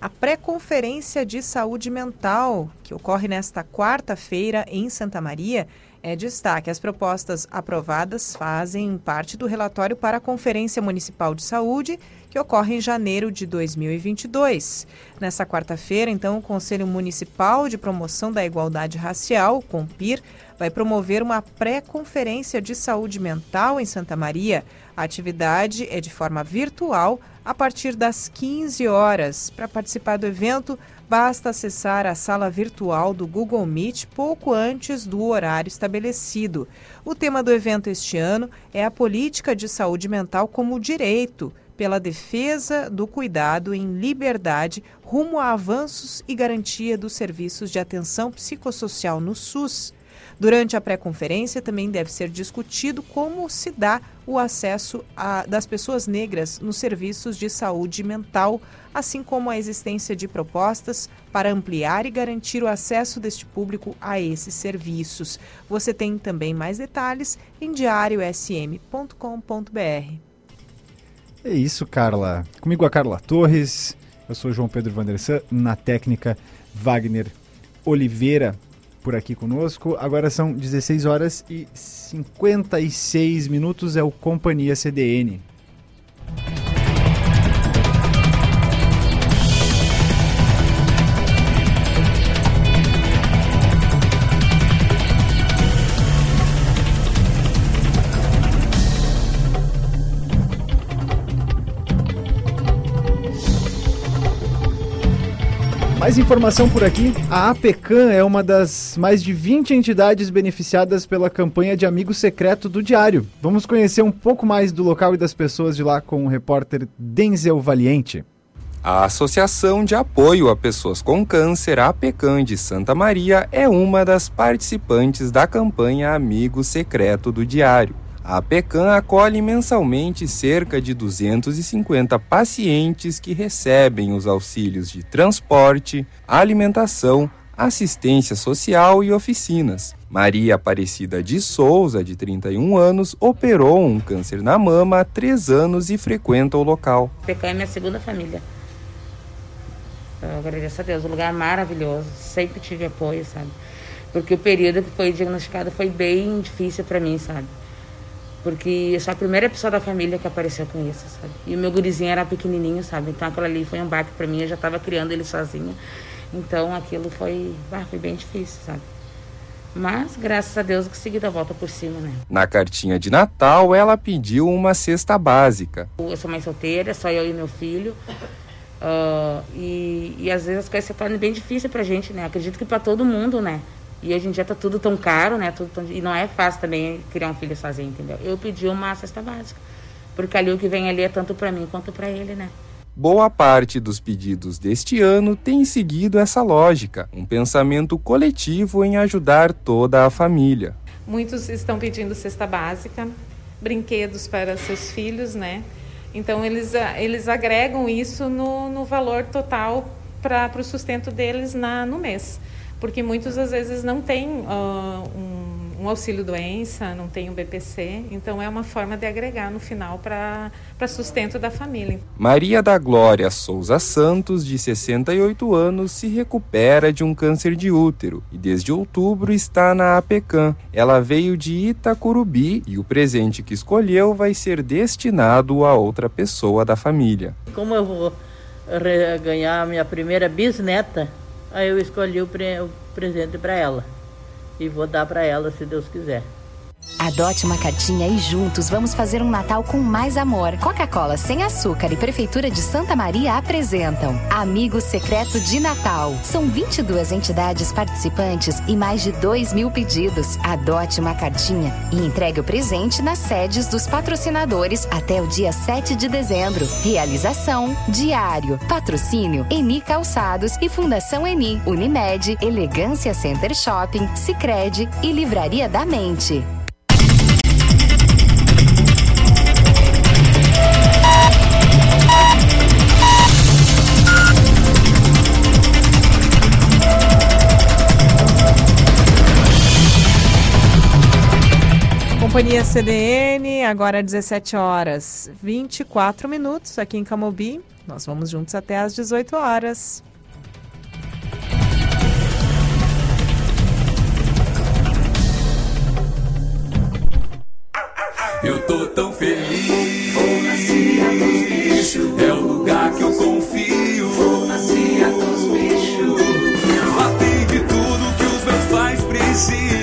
a pré-conferência de saúde mental, que ocorre nesta quarta-feira em Santa Maria, é destaque. As propostas aprovadas fazem parte do relatório para a Conferência Municipal de Saúde, que ocorre em janeiro de 2022. Nessa quarta-feira, então, o Conselho Municipal de Promoção da Igualdade Racial, COMPIR, vai promover uma pré-conferência de saúde mental em Santa Maria. A atividade é de forma virtual a partir das 15 horas. Para participar do evento, basta acessar a sala virtual do Google Meet pouco antes do horário estabelecido. O tema do evento este ano é a política de saúde mental como direito pela defesa do cuidado em liberdade rumo a avanços e garantia dos serviços de atenção psicossocial no SUS. Durante a pré-conferência, também deve ser discutido como se dá o acesso a, das pessoas negras nos serviços de saúde mental, assim como a existência de propostas para ampliar e garantir o acesso deste público a esses serviços. Você tem também mais detalhes em diariosm.com.br. É isso, Carla. Comigo a Carla Torres, eu sou João Pedro Vandersan, na técnica Wagner Oliveira por aqui conosco. Agora são 16 horas e 56 minutos, é o Companhia CDN. Mais informação por aqui. A APECAM é uma das mais de 20 entidades beneficiadas pela campanha de Amigo Secreto do Diário. Vamos conhecer um pouco mais do local e das pessoas de lá com o repórter Denzel Valiente. A Associação de Apoio a Pessoas com Câncer, APECAM de Santa Maria, é uma das participantes da campanha Amigo Secreto do Diário. A PECAM acolhe mensalmente cerca de 250 pacientes que recebem os auxílios de transporte, alimentação, assistência social e oficinas. Maria Aparecida de Souza, de 31 anos, operou um câncer na mama há três anos e frequenta o local. A PECAM é minha segunda família. Eu agradeço a Deus, um lugar maravilhoso, sempre tive apoio, sabe? Porque o período que foi diagnosticado foi bem difícil para mim, sabe? Porque eu sou a primeira pessoa da família que apareceu com isso, sabe? E o meu gurizinho era pequenininho, sabe? Então aquilo ali foi um baque para mim, eu já estava criando ele sozinha. Então aquilo foi, ah, foi bem difícil, sabe? Mas, graças a Deus, consegui dar a volta por cima, né? Na cartinha de Natal, ela pediu uma cesta básica. Eu sou mãe solteira, só eu e meu filho. Uh, e, e às vezes as coisas se tornam bem difíceis pra gente, né? Acredito que para todo mundo, né? E hoje em dia tá tudo tão caro, né? Tudo tão... E não é fácil também criar um filho sozinho, entendeu? Eu pedi uma cesta básica. Porque ali o que vem ali é tanto para mim quanto para ele, né? Boa parte dos pedidos deste ano tem seguido essa lógica, um pensamento coletivo em ajudar toda a família. Muitos estão pedindo cesta básica, brinquedos para seus filhos, né? Então eles, eles agregam isso no, no valor total para o sustento deles na, no mês porque muitos às vezes não têm uh, um, um, auxílio doença, não tem um BPC, então é uma forma de agregar no final para sustento da família. Maria da Glória Souza Santos, de 68 anos, se recupera de um câncer de útero e desde outubro está na APECAM. Ela veio de Itacurubi e o presente que escolheu vai ser destinado a outra pessoa da família. Como eu vou ganhar minha primeira bisneta, Aí eu escolhi o, pre o presente para ela. E vou dar para ela se Deus quiser. Adote uma cartinha e juntos vamos fazer um Natal com mais amor. Coca-Cola sem açúcar e Prefeitura de Santa Maria apresentam Amigo Secreto de Natal. São 22 entidades participantes e mais de 2 mil pedidos. Adote uma cartinha e entregue o presente nas sedes dos patrocinadores até o dia 7 de dezembro. Realização: Diário. Patrocínio: Eni Calçados e Fundação Eni. Unimed, Elegância Center Shopping, Sicredi e Livraria da Mente. Companhia CDN, agora 17 horas 24 minutos aqui em Camobi. Nós vamos juntos até às 18 horas. Eu tô tão feliz. É o lugar que eu confio. dos bichos. Lá tem de tudo que os meus pais precisam.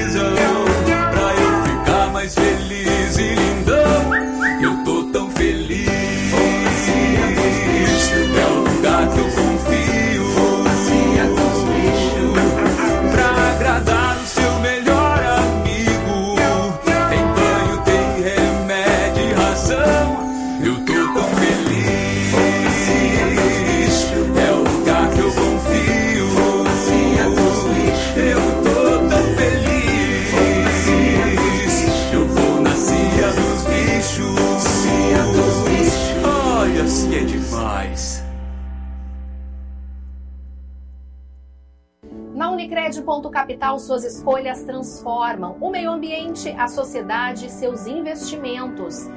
Capital, suas escolhas transformam o meio ambiente, a sociedade e seus investimentos.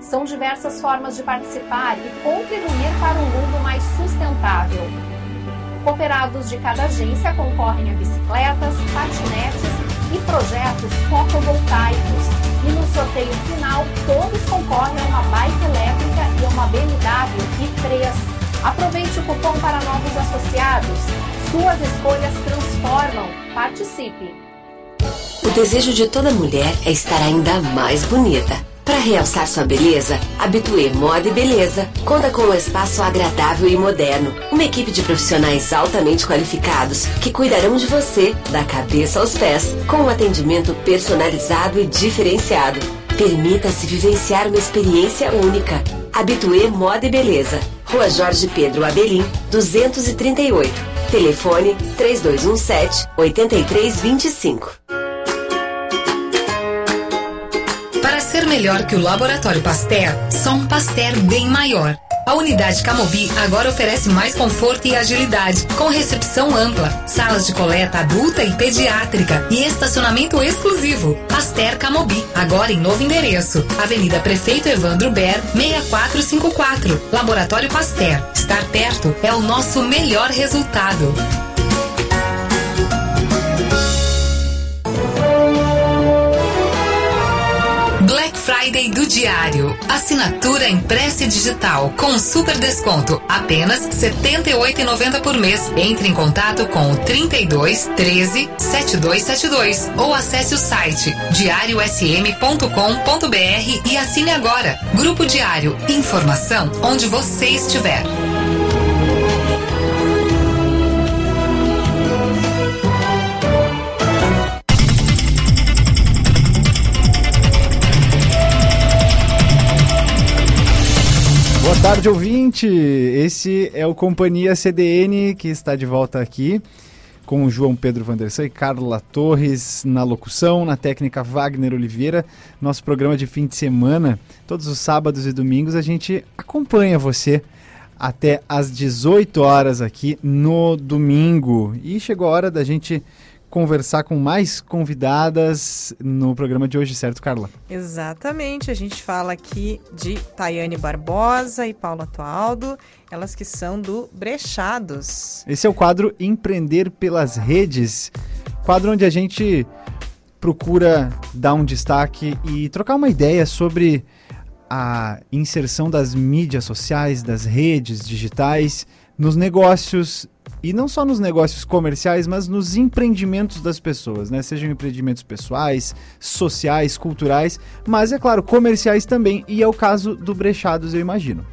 São diversas formas de participar e contribuir para um mundo mais sustentável. Cooperados de cada agência concorrem a bicicletas, patinetes e projetos fotovoltaicos. E no sorteio final, todos concorrem a uma bike elétrica e a uma BMW i3. Aproveite o cupom para novos associados. Suas escolhas transformam. Participe! O desejo de toda mulher é estar ainda mais bonita. Para realçar sua beleza, Habitué Moda e Beleza conta com um espaço agradável e moderno. Uma equipe de profissionais altamente qualificados que cuidarão de você, da cabeça aos pés, com um atendimento personalizado e diferenciado. Permita-se vivenciar uma experiência única. Habitué Moda e Beleza. Rua Jorge Pedro Abelim, 238. Telefone 3217 8325. Para ser melhor que o Laboratório Pasteur, só um Pasteur bem maior. A unidade Camobi agora oferece mais conforto e agilidade, com recepção ampla, salas de coleta adulta e pediátrica e estacionamento exclusivo. Pasteur Camobi, agora em novo endereço. Avenida Prefeito Evandro Ber, 6454. Laboratório Pasteur. Estar perto é o nosso melhor resultado. Friday do Diário. Assinatura impressa e digital com super desconto, apenas R$ 78,90 por mês. Entre em contato com o 32 13 7272 ou acesse o site diariosm.com.br e assine agora. Grupo Diário. Informação onde você estiver. Boa tarde, ouvinte. Esse é o Companhia CDN que está de volta aqui com o João Pedro Vandersan e Carla Torres na locução, na técnica Wagner Oliveira. Nosso programa de fim de semana, todos os sábados e domingos, a gente acompanha você até às 18 horas aqui no domingo. E chegou a hora da gente conversar com mais convidadas no programa de hoje, certo, Carla? Exatamente, a gente fala aqui de Tayane Barbosa e Paula Tualdo, elas que são do Brechados. Esse é o quadro Empreender pelas Redes, quadro onde a gente procura dar um destaque e trocar uma ideia sobre a inserção das mídias sociais, das redes digitais nos negócios e não só nos negócios comerciais, mas nos empreendimentos das pessoas, né? Sejam empreendimentos pessoais, sociais, culturais, mas é claro, comerciais também, e é o caso do Brechados, eu imagino.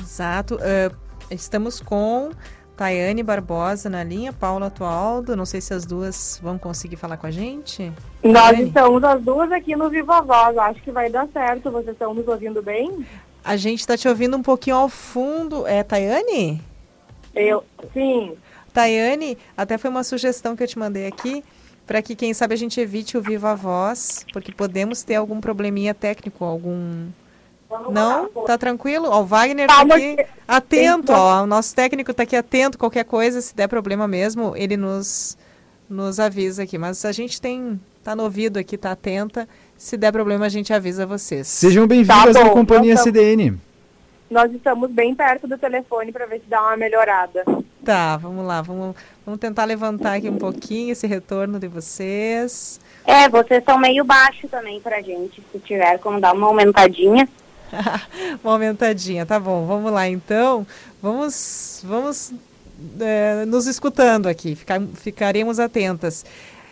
Exato. Uh, estamos com Tayane Barbosa na linha, Paula Tualdo. Não sei se as duas vão conseguir falar com a gente. Nós Tayane? estamos as duas aqui no Viva Voz. Acho que vai dar certo. Vocês estão nos ouvindo bem? A gente está te ouvindo um pouquinho ao fundo. É Tayane? Eu, sim. Tayane, até foi uma sugestão que eu te mandei aqui, para que, quem sabe, a gente evite o viva voz, porque podemos ter algum probleminha técnico, algum. Não? Tá tranquilo? Ó, o Wagner tá aqui atento, ó. O nosso técnico tá aqui atento. Qualquer coisa, se der problema mesmo, ele nos, nos avisa aqui. Mas a gente tem. tá no ouvido aqui, tá atenta. Se der problema, a gente avisa vocês. Sejam bem-vindas Tá à Companhia então- CDN. Nós estamos bem perto do telefone para ver se dá uma melhorada. Tá, vamos lá. Vamos, vamos tentar levantar aqui um pouquinho esse retorno de vocês. É, vocês estão meio baixo também pra gente. Se tiver como dar uma aumentadinha. uma aumentadinha, tá bom. Vamos lá então. Vamos, vamos é, nos escutando aqui. Ficar, ficaremos atentas.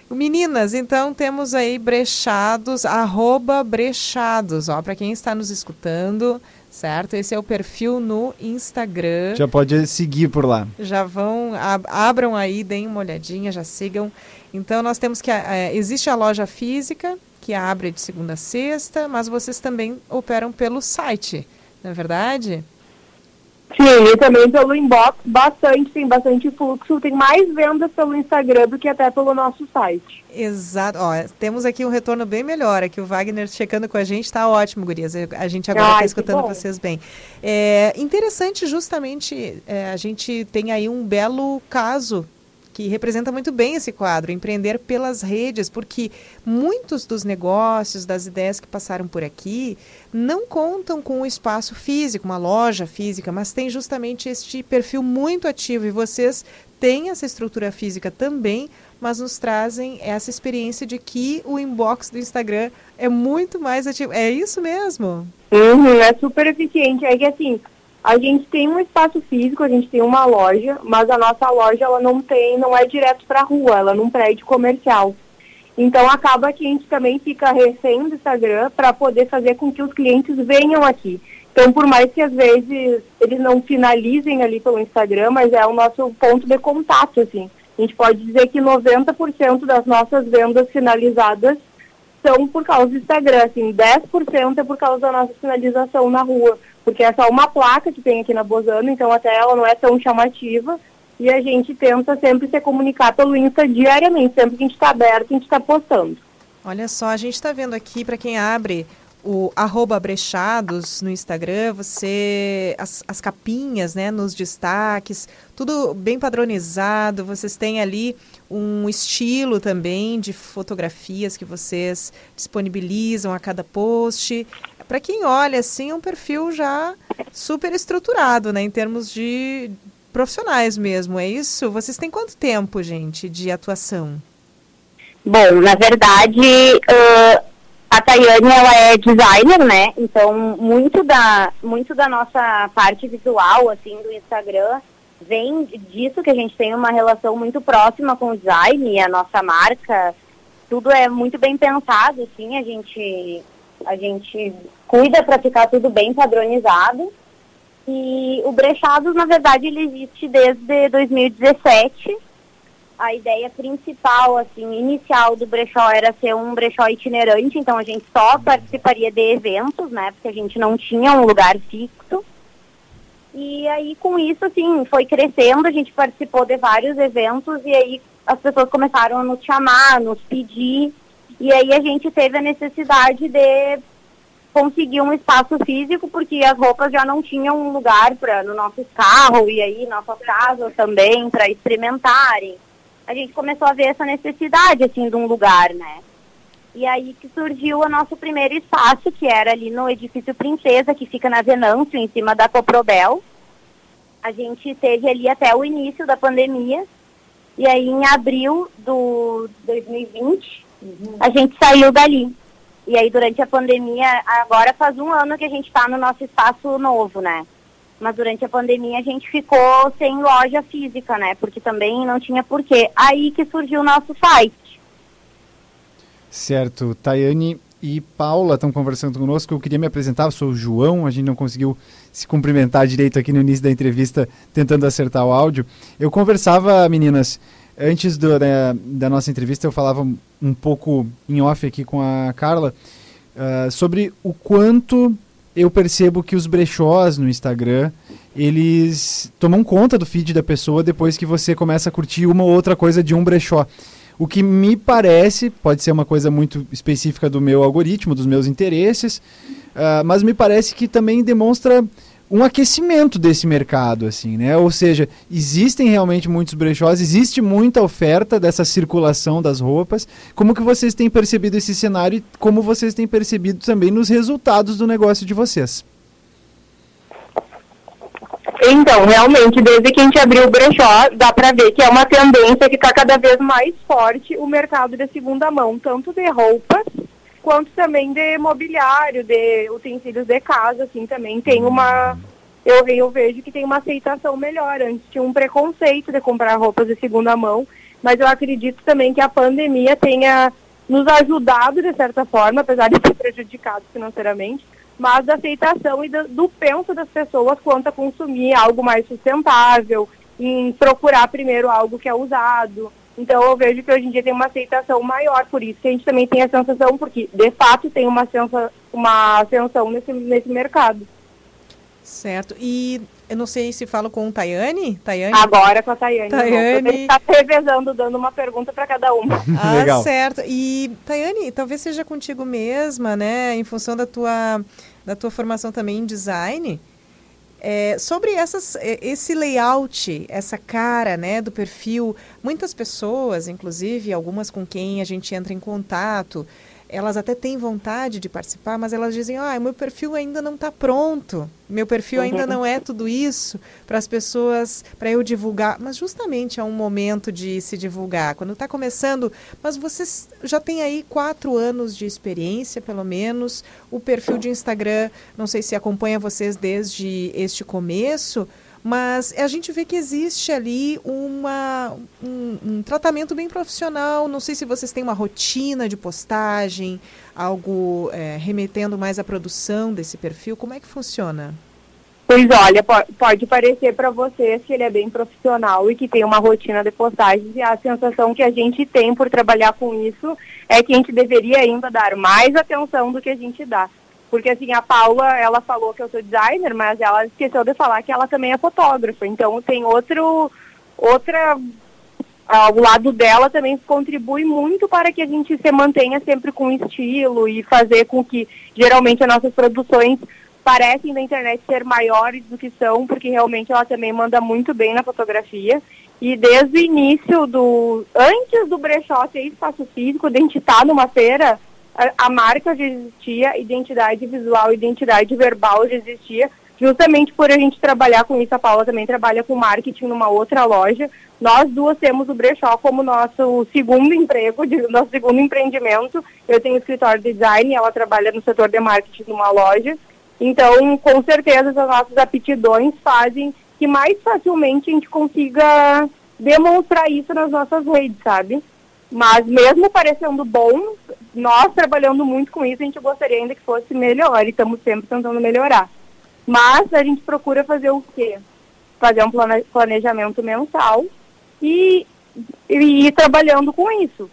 Meninas, então temos aí brechados, arroba brechados, ó, para quem está nos escutando, certo? Esse é o perfil no Instagram. Já pode seguir por lá. Já vão, ab- abram aí, deem uma olhadinha, já sigam. Então nós temos que, eh, existe a loja física, que abre de segunda a sexta, mas vocês também operam pelo site, não é verdade? Sim, e também pelo inbox, bastante, tem bastante fluxo. Tem mais vendas pelo Instagram do que até pelo nosso site. Exato. Ó, temos aqui um retorno bem melhor. Aqui o Wagner checando com a gente, tá ótimo, gurias. A gente agora está escutando vocês bem. É interessante, justamente, é, a gente tem aí um belo caso que representa muito bem esse quadro, empreender pelas redes, porque muitos dos negócios, das ideias que passaram por aqui, não contam com um espaço físico, uma loja física, mas tem justamente este perfil muito ativo e vocês têm essa estrutura física também, mas nos trazem essa experiência de que o inbox do Instagram é muito mais ativo. É isso mesmo? Uhum, é super eficiente. É que assim, a gente tem um espaço físico, a gente tem uma loja, mas a nossa loja ela não tem, não é direto para a rua, ela é num prédio comercial. Então acaba que a gente também fica refém do Instagram para poder fazer com que os clientes venham aqui. Então, por mais que às vezes eles não finalizem ali pelo Instagram, mas é o nosso ponto de contato, assim. A gente pode dizer que 90% das nossas vendas finalizadas são por causa do Instagram, assim, 10% é por causa da nossa finalização na rua, porque é só uma placa que tem aqui na Bozano, então até ela não é tão chamativa, e a gente tenta sempre se comunicar pelo Insta diariamente, sempre que a gente está aberto, a gente está postando. Olha só, a gente está vendo aqui, para quem abre o arroba brechados no Instagram, você as, as capinhas, né, nos destaques, tudo bem padronizado. Vocês têm ali um estilo também de fotografias que vocês disponibilizam a cada post. Para quem olha assim, é um perfil já super estruturado, né, em termos de profissionais mesmo. É isso? Vocês têm quanto tempo, gente, de atuação? Bom, na verdade, uh a Tayane, ela é designer, né? Então, muito da, muito da nossa parte visual, assim, do Instagram, vem disso que a gente tem uma relação muito próxima com o design a nossa marca. Tudo é muito bem pensado, assim, a gente, a gente cuida para ficar tudo bem padronizado. E o Brechados, na verdade, ele existe desde 2017 a ideia principal, assim, inicial do brechó era ser um brechó itinerante, então a gente só participaria de eventos, né, porque a gente não tinha um lugar fixo. E aí, com isso, assim, foi crescendo, a gente participou de vários eventos e aí as pessoas começaram a nos chamar, nos pedir, e aí a gente teve a necessidade de conseguir um espaço físico, porque as roupas já não tinham um lugar para no nosso carro e aí nossas casas também para experimentarem a gente começou a ver essa necessidade, assim, de um lugar, né? E aí que surgiu o nosso primeiro espaço, que era ali no edifício Princesa, que fica na Venâncio, em cima da Coprobel. A gente teve ali até o início da pandemia. E aí, em abril do 2020, uhum. a gente saiu dali. E aí, durante a pandemia, agora faz um ano que a gente está no nosso espaço novo, né? mas durante a pandemia a gente ficou sem loja física, né? Porque também não tinha porquê. Aí que surgiu o nosso site. Certo. Tayane e Paula estão conversando conosco. Eu queria me apresentar, eu sou o João. A gente não conseguiu se cumprimentar direito aqui no início da entrevista, tentando acertar o áudio. Eu conversava, meninas, antes do, da, da nossa entrevista, eu falava um pouco em off aqui com a Carla uh, sobre o quanto eu percebo que os brechós no Instagram, eles tomam conta do feed da pessoa depois que você começa a curtir uma ou outra coisa de um brechó. O que me parece, pode ser uma coisa muito específica do meu algoritmo, dos meus interesses, uh, mas me parece que também demonstra um aquecimento desse mercado, assim, né? Ou seja, existem realmente muitos brechós, existe muita oferta dessa circulação das roupas. Como que vocês têm percebido esse cenário e como vocês têm percebido também nos resultados do negócio de vocês? Então, realmente, desde que a gente abriu o brechó, dá para ver que é uma tendência que está cada vez mais forte o mercado de segunda mão, tanto de roupas quanto também de mobiliário, de utensílios de casa, assim, também tem uma. Eu, eu vejo que tem uma aceitação melhor. Antes tinha um preconceito de comprar roupas de segunda mão, mas eu acredito também que a pandemia tenha nos ajudado de certa forma, apesar de ter prejudicado financeiramente, mas da aceitação e do, do penso das pessoas quanto a consumir algo mais sustentável, em procurar primeiro algo que é usado, então eu vejo que hoje em dia tem uma aceitação maior, por isso que a gente também tem a sensação, porque de fato tem uma, sensa, uma ascensão nesse, nesse mercado. Certo. E eu não sei se falo com o Tayane. Tayane? Agora com a Tayane. Tayane. Está revezando, dando uma pergunta para cada uma. Ah, Legal. certo. E Tayane, talvez seja contigo mesma, né? Em função da tua, da tua formação também em design. É, sobre essas, é, esse layout, essa cara né, do perfil, muitas pessoas, inclusive algumas com quem a gente entra em contato, elas até têm vontade de participar, mas elas dizem: ah, meu perfil ainda não está pronto, meu perfil ainda Uhum. não é tudo isso para as pessoas, para eu divulgar. Mas justamente é um momento de se divulgar. Quando está começando, mas vocês já têm aí quatro anos de experiência, pelo menos. O perfil de Instagram, não sei se acompanha vocês desde este começo. Mas a gente vê que existe ali uma, um, um tratamento bem profissional. Não sei se vocês têm uma rotina de postagem, algo é, remetendo mais à produção desse perfil. Como é que funciona? Pois olha, po- pode parecer para vocês que ele é bem profissional e que tem uma rotina de postagens e a sensação que a gente tem por trabalhar com isso é que a gente deveria ainda dar mais atenção do que a gente dá. Porque assim, a Paula, ela falou que eu sou designer, mas ela esqueceu de falar que ela também é fotógrafa. Então tem outro outra ao lado dela também contribui muito para que a gente se mantenha sempre com estilo e fazer com que geralmente as nossas produções parecem na internet ser maiores do que são, porque realmente ela também manda muito bem na fotografia. E desde o início do. Antes do brechó ter espaço físico, de a gente estar numa feira, a, marca já existia, identidade visual, identidade verbal já existia, justamente por a gente trabalhar com isso. A Paula também trabalha com marketing numa outra loja. Nós duas temos o brechó como nosso segundo emprego, nosso segundo empreendimento. Eu tenho escritório de design, ela trabalha no setor de marketing numa loja. Então, com certeza, as nossas aptidões fazem que mais facilmente a gente consiga demonstrar isso nas nossas redes, sabe? Mas mesmo parecendo bom, nós trabalhando muito com isso, a gente gostaria ainda que fosse melhor e estamos sempre tentando melhorar. Mas a gente procura fazer o quê? Fazer um plane- planejamento mensal e, e ir trabalhando com isso.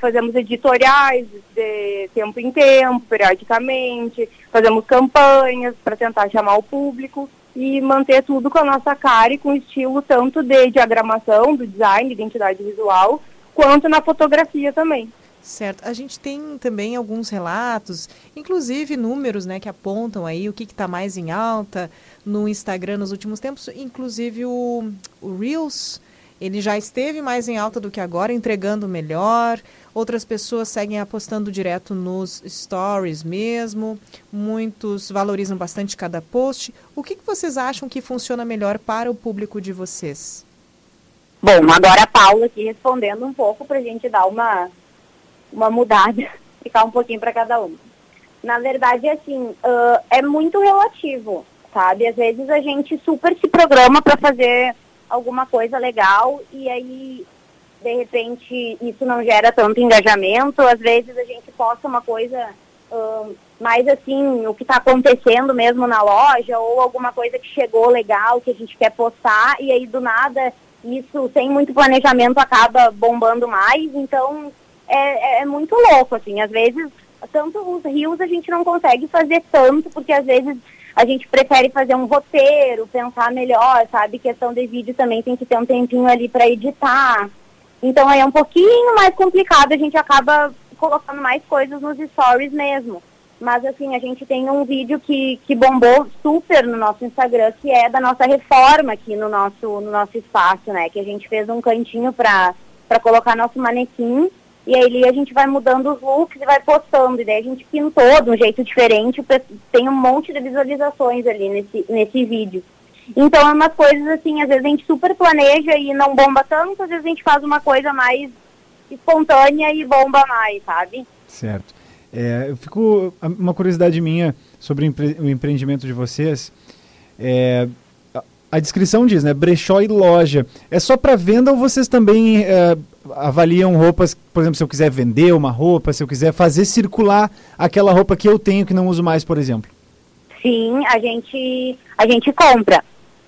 Fazemos editoriais de tempo em tempo, periodicamente, fazemos campanhas para tentar chamar o público e manter tudo com a nossa cara e com estilo tanto de diagramação, do design, identidade visual, quanto na fotografia também. Certo. A gente tem também alguns relatos, inclusive números, né, que apontam aí o que está mais em alta no Instagram nos últimos tempos, inclusive o, o Reels, ele já esteve mais em alta do que agora, entregando melhor. Outras pessoas seguem apostando direto nos stories mesmo. Muitos valorizam bastante cada post. O que, que vocês acham que funciona melhor para o público de vocês? Bom, agora a Paula aqui respondendo um pouco para a gente dar uma, uma mudada, ficar um pouquinho para cada um. Na verdade, assim, ah, é muito relativo, sabe? Às vezes a gente super se programa para fazer alguma coisa legal e aí, de repente, isso não gera tanto engajamento. Às vezes a gente posta uma coisa ah, mais assim, o que está acontecendo mesmo na loja ou alguma coisa que chegou legal que a gente quer postar e aí do nada isso sem muito planejamento acaba bombando mais, então é, é- é muito louco, assim, às vezes, tanto os rios a gente não consegue fazer tanto, porque às vezes a gente prefere fazer um roteiro, pensar melhor, sabe? Questão de vídeo também tem que ter um tempinho ali para editar. Então aí é um pouquinho mais complicado, a gente acaba colocando mais coisas nos stories mesmo. Mas assim, a gente tem um vídeo que, que bombou super no nosso Instagram, que é da nossa reforma aqui no nosso, no nosso espaço, né? Que a gente fez um cantinho para colocar nosso manequim. E aí a gente vai mudando os looks e vai postando. E daí a gente pintou de um jeito diferente. Tem um monte de visualizações ali nesse, nesse vídeo. Então é umas coisas assim, às vezes a gente super planeja e não bomba tanto, às vezes a gente faz uma coisa mais espontânea e bomba mais, sabe? Certo. É, eu fico uma curiosidade minha sobre o, empre- o empreendimento de vocês. É, a, a descrição diz, né, brechó e loja. É só para venda ou vocês também é, avaliam roupas? Por exemplo, se eu quiser vender uma roupa, se eu quiser fazer circular aquela roupa que eu tenho que não uso mais, por exemplo. Sim, a gente, a gente compra.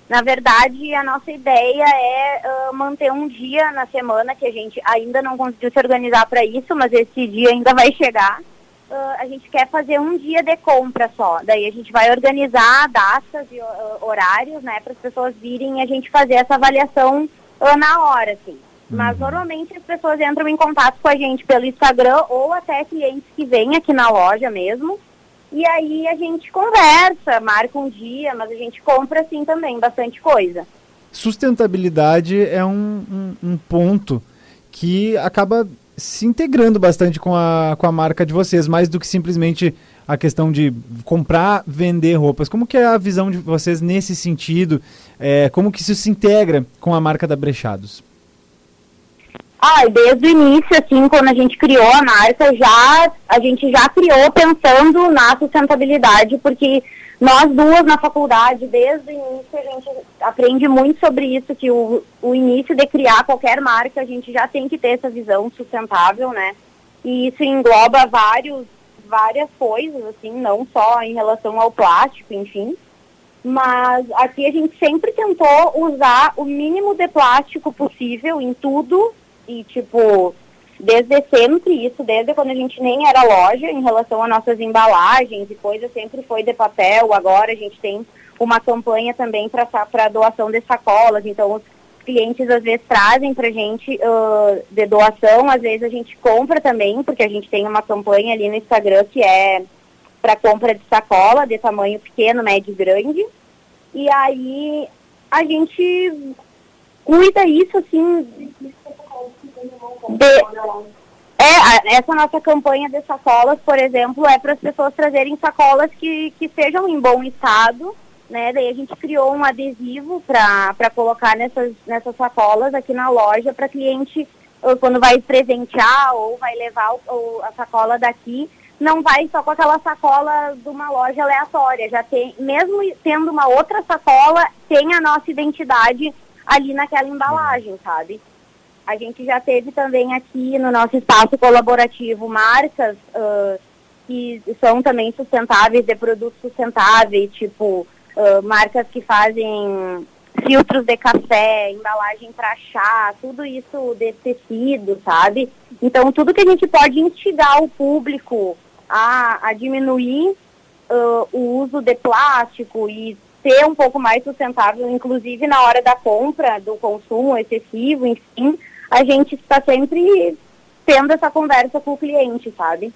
Na verdade, a nossa ideia é ah, manter um dia na semana, que a gente ainda não conseguiu se organizar para isso, mas esse dia ainda vai chegar. Ah, a gente quer fazer um dia de compra só. Daí a gente vai organizar datas e ah, horários, né, para as pessoas virem e a gente fazer essa avaliação ah, na hora, assim. Mas normalmente as pessoas entram em contato com a gente pelo Instagram ou até clientes que vêm aqui na loja mesmo E aí a gente conversa, marca um dia, mas a gente compra assim também, bastante coisa. Sustentabilidade é um, um, um ponto que acaba se integrando bastante com a, com a marca de vocês, mais do que simplesmente a questão de comprar, vender roupas. Como que é a visão de vocês nesse sentido? É, como que isso se integra com a marca da Brechados? Ah, desde o início, assim, quando a gente criou a marca, já, a gente já criou pensando na sustentabilidade, porque nós duas na faculdade, desde o início, a gente aprende muito sobre isso, que o, o início de criar qualquer marca, a gente já tem que ter essa visão sustentável, né? E isso engloba vários, várias coisas, assim, não só em relação ao plástico, enfim. Mas aqui a gente sempre tentou usar o mínimo de plástico possível em tudo e, tipo, desde sempre isso, desde quando a gente nem era loja, em relação a nossas embalagens e coisas, sempre foi de papel. Agora a gente tem uma campanha também para doação de sacolas, então os clientes às vezes trazem para a gente uh, de doação, às vezes a gente compra também, porque a gente tem uma campanha ali no Instagram que é para compra de sacola de tamanho pequeno, médio e grande. E aí a gente cuida isso assim de, é, essa nossa campanha de sacolas, por exemplo, é para as pessoas trazerem sacolas que, que sejam em bom estado, né? Daí a gente criou um adesivo para colocar nessas, nessas sacolas aqui na loja para cliente, quando vai presentear ou vai levar a sacola daqui, não vai só com aquela sacola de uma loja aleatória. Já tem, mesmo tendo uma outra sacola, tem a nossa identidade ali naquela embalagem, sabe? A gente já teve também aqui no nosso espaço colaborativo marcas uh, que são também sustentáveis, de produtos sustentáveis, tipo uh, marcas que fazem filtros de café, embalagem para chá, tudo isso de tecido, sabe? Então, tudo que a gente pode instigar o público a, a diminuir uh, o uso de plástico e ser um pouco mais sustentável, inclusive na hora da compra, do consumo excessivo, enfim, a gente está sempre tendo essa conversa com o cliente, sabe?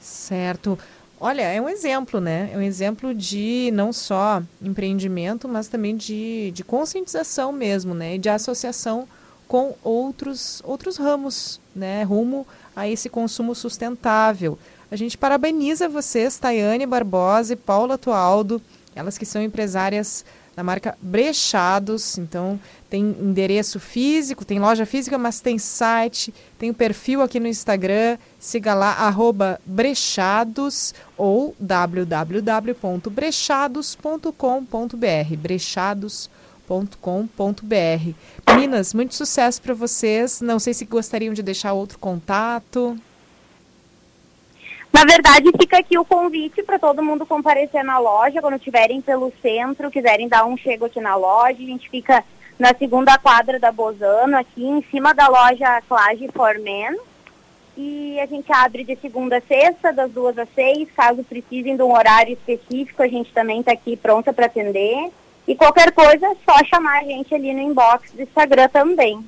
Certo. Olha, é um exemplo, né? É um exemplo de não só empreendimento, mas também de, de conscientização mesmo, né? E de associação com outros, outros ramos, né? Rumo a esse consumo sustentável. A gente parabeniza vocês, Tayane Barbosa e Paula Tualdo, elas que são empresárias da marca Brechados. Então, tem endereço físico, tem loja física, mas tem site, tem o perfil aqui no Instagram. Siga lá, brechados ou www.brechados.com.br. brechados.com.br. Meninas, muito sucesso para vocês. Não sei se gostariam de deixar outro contato. Na verdade, fica aqui o convite para todo mundo comparecer na loja quando estiverem pelo centro, quiserem dar um chego aqui na loja. A gente fica na segunda quadra da Bozano, aqui em cima da loja Clage for Men. E a gente abre de segunda a sexta, das duas às seis. Caso precisem de um horário específico, a gente também está aqui pronta para atender. E qualquer coisa, é só chamar a gente ali no inbox do Instagram também.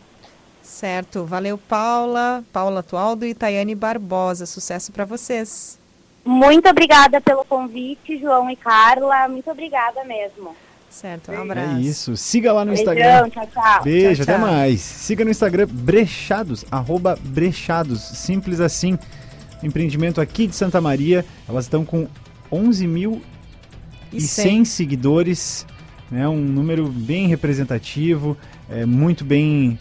Certo. Valeu, Paula, Paula Tualdo e Tayane Barbosa. Sucesso para vocês. Muito obrigada pelo convite, João e Carla. Muito obrigada mesmo. Certo, um abraço. É isso. Siga lá no Beijão, Instagram. tchau, tchau. Beijo, Tchau, até tchau. mais. Siga no Instagram brechados, arroba brechados. Simples assim. Empreendimento aqui de Santa Maria. Elas estão com 11 mil e 100 seguidores. Né, um número bem representativo, é, muito bem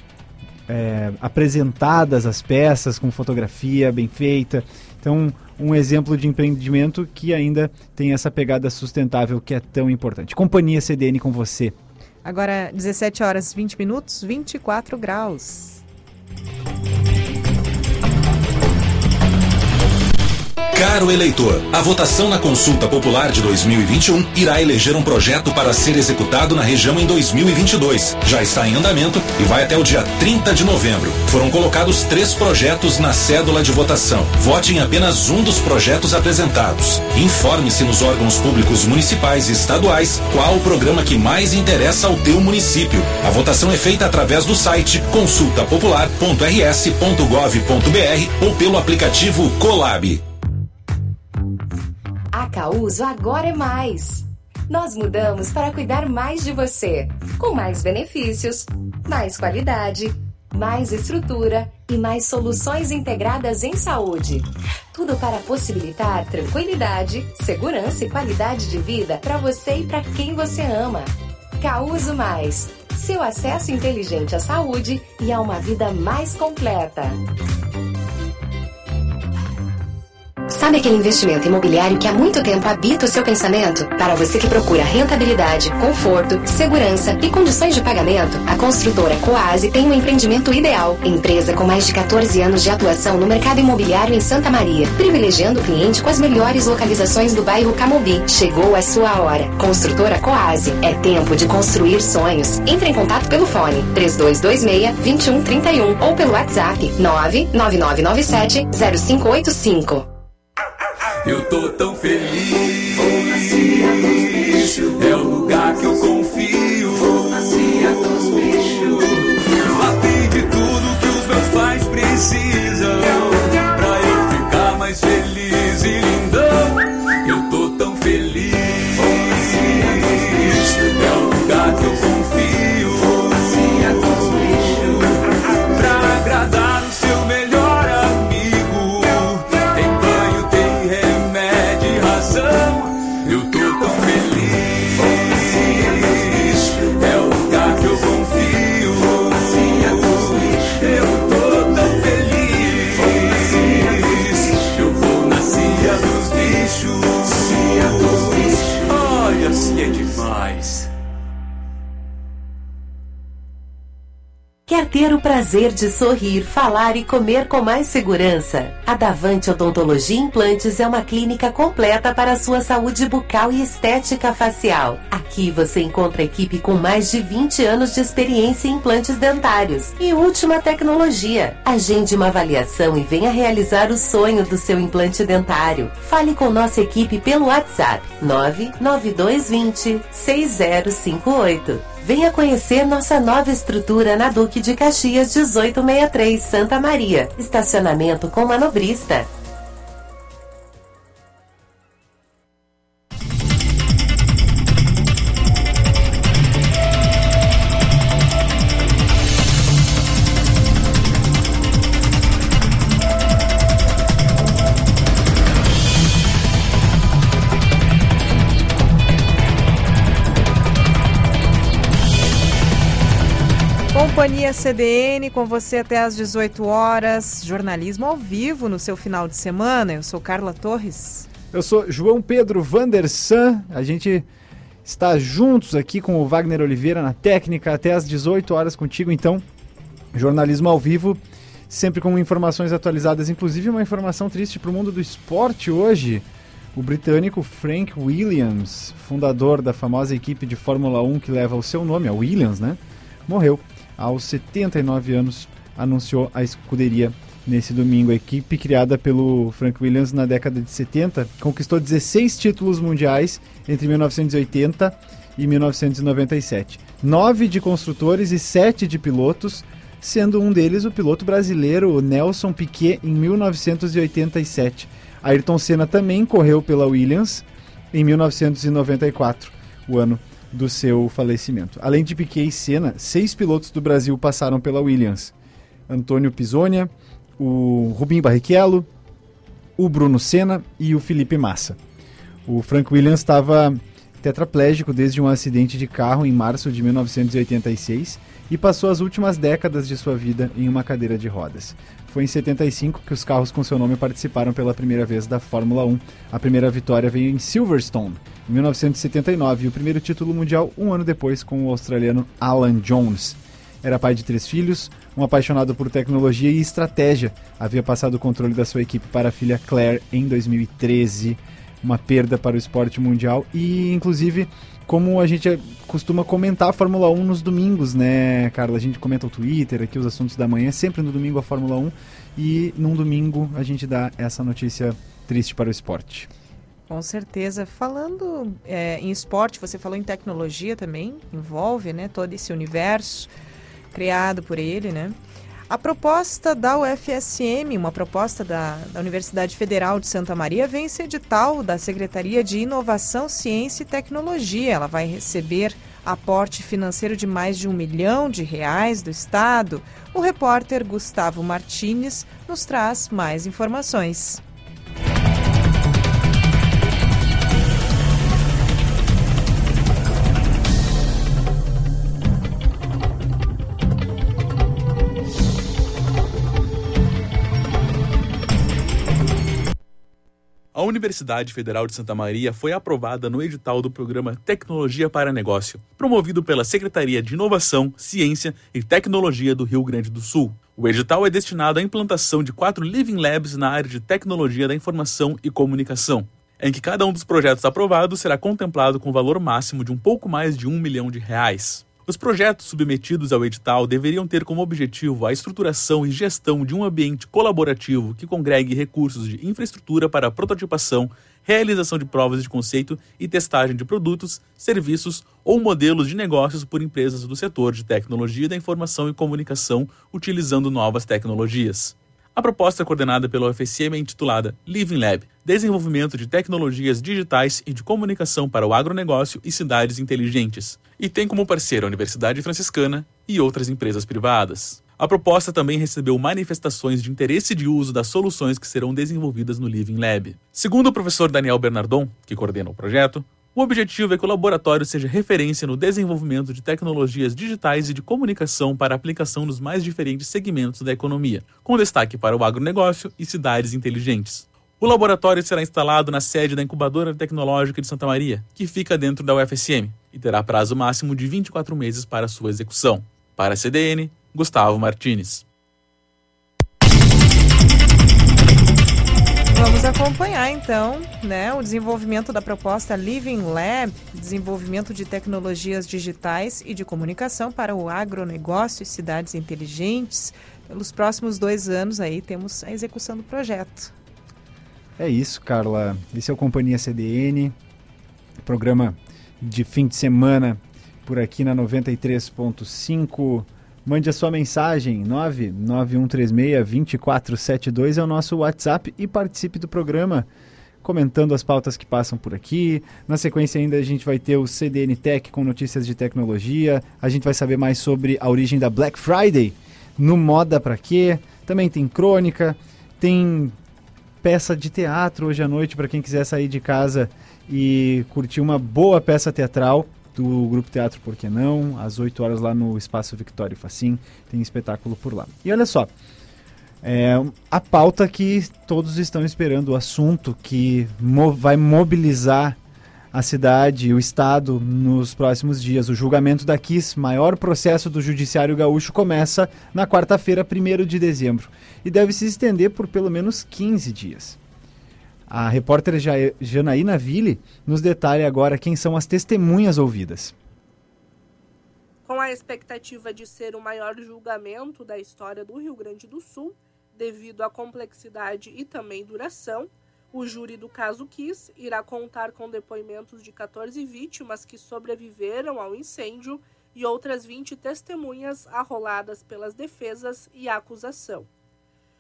é, apresentadas as peças, com fotografia bem feita. Então, um exemplo de empreendimento que ainda tem essa pegada sustentável que é tão importante. Companhia CDN com você. Agora, 17 horas 20 minutos, 24 graus. Caro eleitor, a votação na consulta popular de 2021 irá eleger um projeto para ser executado na região em 2022. Já está em andamento e vai até o dia 30 de novembro. Foram colocados três projetos na cédula de votação. Vote em apenas um dos projetos apresentados. Informe-se nos órgãos públicos municipais e estaduais qual o programa que mais interessa ao teu município. A votação é feita através do site consultapopular.rs.gov.br ou pelo aplicativo Colab. A Causo agora é mais. Nós mudamos para cuidar mais de você, com mais benefícios, mais qualidade, mais estrutura e mais soluções integradas em saúde. Tudo para possibilitar tranquilidade, segurança e qualidade de vida para você e para quem você ama. Causo Mais. Seu acesso inteligente à saúde e a uma vida mais completa. Sabe aquele investimento imobiliário que há muito tempo habita o seu pensamento? Para você que procura rentabilidade, conforto, segurança e condições de pagamento, a construtora Coase tem um empreendimento ideal. Empresa com mais de 14 anos de atuação no mercado imobiliário em Santa Maria, privilegiando o cliente com as melhores localizações do bairro Camobi. Chegou a sua hora. Construtora Coase. É tempo de construir sonhos. Entre em contato pelo fone 3226-2131 ou pelo WhatsApp 99997 0585. Eu tô tão feliz. É o lugar que eu confio. Lá tem de tudo que os meus pais precisam. Ter o prazer de sorrir, falar e comer com mais segurança? A Davante Odontologia Implantes é uma clínica completa para a sua saúde bucal e estética facial. Aqui você encontra equipe com mais de 20 anos de experiência em implantes dentários e última tecnologia. Agende uma avaliação e venha realizar o sonho do seu implante dentário. Fale com nossa equipe pelo WhatsApp 99220 6058. Venha conhecer nossa nova estrutura na Duque de Caxias 1863, Santa Maria. Estacionamento com manobrista. Companhia CDN com você até às 18 horas. Jornalismo ao vivo no seu final de semana. Eu sou Carla Torres. Eu sou João Pedro Vandersan. A gente está juntos aqui com o Wagner Oliveira na técnica até às 18 horas contigo, então. Jornalismo ao vivo, sempre com informações atualizadas, inclusive uma informação triste para o mundo do esporte hoje. O britânico Frank Williams, fundador da famosa equipe de Fórmula 1 que leva o seu nome, a Williams, né? Morreu aos 79 anos, anunciou a escuderia nesse domingo. A equipe criada pelo Frank Williams na década de 70 conquistou 16 títulos mundiais entre 1980 e 1997. Nove de construtores e sete de pilotos, sendo um deles o piloto brasileiro Nelson Piquet em 1987. Ayrton Senna também correu pela Williams em 1994, o ano do seu falecimento. Além de Piquet e Senna, seis pilotos do Brasil passaram pela Williams. Antônio Pisonia, o Rubinho Barrichello, o Bruno Senna e o Felipe Massa. O Frank Williams estava tetraplégico desde um acidente de carro em março de 1986 e passou as últimas décadas de sua vida em uma cadeira de rodas. Foi em 75 que os carros com seu nome participaram pela primeira vez da Fórmula 1. A primeira vitória veio em Silverstone, em 1979, e o primeiro título mundial um ano depois com o australiano Alan Jones. Era pai de três filhos, um apaixonado por tecnologia e estratégia. Havia passado o controle da sua equipe para a filha Claire em 2013. Uma perda para o esporte mundial e, inclusive, como a gente costuma comentar a Fórmula 1 nos domingos, né, Carla? A gente comenta o Twitter, aqui os assuntos da manhã, sempre no domingo a Fórmula 1 e num domingo a gente dá essa notícia triste para o esporte. Com certeza. Falando é, em esporte, você falou em tecnologia também, envolve né, todo esse universo criado por ele, né? A proposta da UFSM, uma proposta da, da, Universidade Federal de Santa Maria, vence edital da Secretaria de Inovação, Ciência e Tecnologia. Ela vai receber aporte financeiro de mais de um milhão de reais do Estado. O repórter Gustavo Martins nos traz mais informações. A Universidade Federal de Santa Maria foi aprovada no edital do programa Tecnologia para Negócio, promovido pela Secretaria de Inovação, Ciência e Tecnologia do Rio Grande do Sul. O edital é destinado à implantação de quatro Living Labs na área de tecnologia da informação e comunicação, em que cada um dos projetos aprovados será contemplado com valor máximo de um pouco mais de um milhão de reais. Os projetos submetidos ao edital deveriam ter como objetivo a estruturação e gestão de um ambiente colaborativo que congregue recursos de infraestrutura para prototipação, realização de provas de conceito e testagem de produtos, serviços ou modelos de negócios por empresas do setor de tecnologia da informação e comunicação utilizando novas tecnologias. A proposta é coordenada pela UFSM é intitulada Living Lab Desenvolvimento de Tecnologias Digitais e de Comunicação para o Agronegócio e Cidades Inteligentes e tem como parceira a Universidade Franciscana e outras empresas privadas. A proposta também recebeu manifestações de interesse de uso das soluções que serão desenvolvidas no Living Lab. Segundo o professor Daniel Bernardon, que coordena o projeto, o objetivo é que o laboratório seja referência no desenvolvimento de tecnologias digitais e de comunicação para aplicação nos mais diferentes segmentos da economia, com destaque para o agronegócio e cidades inteligentes. O laboratório será instalado na sede da Incubadora Tecnológica de Santa Maria, que fica dentro da UFSM, e terá prazo máximo de 24 meses para sua execução. Para a CDN, Gustavo Martins. Vamos acompanhar então né, o desenvolvimento da proposta Living Lab, desenvolvimento de tecnologias digitais e de comunicação para o agronegócio e cidades inteligentes. Pelos próximos dois anos aí temos a execução do projeto. É isso, Carla. Esse é o Companhia CDN, programa de fim de semana por aqui na 93.5 Mande a sua mensagem, 99136-2472 é o nosso WhatsApp e participe do programa, comentando as pautas que passam por aqui. Na sequência ainda a gente vai ter o CDN Tech com notícias de tecnologia. A gente vai saber mais sobre a origem da Black Friday no Moda Pra Quê. Também tem crônica, tem peça de teatro hoje à noite para quem quiser sair de casa e curtir uma boa peça teatral do Grupo Teatro Por Que Não, às 8 horas lá no Espaço Victório Facim, tem espetáculo por lá. E olha só, é, a pauta que todos estão esperando, o assunto que mo vai mobilizar a cidade e o Estado nos próximos dias. O julgamento da KISS, maior processo do Judiciário Gaúcho, começa na quarta-feira, 1 de dezembro, e deve se estender por pelo menos 15 dias. A repórter Janaína Ville nos detalha agora quem são as testemunhas ouvidas. Com a expectativa de ser o maior julgamento da história do Rio Grande do Sul, devido à complexidade e também duração, o júri do caso Kiss irá contar com depoimentos de 14 vítimas que sobreviveram ao incêndio e outras 20 testemunhas arroladas pelas defesas e acusação.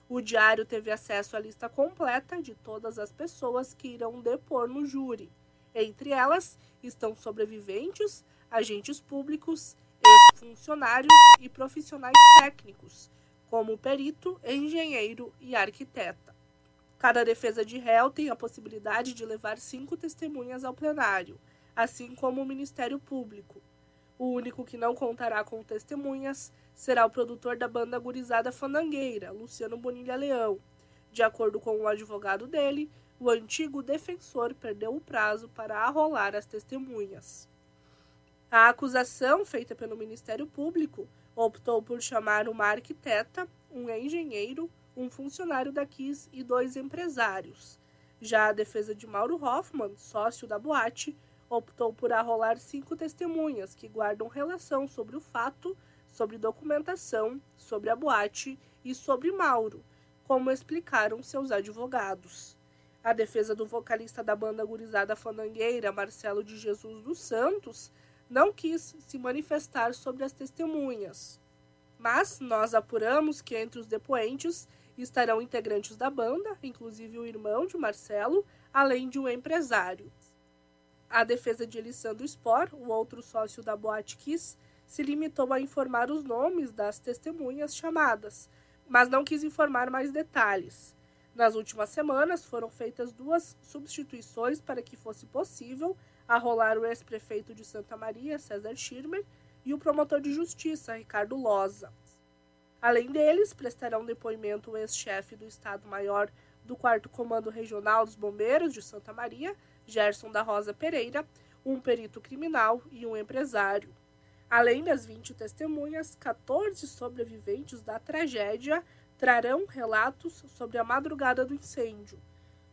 O diário teve acesso à lista completa de todas as pessoas que irão depor no júri. Entre elas estão sobreviventes, agentes públicos, ex-funcionários e profissionais técnicos, como perito, engenheiro e arquiteta. Cada defesa de réu tem a possibilidade de levar cinco testemunhas ao plenário, assim como o Ministério Público. O único que não contará com testemunhas será o produtor da banda gurizada fandangueira, Luciano Bonilha Leão. De acordo com o advogado dele, o antigo defensor perdeu o prazo para arrolar as testemunhas. A acusação feita pelo Ministério Público optou por chamar uma arquiteta, um engenheiro, um funcionário da KIS e dois empresários. Já a defesa de Mauro Hoffman, sócio da boate, optou por arrolar cinco testemunhas que guardam relação sobre o fato sobre documentação, sobre a boate e sobre Mauro, como explicaram seus advogados. A defesa do vocalista da banda gurizada fandangueira, Marcelo de Jesus dos Santos, não quis se manifestar sobre as testemunhas, Mas nós apuramos que entre os depoentes estarão integrantes da banda, inclusive o irmão de Marcelo, além de um empresário. A defesa de Elisandro Spor, o outro sócio da Boate Kiss, se limitou a informar os nomes das testemunhas chamadas, mas não quis informar mais detalhes. Nas últimas semanas foram feitas duas substituições para que fosse possível arrolar o ex-prefeito de Santa Maria, César Schirmer, e o promotor de justiça, Ricardo Loza. Além deles, prestarão depoimento o ex-chefe do Estado-Maior do 4 Comando Regional dos Bombeiros de Santa Maria, Gerson da Rosa Pereira, um perito criminal e um empresário. Além das 20 testemunhas, 14 sobreviventes da tragédia trarão relatos sobre a madrugada do incêndio.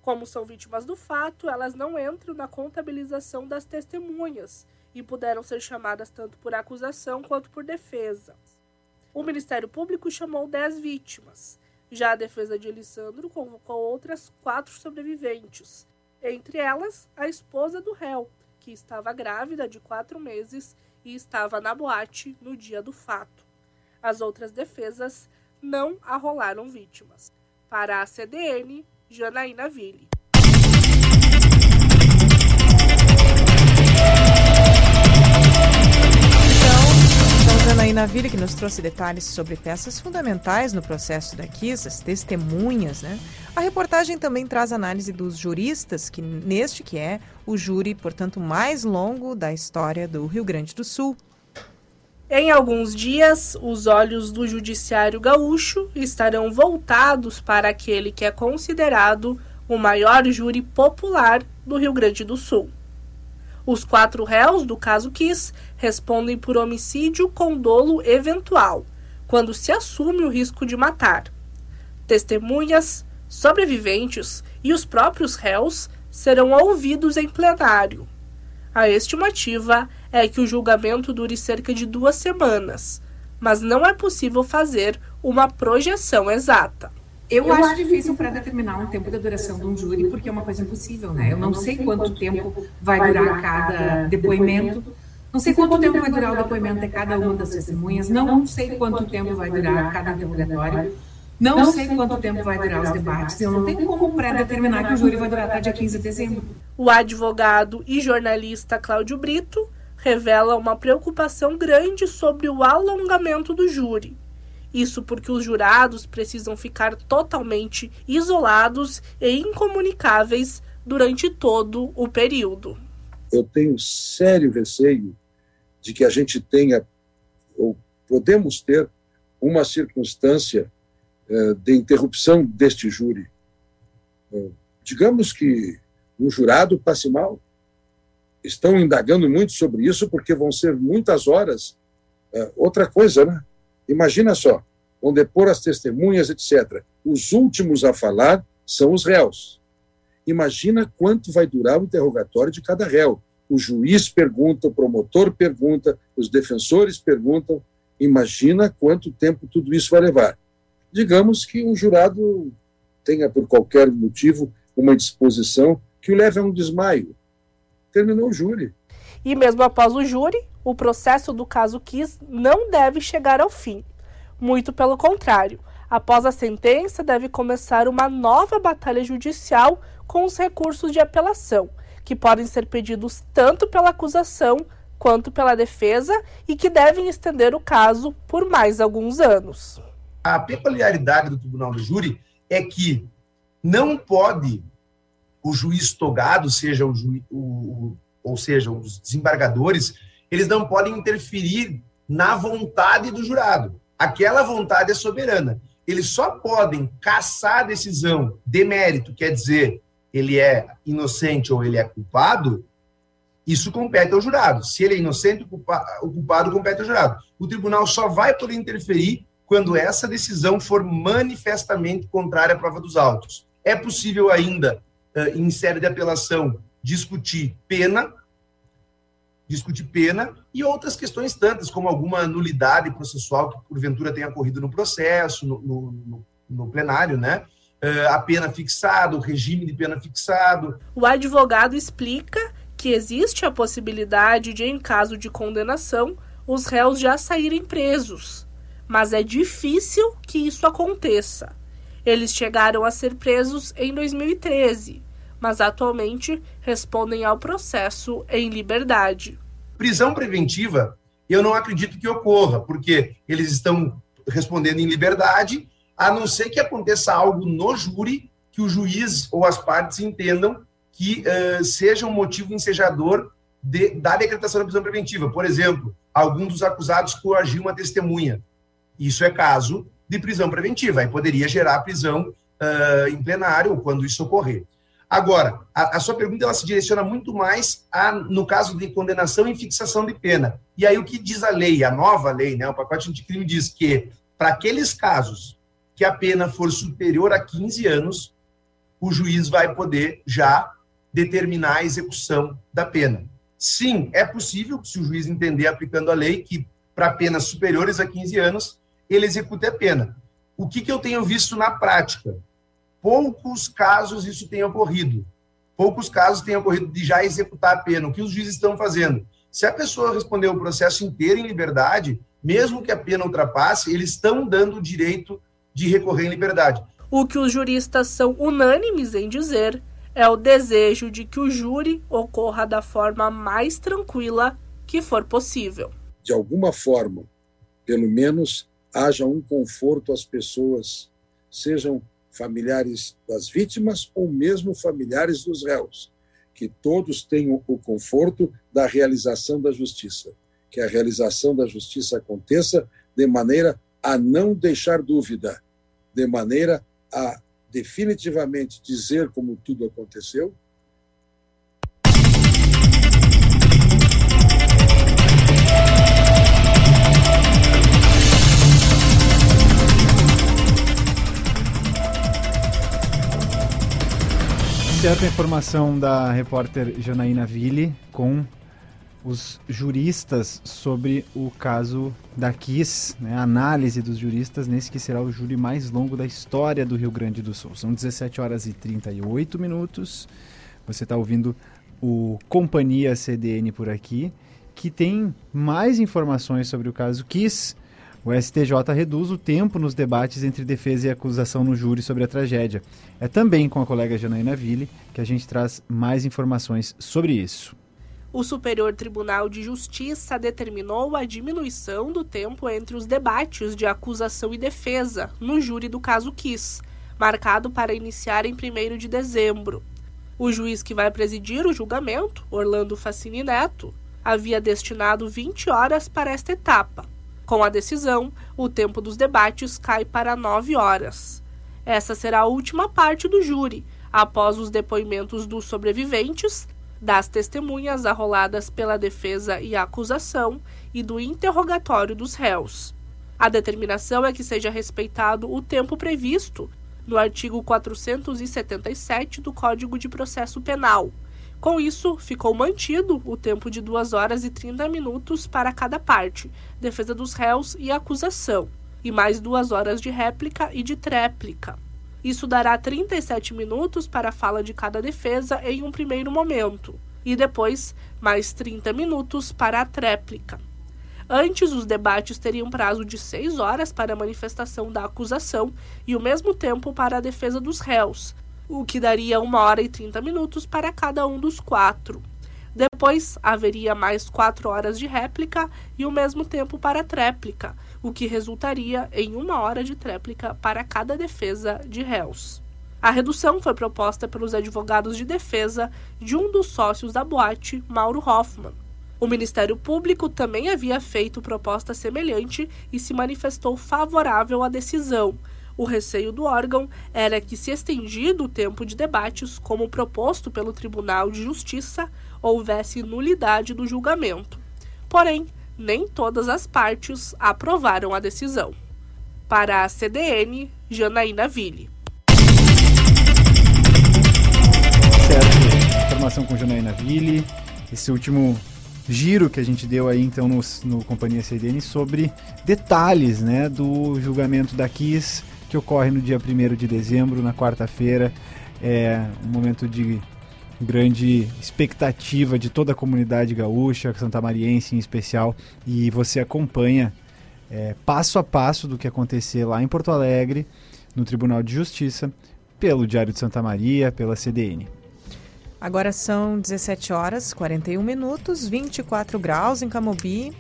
Como são vítimas do fato, elas não entram na contabilização das testemunhas e puderam ser chamadas tanto por acusação quanto por defesa. O Ministério Público chamou 10 vítimas. Já a defesa de Elisandro convocou outras quatro sobreviventes, entre elas a esposa do réu, que estava grávida de quatro meses e estava na boate no dia do fato. As outras defesas não arrolaram vítimas. Para a CDN, Janaína Ville. Janaína Ville, que nos trouxe detalhes sobre peças fundamentais no processo da Kiss, as testemunhas, né? A reportagem também traz análise dos juristas, que neste que é o júri, portanto, mais longo da história do Rio Grande do Sul. Em alguns dias, os olhos do judiciário gaúcho estarão voltados para aquele que é considerado o maior júri popular do Rio Grande do Sul. Os quatro réus do caso Kiss respondem por homicídio com dolo eventual, quando se assume o risco de matar. Testemunhas, sobreviventes e os próprios réus serão ouvidos em plenário. A estimativa é que o julgamento dure cerca de duas semanas, mas não é possível fazer uma projeção exata. Eu, eu acho difícil para determinar um tempo de duração de um júri, porque é uma coisa impossível, né? Eu não sei quanto tempo vai durar cada depoimento, não sei quanto tempo vai durar o depoimento de cada uma das testemunhas, não sei quanto tempo vai durar cada interrogatório, não sei quanto tempo vai durar os debates, eu não tenho como pré-determinar que o júri vai durar até dia 15 de dezembro. O advogado e jornalista Cláudio Brito revela uma preocupação grande sobre o alongamento do júri. Isso porque os jurados precisam ficar totalmente isolados e incomunicáveis durante todo o período. Eu tenho sério receio de que a gente tenha, ou podemos ter, uma circunstância uh, de interrupção deste júri. Uh, digamos que um jurado passe mal. Estão indagando muito sobre isso porque vão ser muitas horas. Uh, outra coisa, né? Imagina só, vão depor as testemunhas, etc. Os últimos a falar são os réus. Imagina quanto vai durar o interrogatório de cada réu. O juiz pergunta, o promotor pergunta, os defensores perguntam. Imagina quanto tempo tudo isso vai levar. Digamos que um jurado tenha, por qualquer motivo, uma disposição que o leve a um desmaio. Terminou o júri. E mesmo após o júri, o processo do caso Kiss não deve chegar ao fim. Muito pelo contrário. Após a sentença, deve começar uma nova batalha judicial com os recursos de apelação, que podem ser pedidos tanto pela acusação quanto pela defesa e que devem estender o caso por mais alguns anos. A peculiaridade do Tribunal do Júri é que não pode o juiz togado, seja o, o, o ou seja, os desembargadores, eles não podem interferir na vontade do jurado. Aquela vontade é soberana. Eles só podem caçar a decisão de mérito, quer dizer, ele é inocente ou ele é culpado, isso compete ao jurado. Se ele é inocente, o culpado compete ao jurado. O tribunal só vai poder interferir quando essa decisão for manifestamente contrária à prova dos autos. É possível ainda, em série de apelação, discutir pena, discutir pena e outras questões tantas, como alguma nulidade processual que porventura tenha ocorrido no processo, no, no, no plenário, né? Uh, a pena fixada, o regime de pena fixado. O advogado explica que existe a possibilidade de, em caso de condenação, os réus já saírem presos. mas é difícil que isso aconteça. Eles chegaram a ser presos em 2013, mas atualmente respondem ao processo em liberdade. Prisão preventiva, eu não acredito que ocorra, porque eles estão respondendo em liberdade, a não ser que aconteça algo no júri que o juiz ou as partes entendam que uh, seja um motivo ensejador de, da decretação da prisão preventiva. Por exemplo, algum dos acusados coagiu uma testemunha. Isso é caso de prisão preventiva, aí poderia gerar prisão uh, em plenário quando isso ocorrer. Agora, a, a, sua pergunta ela se direciona muito mais a, no caso de condenação e fixação de pena. E aí o que diz a lei, a nova lei, né, o pacote anticrime diz que para aqueles casos que a pena for superior a 15 anos, o juiz vai poder já determinar a execução da pena. Sim, é possível, se o juiz entender aplicando a lei, que para penas superiores a 15 anos, ele execute a pena. O que, que eu tenho visto na prática? Poucos casos isso tem ocorrido. Poucos casos têm ocorrido de já executar a pena. O que os juízes estão fazendo? Se a pessoa responder o processo inteiro em liberdade, mesmo que a pena ultrapasse, eles estão dando o direito de recorrer em liberdade. O que os juristas são unânimes em dizer é o desejo de que o júri ocorra da forma mais tranquila que for possível. De alguma forma, pelo menos haja um conforto às pessoas, sejam familiares das vítimas ou mesmo familiares dos réus, que todos tenham o conforto da realização da justiça, que a realização da justiça aconteça de maneira a não deixar dúvida, de maneira a definitivamente dizer como tudo aconteceu certa informação da repórter Janaína Ville com os juristas sobre o caso da Kiss, né, a análise dos juristas nesse que será o júri mais longo da história do Rio Grande do Sul. São 17 horas e 38 minutos. Você está ouvindo o Companhia CDN por aqui, que tem mais informações sobre o caso Kiss o STJ reduz o tempo nos debates entre defesa e acusação no júri sobre a tragédia. É também com a colega Janaína Ville que a gente traz mais informações sobre isso. O Superior Tribunal de Justiça determinou a diminuição do tempo entre os debates de acusação e defesa no júri do caso Kiss, marcado para iniciar em 1 de dezembro. O juiz que vai presidir o julgamento, Orlando Facini Neto, havia destinado 20 horas para esta etapa, com a decisão, o tempo dos debates cai para nove horas. Essa será a última parte do júri, após os depoimentos dos sobreviventes, das testemunhas arroladas pela defesa e acusação e do interrogatório dos réus. A determinação é que seja respeitado o tempo previsto no artigo 477 do Código de Processo Penal, com isso, ficou mantido o tempo de 2 horas e 30 minutos para cada parte, defesa dos réus e acusação, e mais 2 horas de réplica e de tréplica. Isso dará 37 minutos para a fala de cada defesa em um primeiro momento, e depois mais 30 minutos para a tréplica. Antes, os debates teriam prazo de 6 horas para a manifestação da acusação e o mesmo tempo para a defesa dos réus, o que daria uma hora e 30 minutos para cada um dos quatro. Depois haveria mais quatro horas de réplica e o mesmo tempo para tréplica, o que resultaria em uma hora de tréplica para cada defesa de réus. A redução foi proposta pelos advogados de defesa de um dos sócios da boate, Mauro Hoffman. O Ministério Público também havia feito proposta semelhante e se manifestou favorável à decisão, o receio do órgão era que, se estendido o tempo de debates, como proposto pelo Tribunal de Justiça, houvesse nulidade do julgamento. Porém, nem todas as partes aprovaram a decisão. Para a CDN, Janaína Ville. Certo, informação com Janaína Ville. Esse último giro que a gente deu aí então no, no Companhia CDN sobre detalhes né, do julgamento da Kiss que ocorre no dia 1 de dezembro, na quarta-feira. É um momento de grande expectativa de toda a comunidade gaúcha, santamariense em especial, e você acompanha é, passo a passo do que acontecer lá em Porto Alegre, no Tribunal de Justiça, pelo Diário de Santa Maria, pela CDN. Agora são 17 horas 41 minutos, 24 graus em Camobi.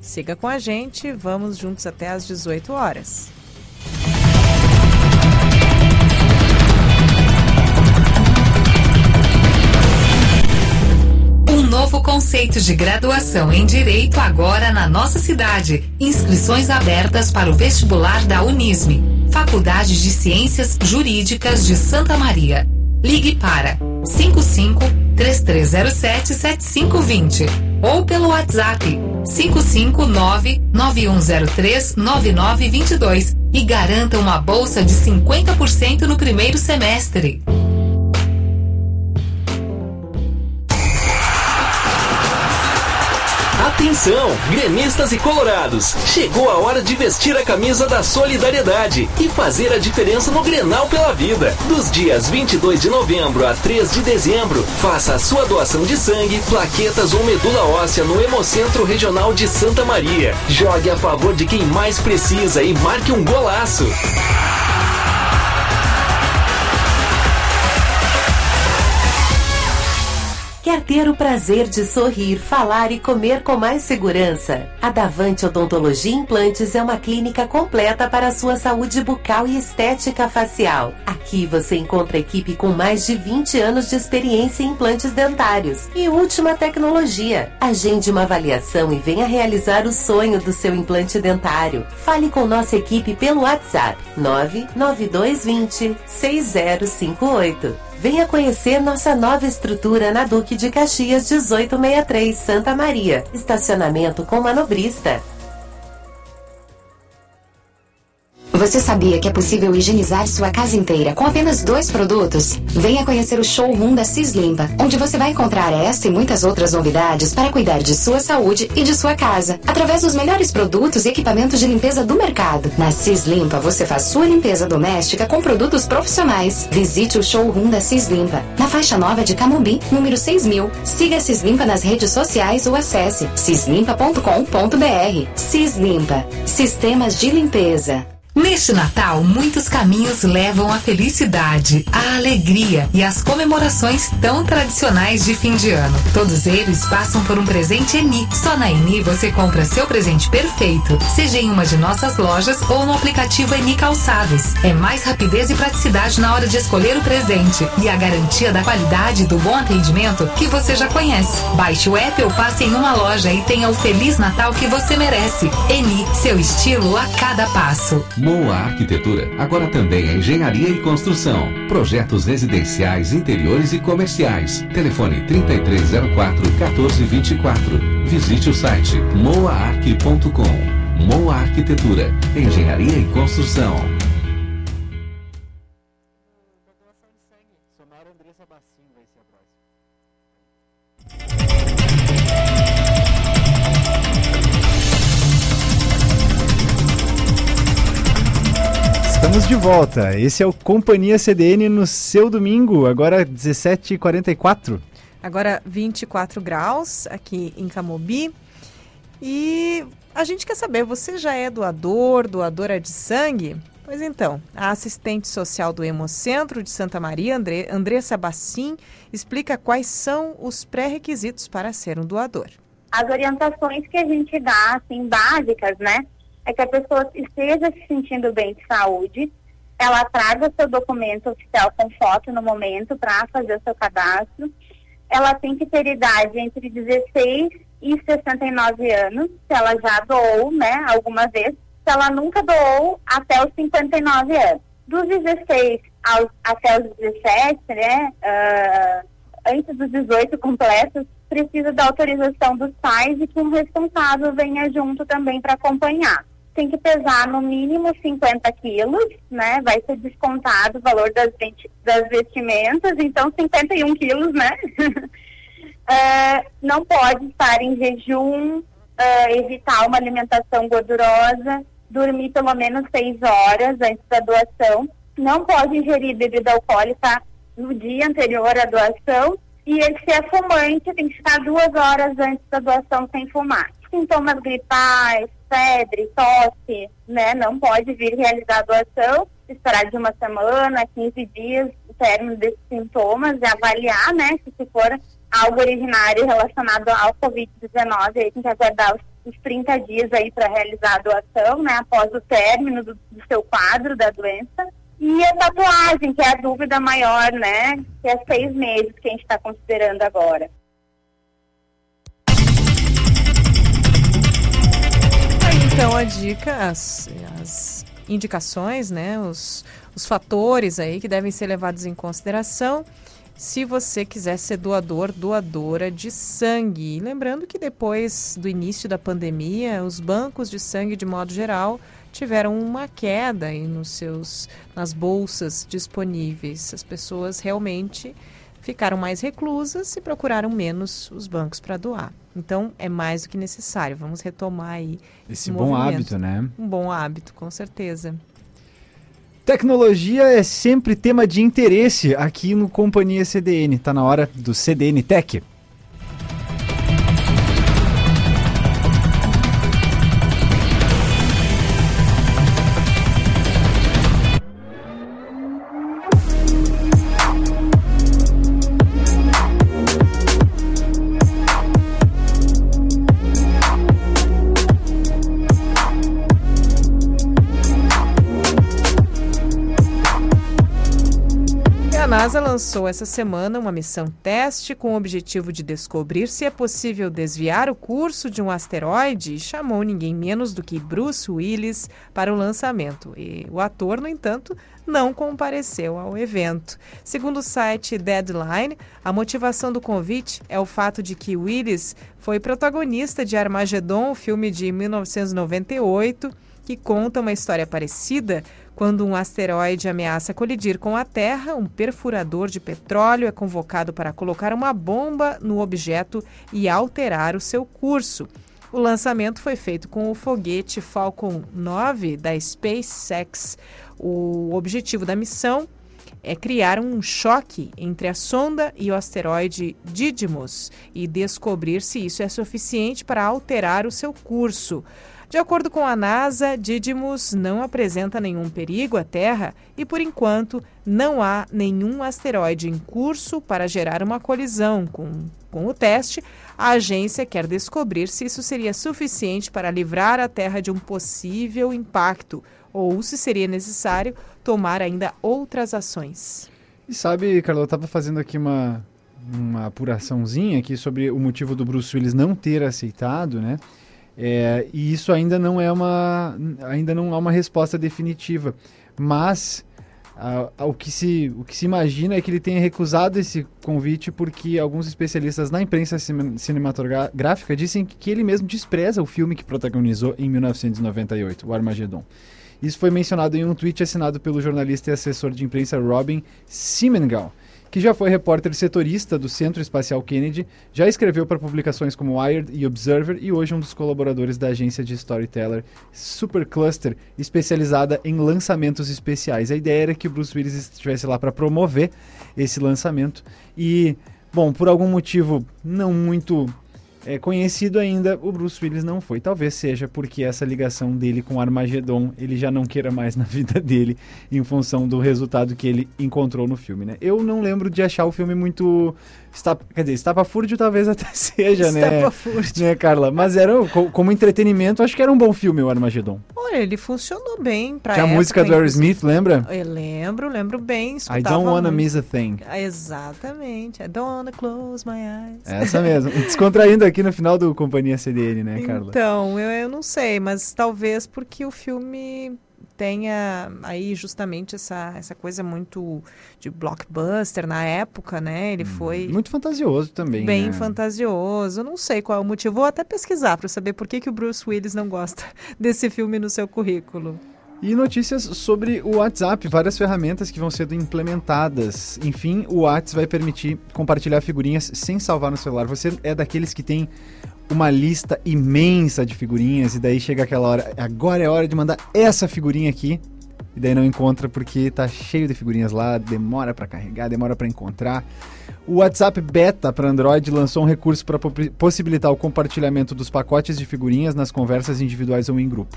Siga com a gente, vamos juntos até às 18 horas. Novo conceito de graduação em Direito agora na nossa cidade. Inscrições abertas para o vestibular da Unisme, Faculdade de Ciências Jurídicas de Santa Maria. Ligue para 55 3307 7520 ou pelo WhatsApp 559 9103 9922 e garanta uma bolsa de 50% no primeiro semestre. Atenção, gremistas e colorados! Chegou a hora de vestir a camisa da solidariedade e fazer a diferença no Grenal pela Vida. Dos dias 22 de novembro a 3 de dezembro, faça a sua doação de sangue, plaquetas ou medula óssea no Hemocentro Regional de Santa Maria. Jogue a favor de quem mais precisa e marque um golaço. Quer ter o prazer de sorrir, falar e comer com mais segurança? A Davante Odontologia Implantes é uma clínica completa para a sua saúde bucal e estética facial. Aqui você encontra equipe com mais de 20 anos de experiência em implantes dentários e última tecnologia. Agende uma avaliação e venha realizar o sonho do seu implante dentário. Fale com nossa equipe pelo WhatsApp 99220 6058. Venha conhecer nossa nova estrutura na Duque de Caxias 1863, Santa Maria. Estacionamento com manobrista. Você sabia que é possível higienizar sua casa inteira com apenas dois produtos? Venha conhecer o showroom da Cis Limpa, onde você vai encontrar esta e muitas outras novidades para cuidar de sua saúde e de sua casa, através dos melhores produtos e equipamentos de limpeza do mercado. Na Cis Limpa, você faz sua limpeza doméstica com produtos profissionais. Visite o showroom da Cis Limpa, na faixa nova de Camumbi, número 6000. Siga a Cis Limpa nas redes sociais ou acesse cislimpa.com.br. Cis Limpa, sistemas de limpeza. Neste Natal, muitos caminhos levam à felicidade, à alegria e às comemorações tão tradicionais de fim de ano. Todos eles passam por um presente Eni. Só na Eni você compra seu presente perfeito, seja em uma de nossas lojas ou no aplicativo Eni Calçados. É mais rapidez e praticidade na hora de escolher o presente e a garantia da qualidade e do bom atendimento que você já conhece. Baixe o app ou passe em uma loja e tenha o Feliz Natal que você merece. Eni, seu estilo a cada passo. Moa Arquitetura, agora também é engenharia e construção. Projetos residenciais, interiores e comerciais. Telefone 3304 1424. Visite o site moaarq.com. Moa Arquitetura, engenharia e construção. Estamos de volta. Esse é o Companhia CDN no seu domingo, agora 17h44. Agora 24 graus aqui em Camobi. E a gente quer saber, você já é doador, doadora de sangue? Pois então, a assistente social do Hemocentro de Santa Maria, André, Andressa Bassim, explica quais são os pré-requisitos para ser um doador. As orientações que a gente dá, assim, básicas, né? É que a pessoa esteja se sentindo bem de saúde, ela traga seu documento oficial com foto no momento para fazer o seu cadastro. Ela tem que ter idade entre 16 e 69 anos, se ela já doou, né, alguma vez. Se ela nunca doou, até os 59 anos. Dos 16 aos, até os 17, né, ah, antes dos 18 completos, precisa da autorização dos pais e que um responsável venha junto também para acompanhar tem que pesar no mínimo 50 quilos, né? Vai ser descontado o valor das, das vestimentas, então 51 quilos, né? uh, não pode estar em jejum, uh, evitar uma alimentação gordurosa, dormir pelo menos 6 horas antes da doação, não pode ingerir bebida alcoólica no dia anterior à doação e ele se é fumante tem que ficar duas horas antes da doação sem fumar sintomas gripais, febre, tosse, né, não pode vir realizar a doação, esperar de uma semana, 15 dias, o término desses sintomas e avaliar, né, se se for algo originário relacionado ao Covid-19, aí tem que aguardar os, os 30 dias aí para realizar a doação, né, após o término do, do seu quadro da doença. E a tatuagem, que é a dúvida maior, né, que é seis meses que a gente está considerando agora. Então a dica, as, as indicações, né, os, os fatores aí que devem ser levados em consideração se você quiser ser doador, doadora de sangue. Lembrando que depois do início da pandemia, os bancos de sangue, de modo geral, tiveram uma queda aí nos seus, nas bolsas disponíveis. As pessoas realmente ficaram mais reclusas e procuraram menos os bancos para doar. Então é mais do que necessário. Vamos retomar aí esse, esse bom movimento. hábito, né? Um bom hábito, com certeza. Tecnologia é sempre tema de interesse aqui no Companhia CDN. Tá na hora do CDN Tech. Lançou essa semana uma missão teste com o objetivo de descobrir se é possível desviar o curso de um asteroide e chamou ninguém menos do que Bruce Willis para o lançamento. E o ator, no entanto, não compareceu ao evento. Segundo o site Deadline, a motivação do convite é o fato de que Willis foi protagonista de Armageddon, filme de 1998, que conta uma história parecida quando um asteroide ameaça colidir com a Terra, um perfurador de petróleo é convocado para colocar uma bomba no objeto e alterar o seu curso. O lançamento foi feito com o foguete Falcon 9 da SpaceX. O objetivo da missão é criar um choque entre a sonda e o asteroide Didymos e descobrir se isso é suficiente para alterar o seu curso. De acordo com a NASA, Didymos não apresenta nenhum perigo à Terra e, por enquanto, não há nenhum asteroide em curso para gerar uma colisão. Com, com o teste, a agência quer descobrir se isso seria suficiente para livrar a Terra de um possível impacto ou se seria necessário tomar ainda outras ações. E sabe, Carla, eu estava fazendo aqui uma, uma apuraçãozinha aqui sobre o motivo do Bruce Willis não ter aceitado, né? É, e isso ainda não é uma ainda não há uma resposta definitiva, mas o, que se, o que se imagina é que ele tenha recusado esse convite porque alguns especialistas na imprensa cinematográfica dizem que ele mesmo despreza o filme que protagonizou em 1998, o Armageddon. Isso foi mencionado em um tweet assinado pelo jornalista e assessor de imprensa Robin Simengal que já foi repórter setorista do Centro Espacial Kennedy, já escreveu para publicações como Wired e Observer e hoje é um dos colaboradores da agência de storyteller Supercluster, especializada em lançamentos especiais. A ideia era que o Bruce Willis estivesse lá para promover esse lançamento e, bom, por algum motivo não muito é, conhecido ainda, o Bruce Willis não foi. Talvez seja porque essa ligação dele com Armageddon ele já não queira mais na vida dele em função do resultado que ele encontrou no filme, né? Eu não lembro de achar o filme muito Está, quer dizer, estapafúrdio talvez até seja, né? Estapafúrdio. Né, Carla? Mas era, como entretenimento, acho que era um bom filme o Armageddon. Olha, ele funcionou bem pra Tinha a música do Aerosmith, lembra? Eu lembro, lembro bem. I don't wanna muito. miss a thing. Exatamente. I don't wanna close my eyes. Essa mesmo. Descontraindo aqui no final do Companhia CDN, né, Carla? Então, eu, eu não sei, mas talvez porque o filme tenha aí justamente essa, essa coisa muito de blockbuster na época, né? Ele hum, foi. Muito fantasioso também. Bem né? fantasioso. Não sei qual é o motivo. Vou até pesquisar para saber por que, que o Bruce Willis não gosta desse filme no seu currículo. E notícias sobre o WhatsApp, várias ferramentas que vão sendo implementadas. Enfim, o WhatsApp vai permitir compartilhar figurinhas sem salvar no celular. Você é daqueles que tem uma lista imensa de figurinhas e daí chega aquela hora, agora é hora de mandar essa figurinha aqui. e daí não encontra porque tá cheio de figurinhas lá, demora para carregar, demora para encontrar. O WhatsApp Beta para Android lançou um recurso para possibilitar o compartilhamento dos pacotes de figurinhas nas conversas individuais ou em grupo.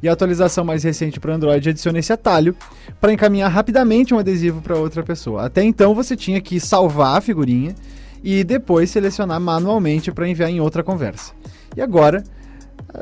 E a atualização mais recente para Android adiciona esse atalho para encaminhar rapidamente um adesivo para outra pessoa. Até então você tinha que salvar a figurinha e depois selecionar manualmente para enviar em outra conversa. E agora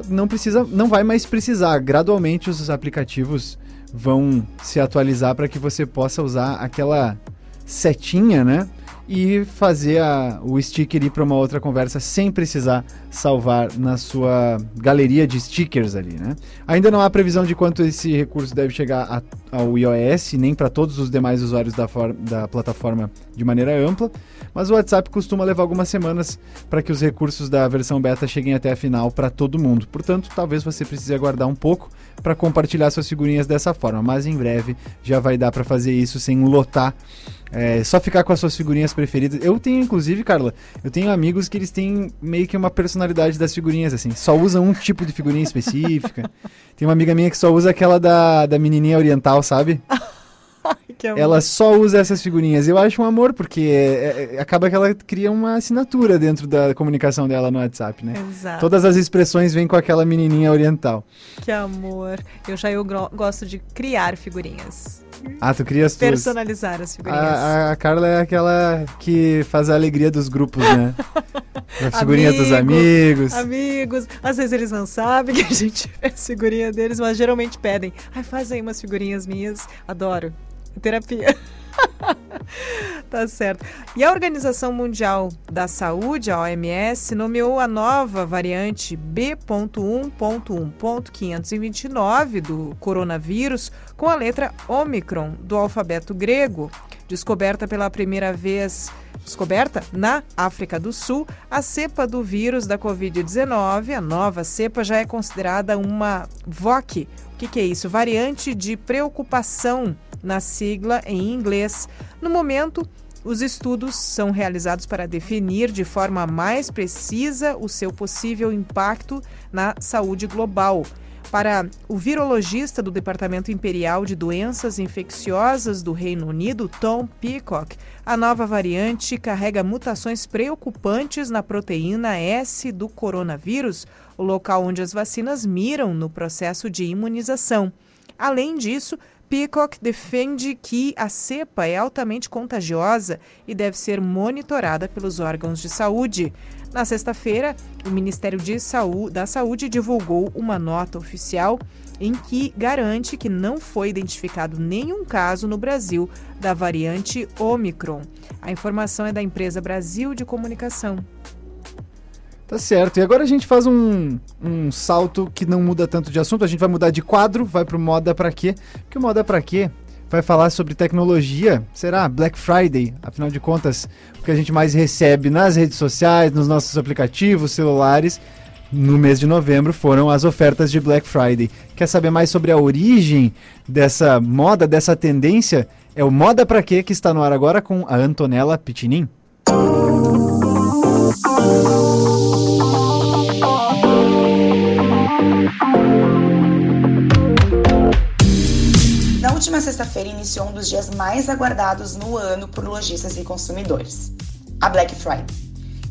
não precisa, não vai mais precisar. Gradualmente os aplicativos vão se atualizar para que você possa usar aquela setinha, né? E fazer a, o sticker ir para uma outra conversa sem precisar salvar na sua galeria de stickers ali, né? Ainda não há previsão de quanto esse recurso deve chegar a, ao iOS, nem para todos os demais usuários da, for, da plataforma de maneira ampla, mas o WhatsApp costuma levar algumas semanas para que os recursos da versão beta cheguem até a final para todo mundo. Portanto, talvez você precise aguardar um pouco para compartilhar suas figurinhas dessa forma, mas em breve já vai dar para fazer isso sem lotar é, só ficar com as suas figurinhas preferidas. Eu tenho, inclusive, Carla, eu tenho amigos que eles têm meio que uma personalidade das figurinhas, assim. Só usam um tipo de figurinha específica. Tem uma amiga minha que só usa aquela da, da menininha oriental, sabe? ela só usa essas figurinhas. Eu acho um amor, porque é, é, acaba que ela cria uma assinatura dentro da comunicação dela no WhatsApp, né? Exato. Todas as expressões vêm com aquela menininha oriental. Que amor. Eu já eu gosto de criar figurinhas. Ah, tu cria as tuas... Personalizar as figurinhas. A, a, Carla é aquela que faz a alegria dos grupos, né? a figurinha Amigo, dos amigos. Amigos. Às vezes eles não sabem que a gente fez figurinha deles, mas geralmente pedem. Ai, faz aí umas figurinhas minhas. Adoro. Terapia. tá certo. E a Organização Mundial da Saúde, a OMS, nomeou a nova variante B.1.1.529 do coronavírus com a letra Omicron do alfabeto grego, descoberta pela primeira vez descoberta na África do Sul, a cepa do vírus da Covid-19, a nova cepa já é considerada uma VOC. O que, que é isso? Variante de preocupação na sigla em inglês. No momento, os estudos são realizados para definir de forma mais precisa o seu possível impacto na saúde global. Para o virologista do Departamento Imperial de Doenças Infecciosas do Reino Unido, Tom Peacock, a nova variante carrega mutações preocupantes na proteína S do coronavírus, o local onde as vacinas miram no processo de imunização. Além disso, Peacock defende que a cepa é altamente contagiosa e deve ser monitorada pelos órgãos de saúde. Na sexta-feira, o Ministério de Saúde, da Saúde divulgou uma nota oficial em que garante que não foi identificado nenhum caso no Brasil da variante Omicron. A informação é da empresa Brasil de Comunicação. Tá certo. E agora a gente faz um, um salto que não muda tanto de assunto. A gente vai mudar de quadro, vai pro Moda Pra Quê? Que o Moda Pra Quê vai falar sobre tecnologia. Será Black Friday? Afinal de contas, o que a gente mais recebe nas redes sociais, nos nossos aplicativos, celulares, no mês de novembro foram as ofertas de Black Friday. Quer saber mais sobre a origem dessa moda, dessa tendência? É o Moda Pra Quê que está no ar agora com a Antonella Pitinin. Na última sexta-feira iniciou um dos dias mais aguardados no ano por lojistas e consumidores, a Black Friday,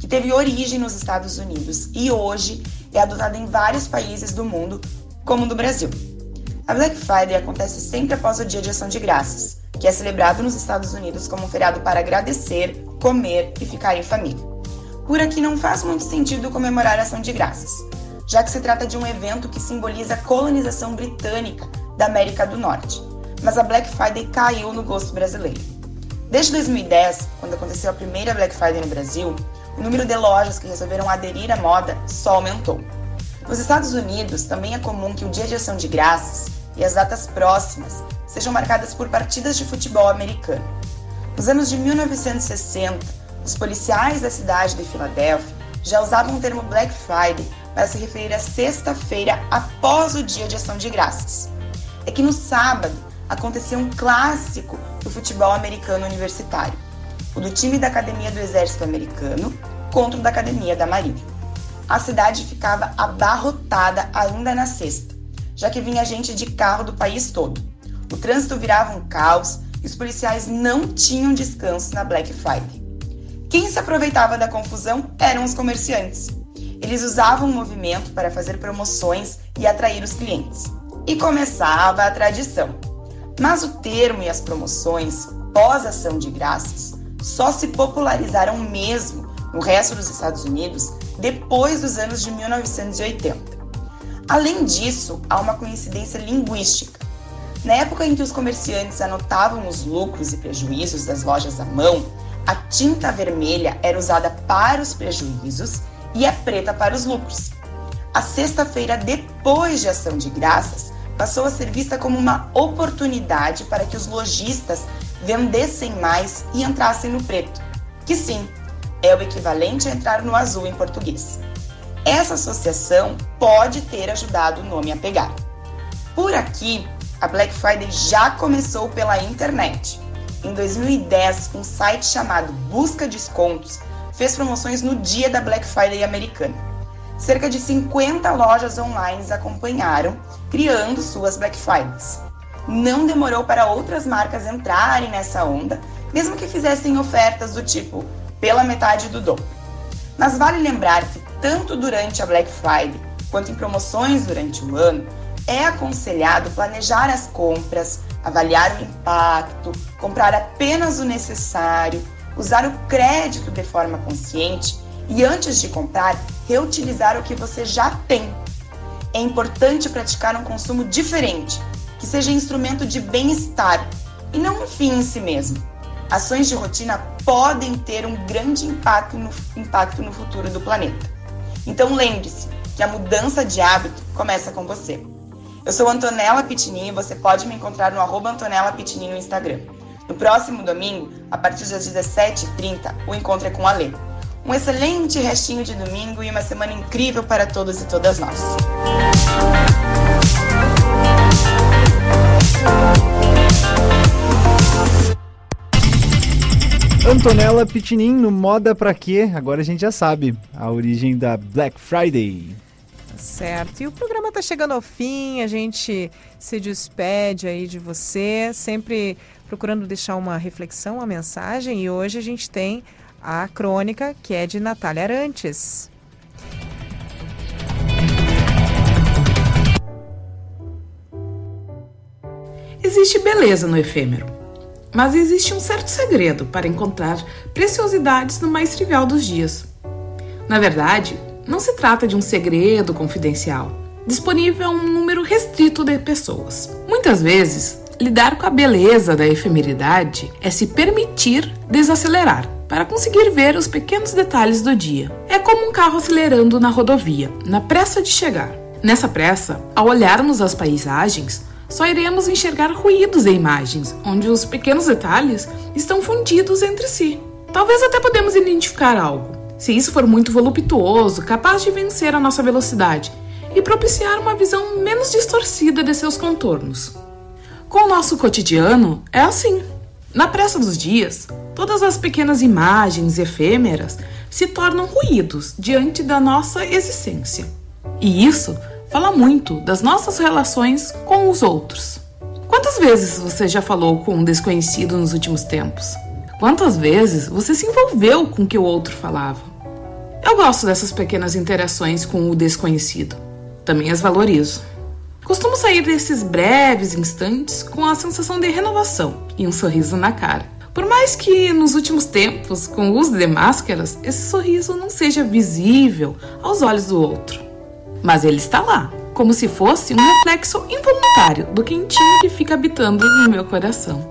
que teve origem nos Estados Unidos e hoje é adotada em vários países do mundo, como no Brasil. A Black Friday acontece sempre após o Dia de Ação de Graças, que é celebrado nos Estados Unidos como um feriado para agradecer, comer e ficar em família. Por aqui não faz muito sentido comemorar a Ação de Graças, já que se trata de um evento que simboliza a colonização britânica da América do Norte mas a Black Friday caiu no gosto brasileiro. Desde 2010, quando aconteceu a primeira Black Friday no Brasil, o número de lojas que resolveram aderir à moda só aumentou. Nos Estados Unidos, também é comum que o Dia de Ação de Graças e as datas próximas sejam marcadas por partidas de futebol americano. Nos anos de 1960, os policiais da cidade de Filadélfia já usavam o termo Black Friday para se referir à sexta-feira após o Dia de Ação de Graças. É que no sábado aconteceu um clássico do futebol americano universitário, o do time da Academia do Exército Americano contra o da Academia da Marinha. A cidade ficava abarrotada ainda na sexta, já que vinha gente de carro do país todo. O trânsito virava um caos e os policiais não tinham descanso na Black Friday. Quem se aproveitava da confusão eram os comerciantes. Eles usavam o movimento para fazer promoções e atrair os clientes. E começava a tradição. Mas o termo e as promoções pós-ação de graças só se popularizaram mesmo no resto dos Estados Unidos depois dos anos de 1980. Além disso, há uma coincidência linguística. Na época em que os comerciantes anotavam os lucros e prejuízos das lojas à mão, a tinta vermelha era usada para os prejuízos e a preta para os lucros. A sexta-feira depois de ação de graças passou a ser vista como uma oportunidade para que os lojistas vendessem mais e entrassem no preto, que sim, é o equivalente a entrar no azul em português. Essa associação pode ter ajudado o nome a pegar. Por aqui, a Black Friday já começou pela internet. Em 2010, um site chamado Busca Descontos fez promoções no dia da Black Friday americana. Cerca de 50 lojas online acompanharam, criando suas Black Fridays. Não demorou para outras marcas entrarem nessa onda, mesmo que fizessem ofertas do tipo pela metade do dobro. Mas vale lembrar que tanto durante a Black Friday quanto em promoções durante o ano, é aconselhado planejar as compras, avaliar o impacto, comprar apenas o necessário, usar o crédito de forma consciente e, antes de comprar, reutilizar o que você já tem. É importante praticar um consumo diferente, que seja instrumento de bem-estar e não um fim em si mesmo. Ações de rotina podem ter um grande impacto no, impacto no futuro do planeta. Então lembre-se que a mudança de hábito começa com você. Eu sou Antonella Pitinin e você pode me encontrar no arroba Antonella Pitinin no Instagram. No próximo domingo, a partir das 17h30, o encontro é com a Lê. Um excelente restinho de domingo e uma semana incrível para todos e todas nós. Antonella Pitinin no Moda Pra Quê? Agora a gente já sabe a origem da Black Friday. Certo. E o programa está chegando ao fim, a gente se despede aí de você, sempre procurando deixar uma reflexão, uma mensagem. E hoje a gente tem a crônica que é de Natália Arantes. Existe beleza no efêmero mas existe um certo segredo para encontrar preciosidades no mais trivial dos dias. Na verdade, não se trata de um segredo confidencial, disponível a um número restrito de pessoas. Muitas vezes, lidar com a beleza da efemeridade é se permitir desacelerar para conseguir ver os pequenos detalhes do dia. É como um carro acelerando na rodovia, na pressa de chegar. Nessa pressa, ao olharmos as paisagens, só iremos enxergar ruídos e imagens, onde os pequenos detalhes estão fundidos entre si. Talvez até podemos identificar algo, se isso for muito voluptuoso, capaz de vencer a nossa velocidade e propiciar uma visão menos distorcida de seus contornos. Com o nosso cotidiano, é assim. Na pressa dos dias, todas as pequenas imagens efêmeras se tornam ruídos diante da nossa existência. E isso fala muito das nossas relações com os outros. Quantas vezes você já falou com um desconhecido nos últimos tempos? Quantas vezes você se envolveu com o que o outro falava? Eu gosto dessas pequenas interações com o desconhecido. Também as valorizo. Costumo sair desses breves instantes com a sensação de renovação e um sorriso na cara. Por mais que nos últimos tempos, com o uso de máscaras, esse sorriso não seja visível aos olhos do outro mas ele está lá, como se fosse um reflexo involuntário do quentinho que fica habitando no meu coração.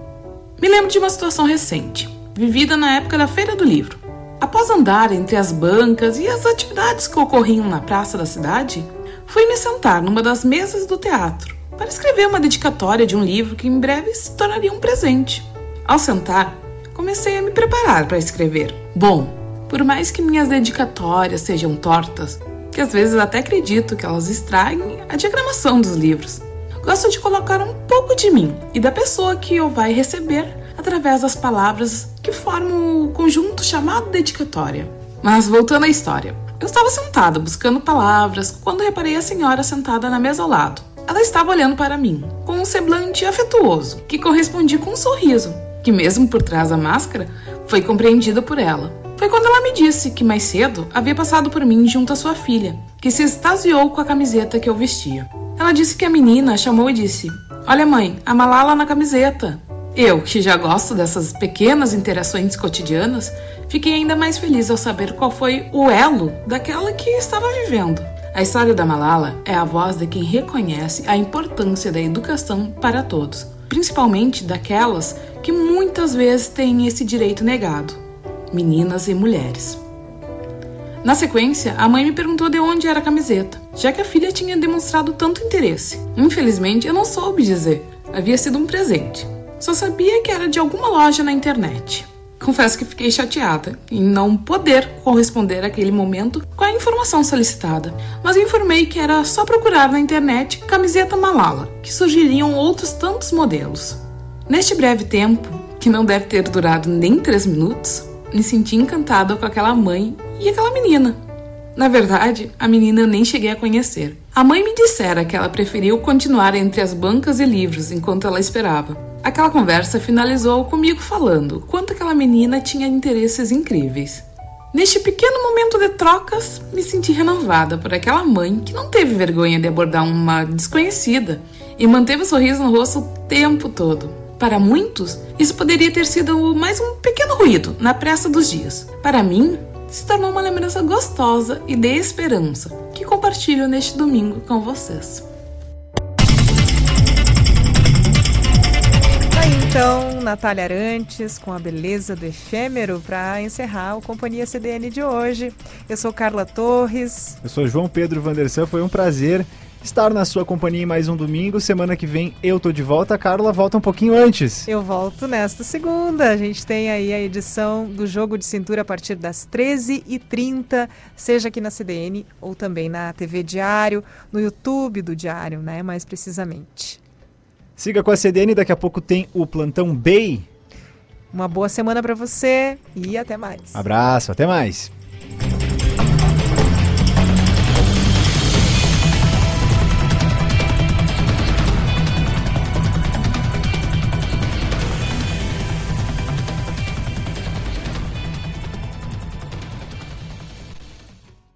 Me lembro de uma situação recente, vivida na época da Feira do Livro. Após andar entre as bancas e as atividades que ocorriam na praça da cidade, fui me sentar numa das mesas do teatro para escrever uma dedicatória de um livro que em breve se tornaria um presente. Ao sentar, comecei a me preparar para escrever. Bom, por mais que minhas dedicatórias sejam tortas, que às vezes até acredito que elas estraguem a diagramação dos livros. Gosto de colocar um pouco de mim e da pessoa que o vai receber através das palavras que formam o conjunto chamado dedicatória. Mas voltando à história. Eu estava sentada buscando palavras quando reparei a senhora sentada na mesa ao lado. ela estava olhando para mim, com um semblante afetuoso, que correspondia com um sorriso, que mesmo por trás da máscara, foi compreendido por ela. Foi quando ela me disse que mais cedo havia passado por mim junto à sua filha, que se extasiou com a camiseta que eu vestia. Ela disse que a menina chamou e disse: Olha, mãe, a Malala na camiseta. Eu, que já gosto dessas pequenas interações cotidianas, fiquei ainda mais feliz ao saber qual foi o elo daquela que estava vivendo. A história da Malala é a voz de quem reconhece a importância da educação para todos, principalmente daquelas que muitas vezes têm esse direito negado, meninas e mulheres. Na sequência, a mãe me perguntou de onde era a camiseta, já que a filha tinha demonstrado tanto interesse. Infelizmente, eu não soube dizer. Havia sido um presente. Só sabia que era de alguma loja na internet. Confesso que fiquei chateada em não poder corresponder àquele momento com a informação solicitada, mas informei que era só procurar na internet camiseta Malala, que surgiriam outros tantos modelos. Neste breve tempo, que não deve ter durado nem três minutos, me senti encantada com aquela mãe e aquela menina. Na verdade, a menina eu nem cheguei a conhecer. A mãe me dissera que ela preferiu continuar entre as bancas e livros enquanto ela esperava. Aquela conversa finalizou comigo falando quanto aquela menina tinha interesses incríveis. Neste pequeno momento de trocas, me senti renovada por aquela mãe que não teve vergonha de abordar uma desconhecida e manteve o sorriso no rosto o tempo todo. Para muitos, isso poderia ter sido mais um pequeno ruído na pressa dos dias. Para mim, se tornou uma lembrança gostosa e de esperança que compartilho neste domingo com vocês. Então, Natália Arantes, com a beleza do efêmero, para encerrar o Companhia CDN de hoje. Eu sou Carla Torres. Eu sou João Pedro Vandersan, foi um prazer estar na sua companhia em mais um domingo. Semana que vem eu tô de volta, a Carla volta um pouquinho antes. Eu volto nesta segunda. A gente tem aí a edição do Jogo de Cintura a partir das 13h30, seja aqui na CDN ou também na TV Diário, no YouTube do Diário, né? Mais precisamente. Siga com a CDN, daqui a pouco tem o Plantão Bay. Uma boa semana para você e até mais. Abraço, até mais.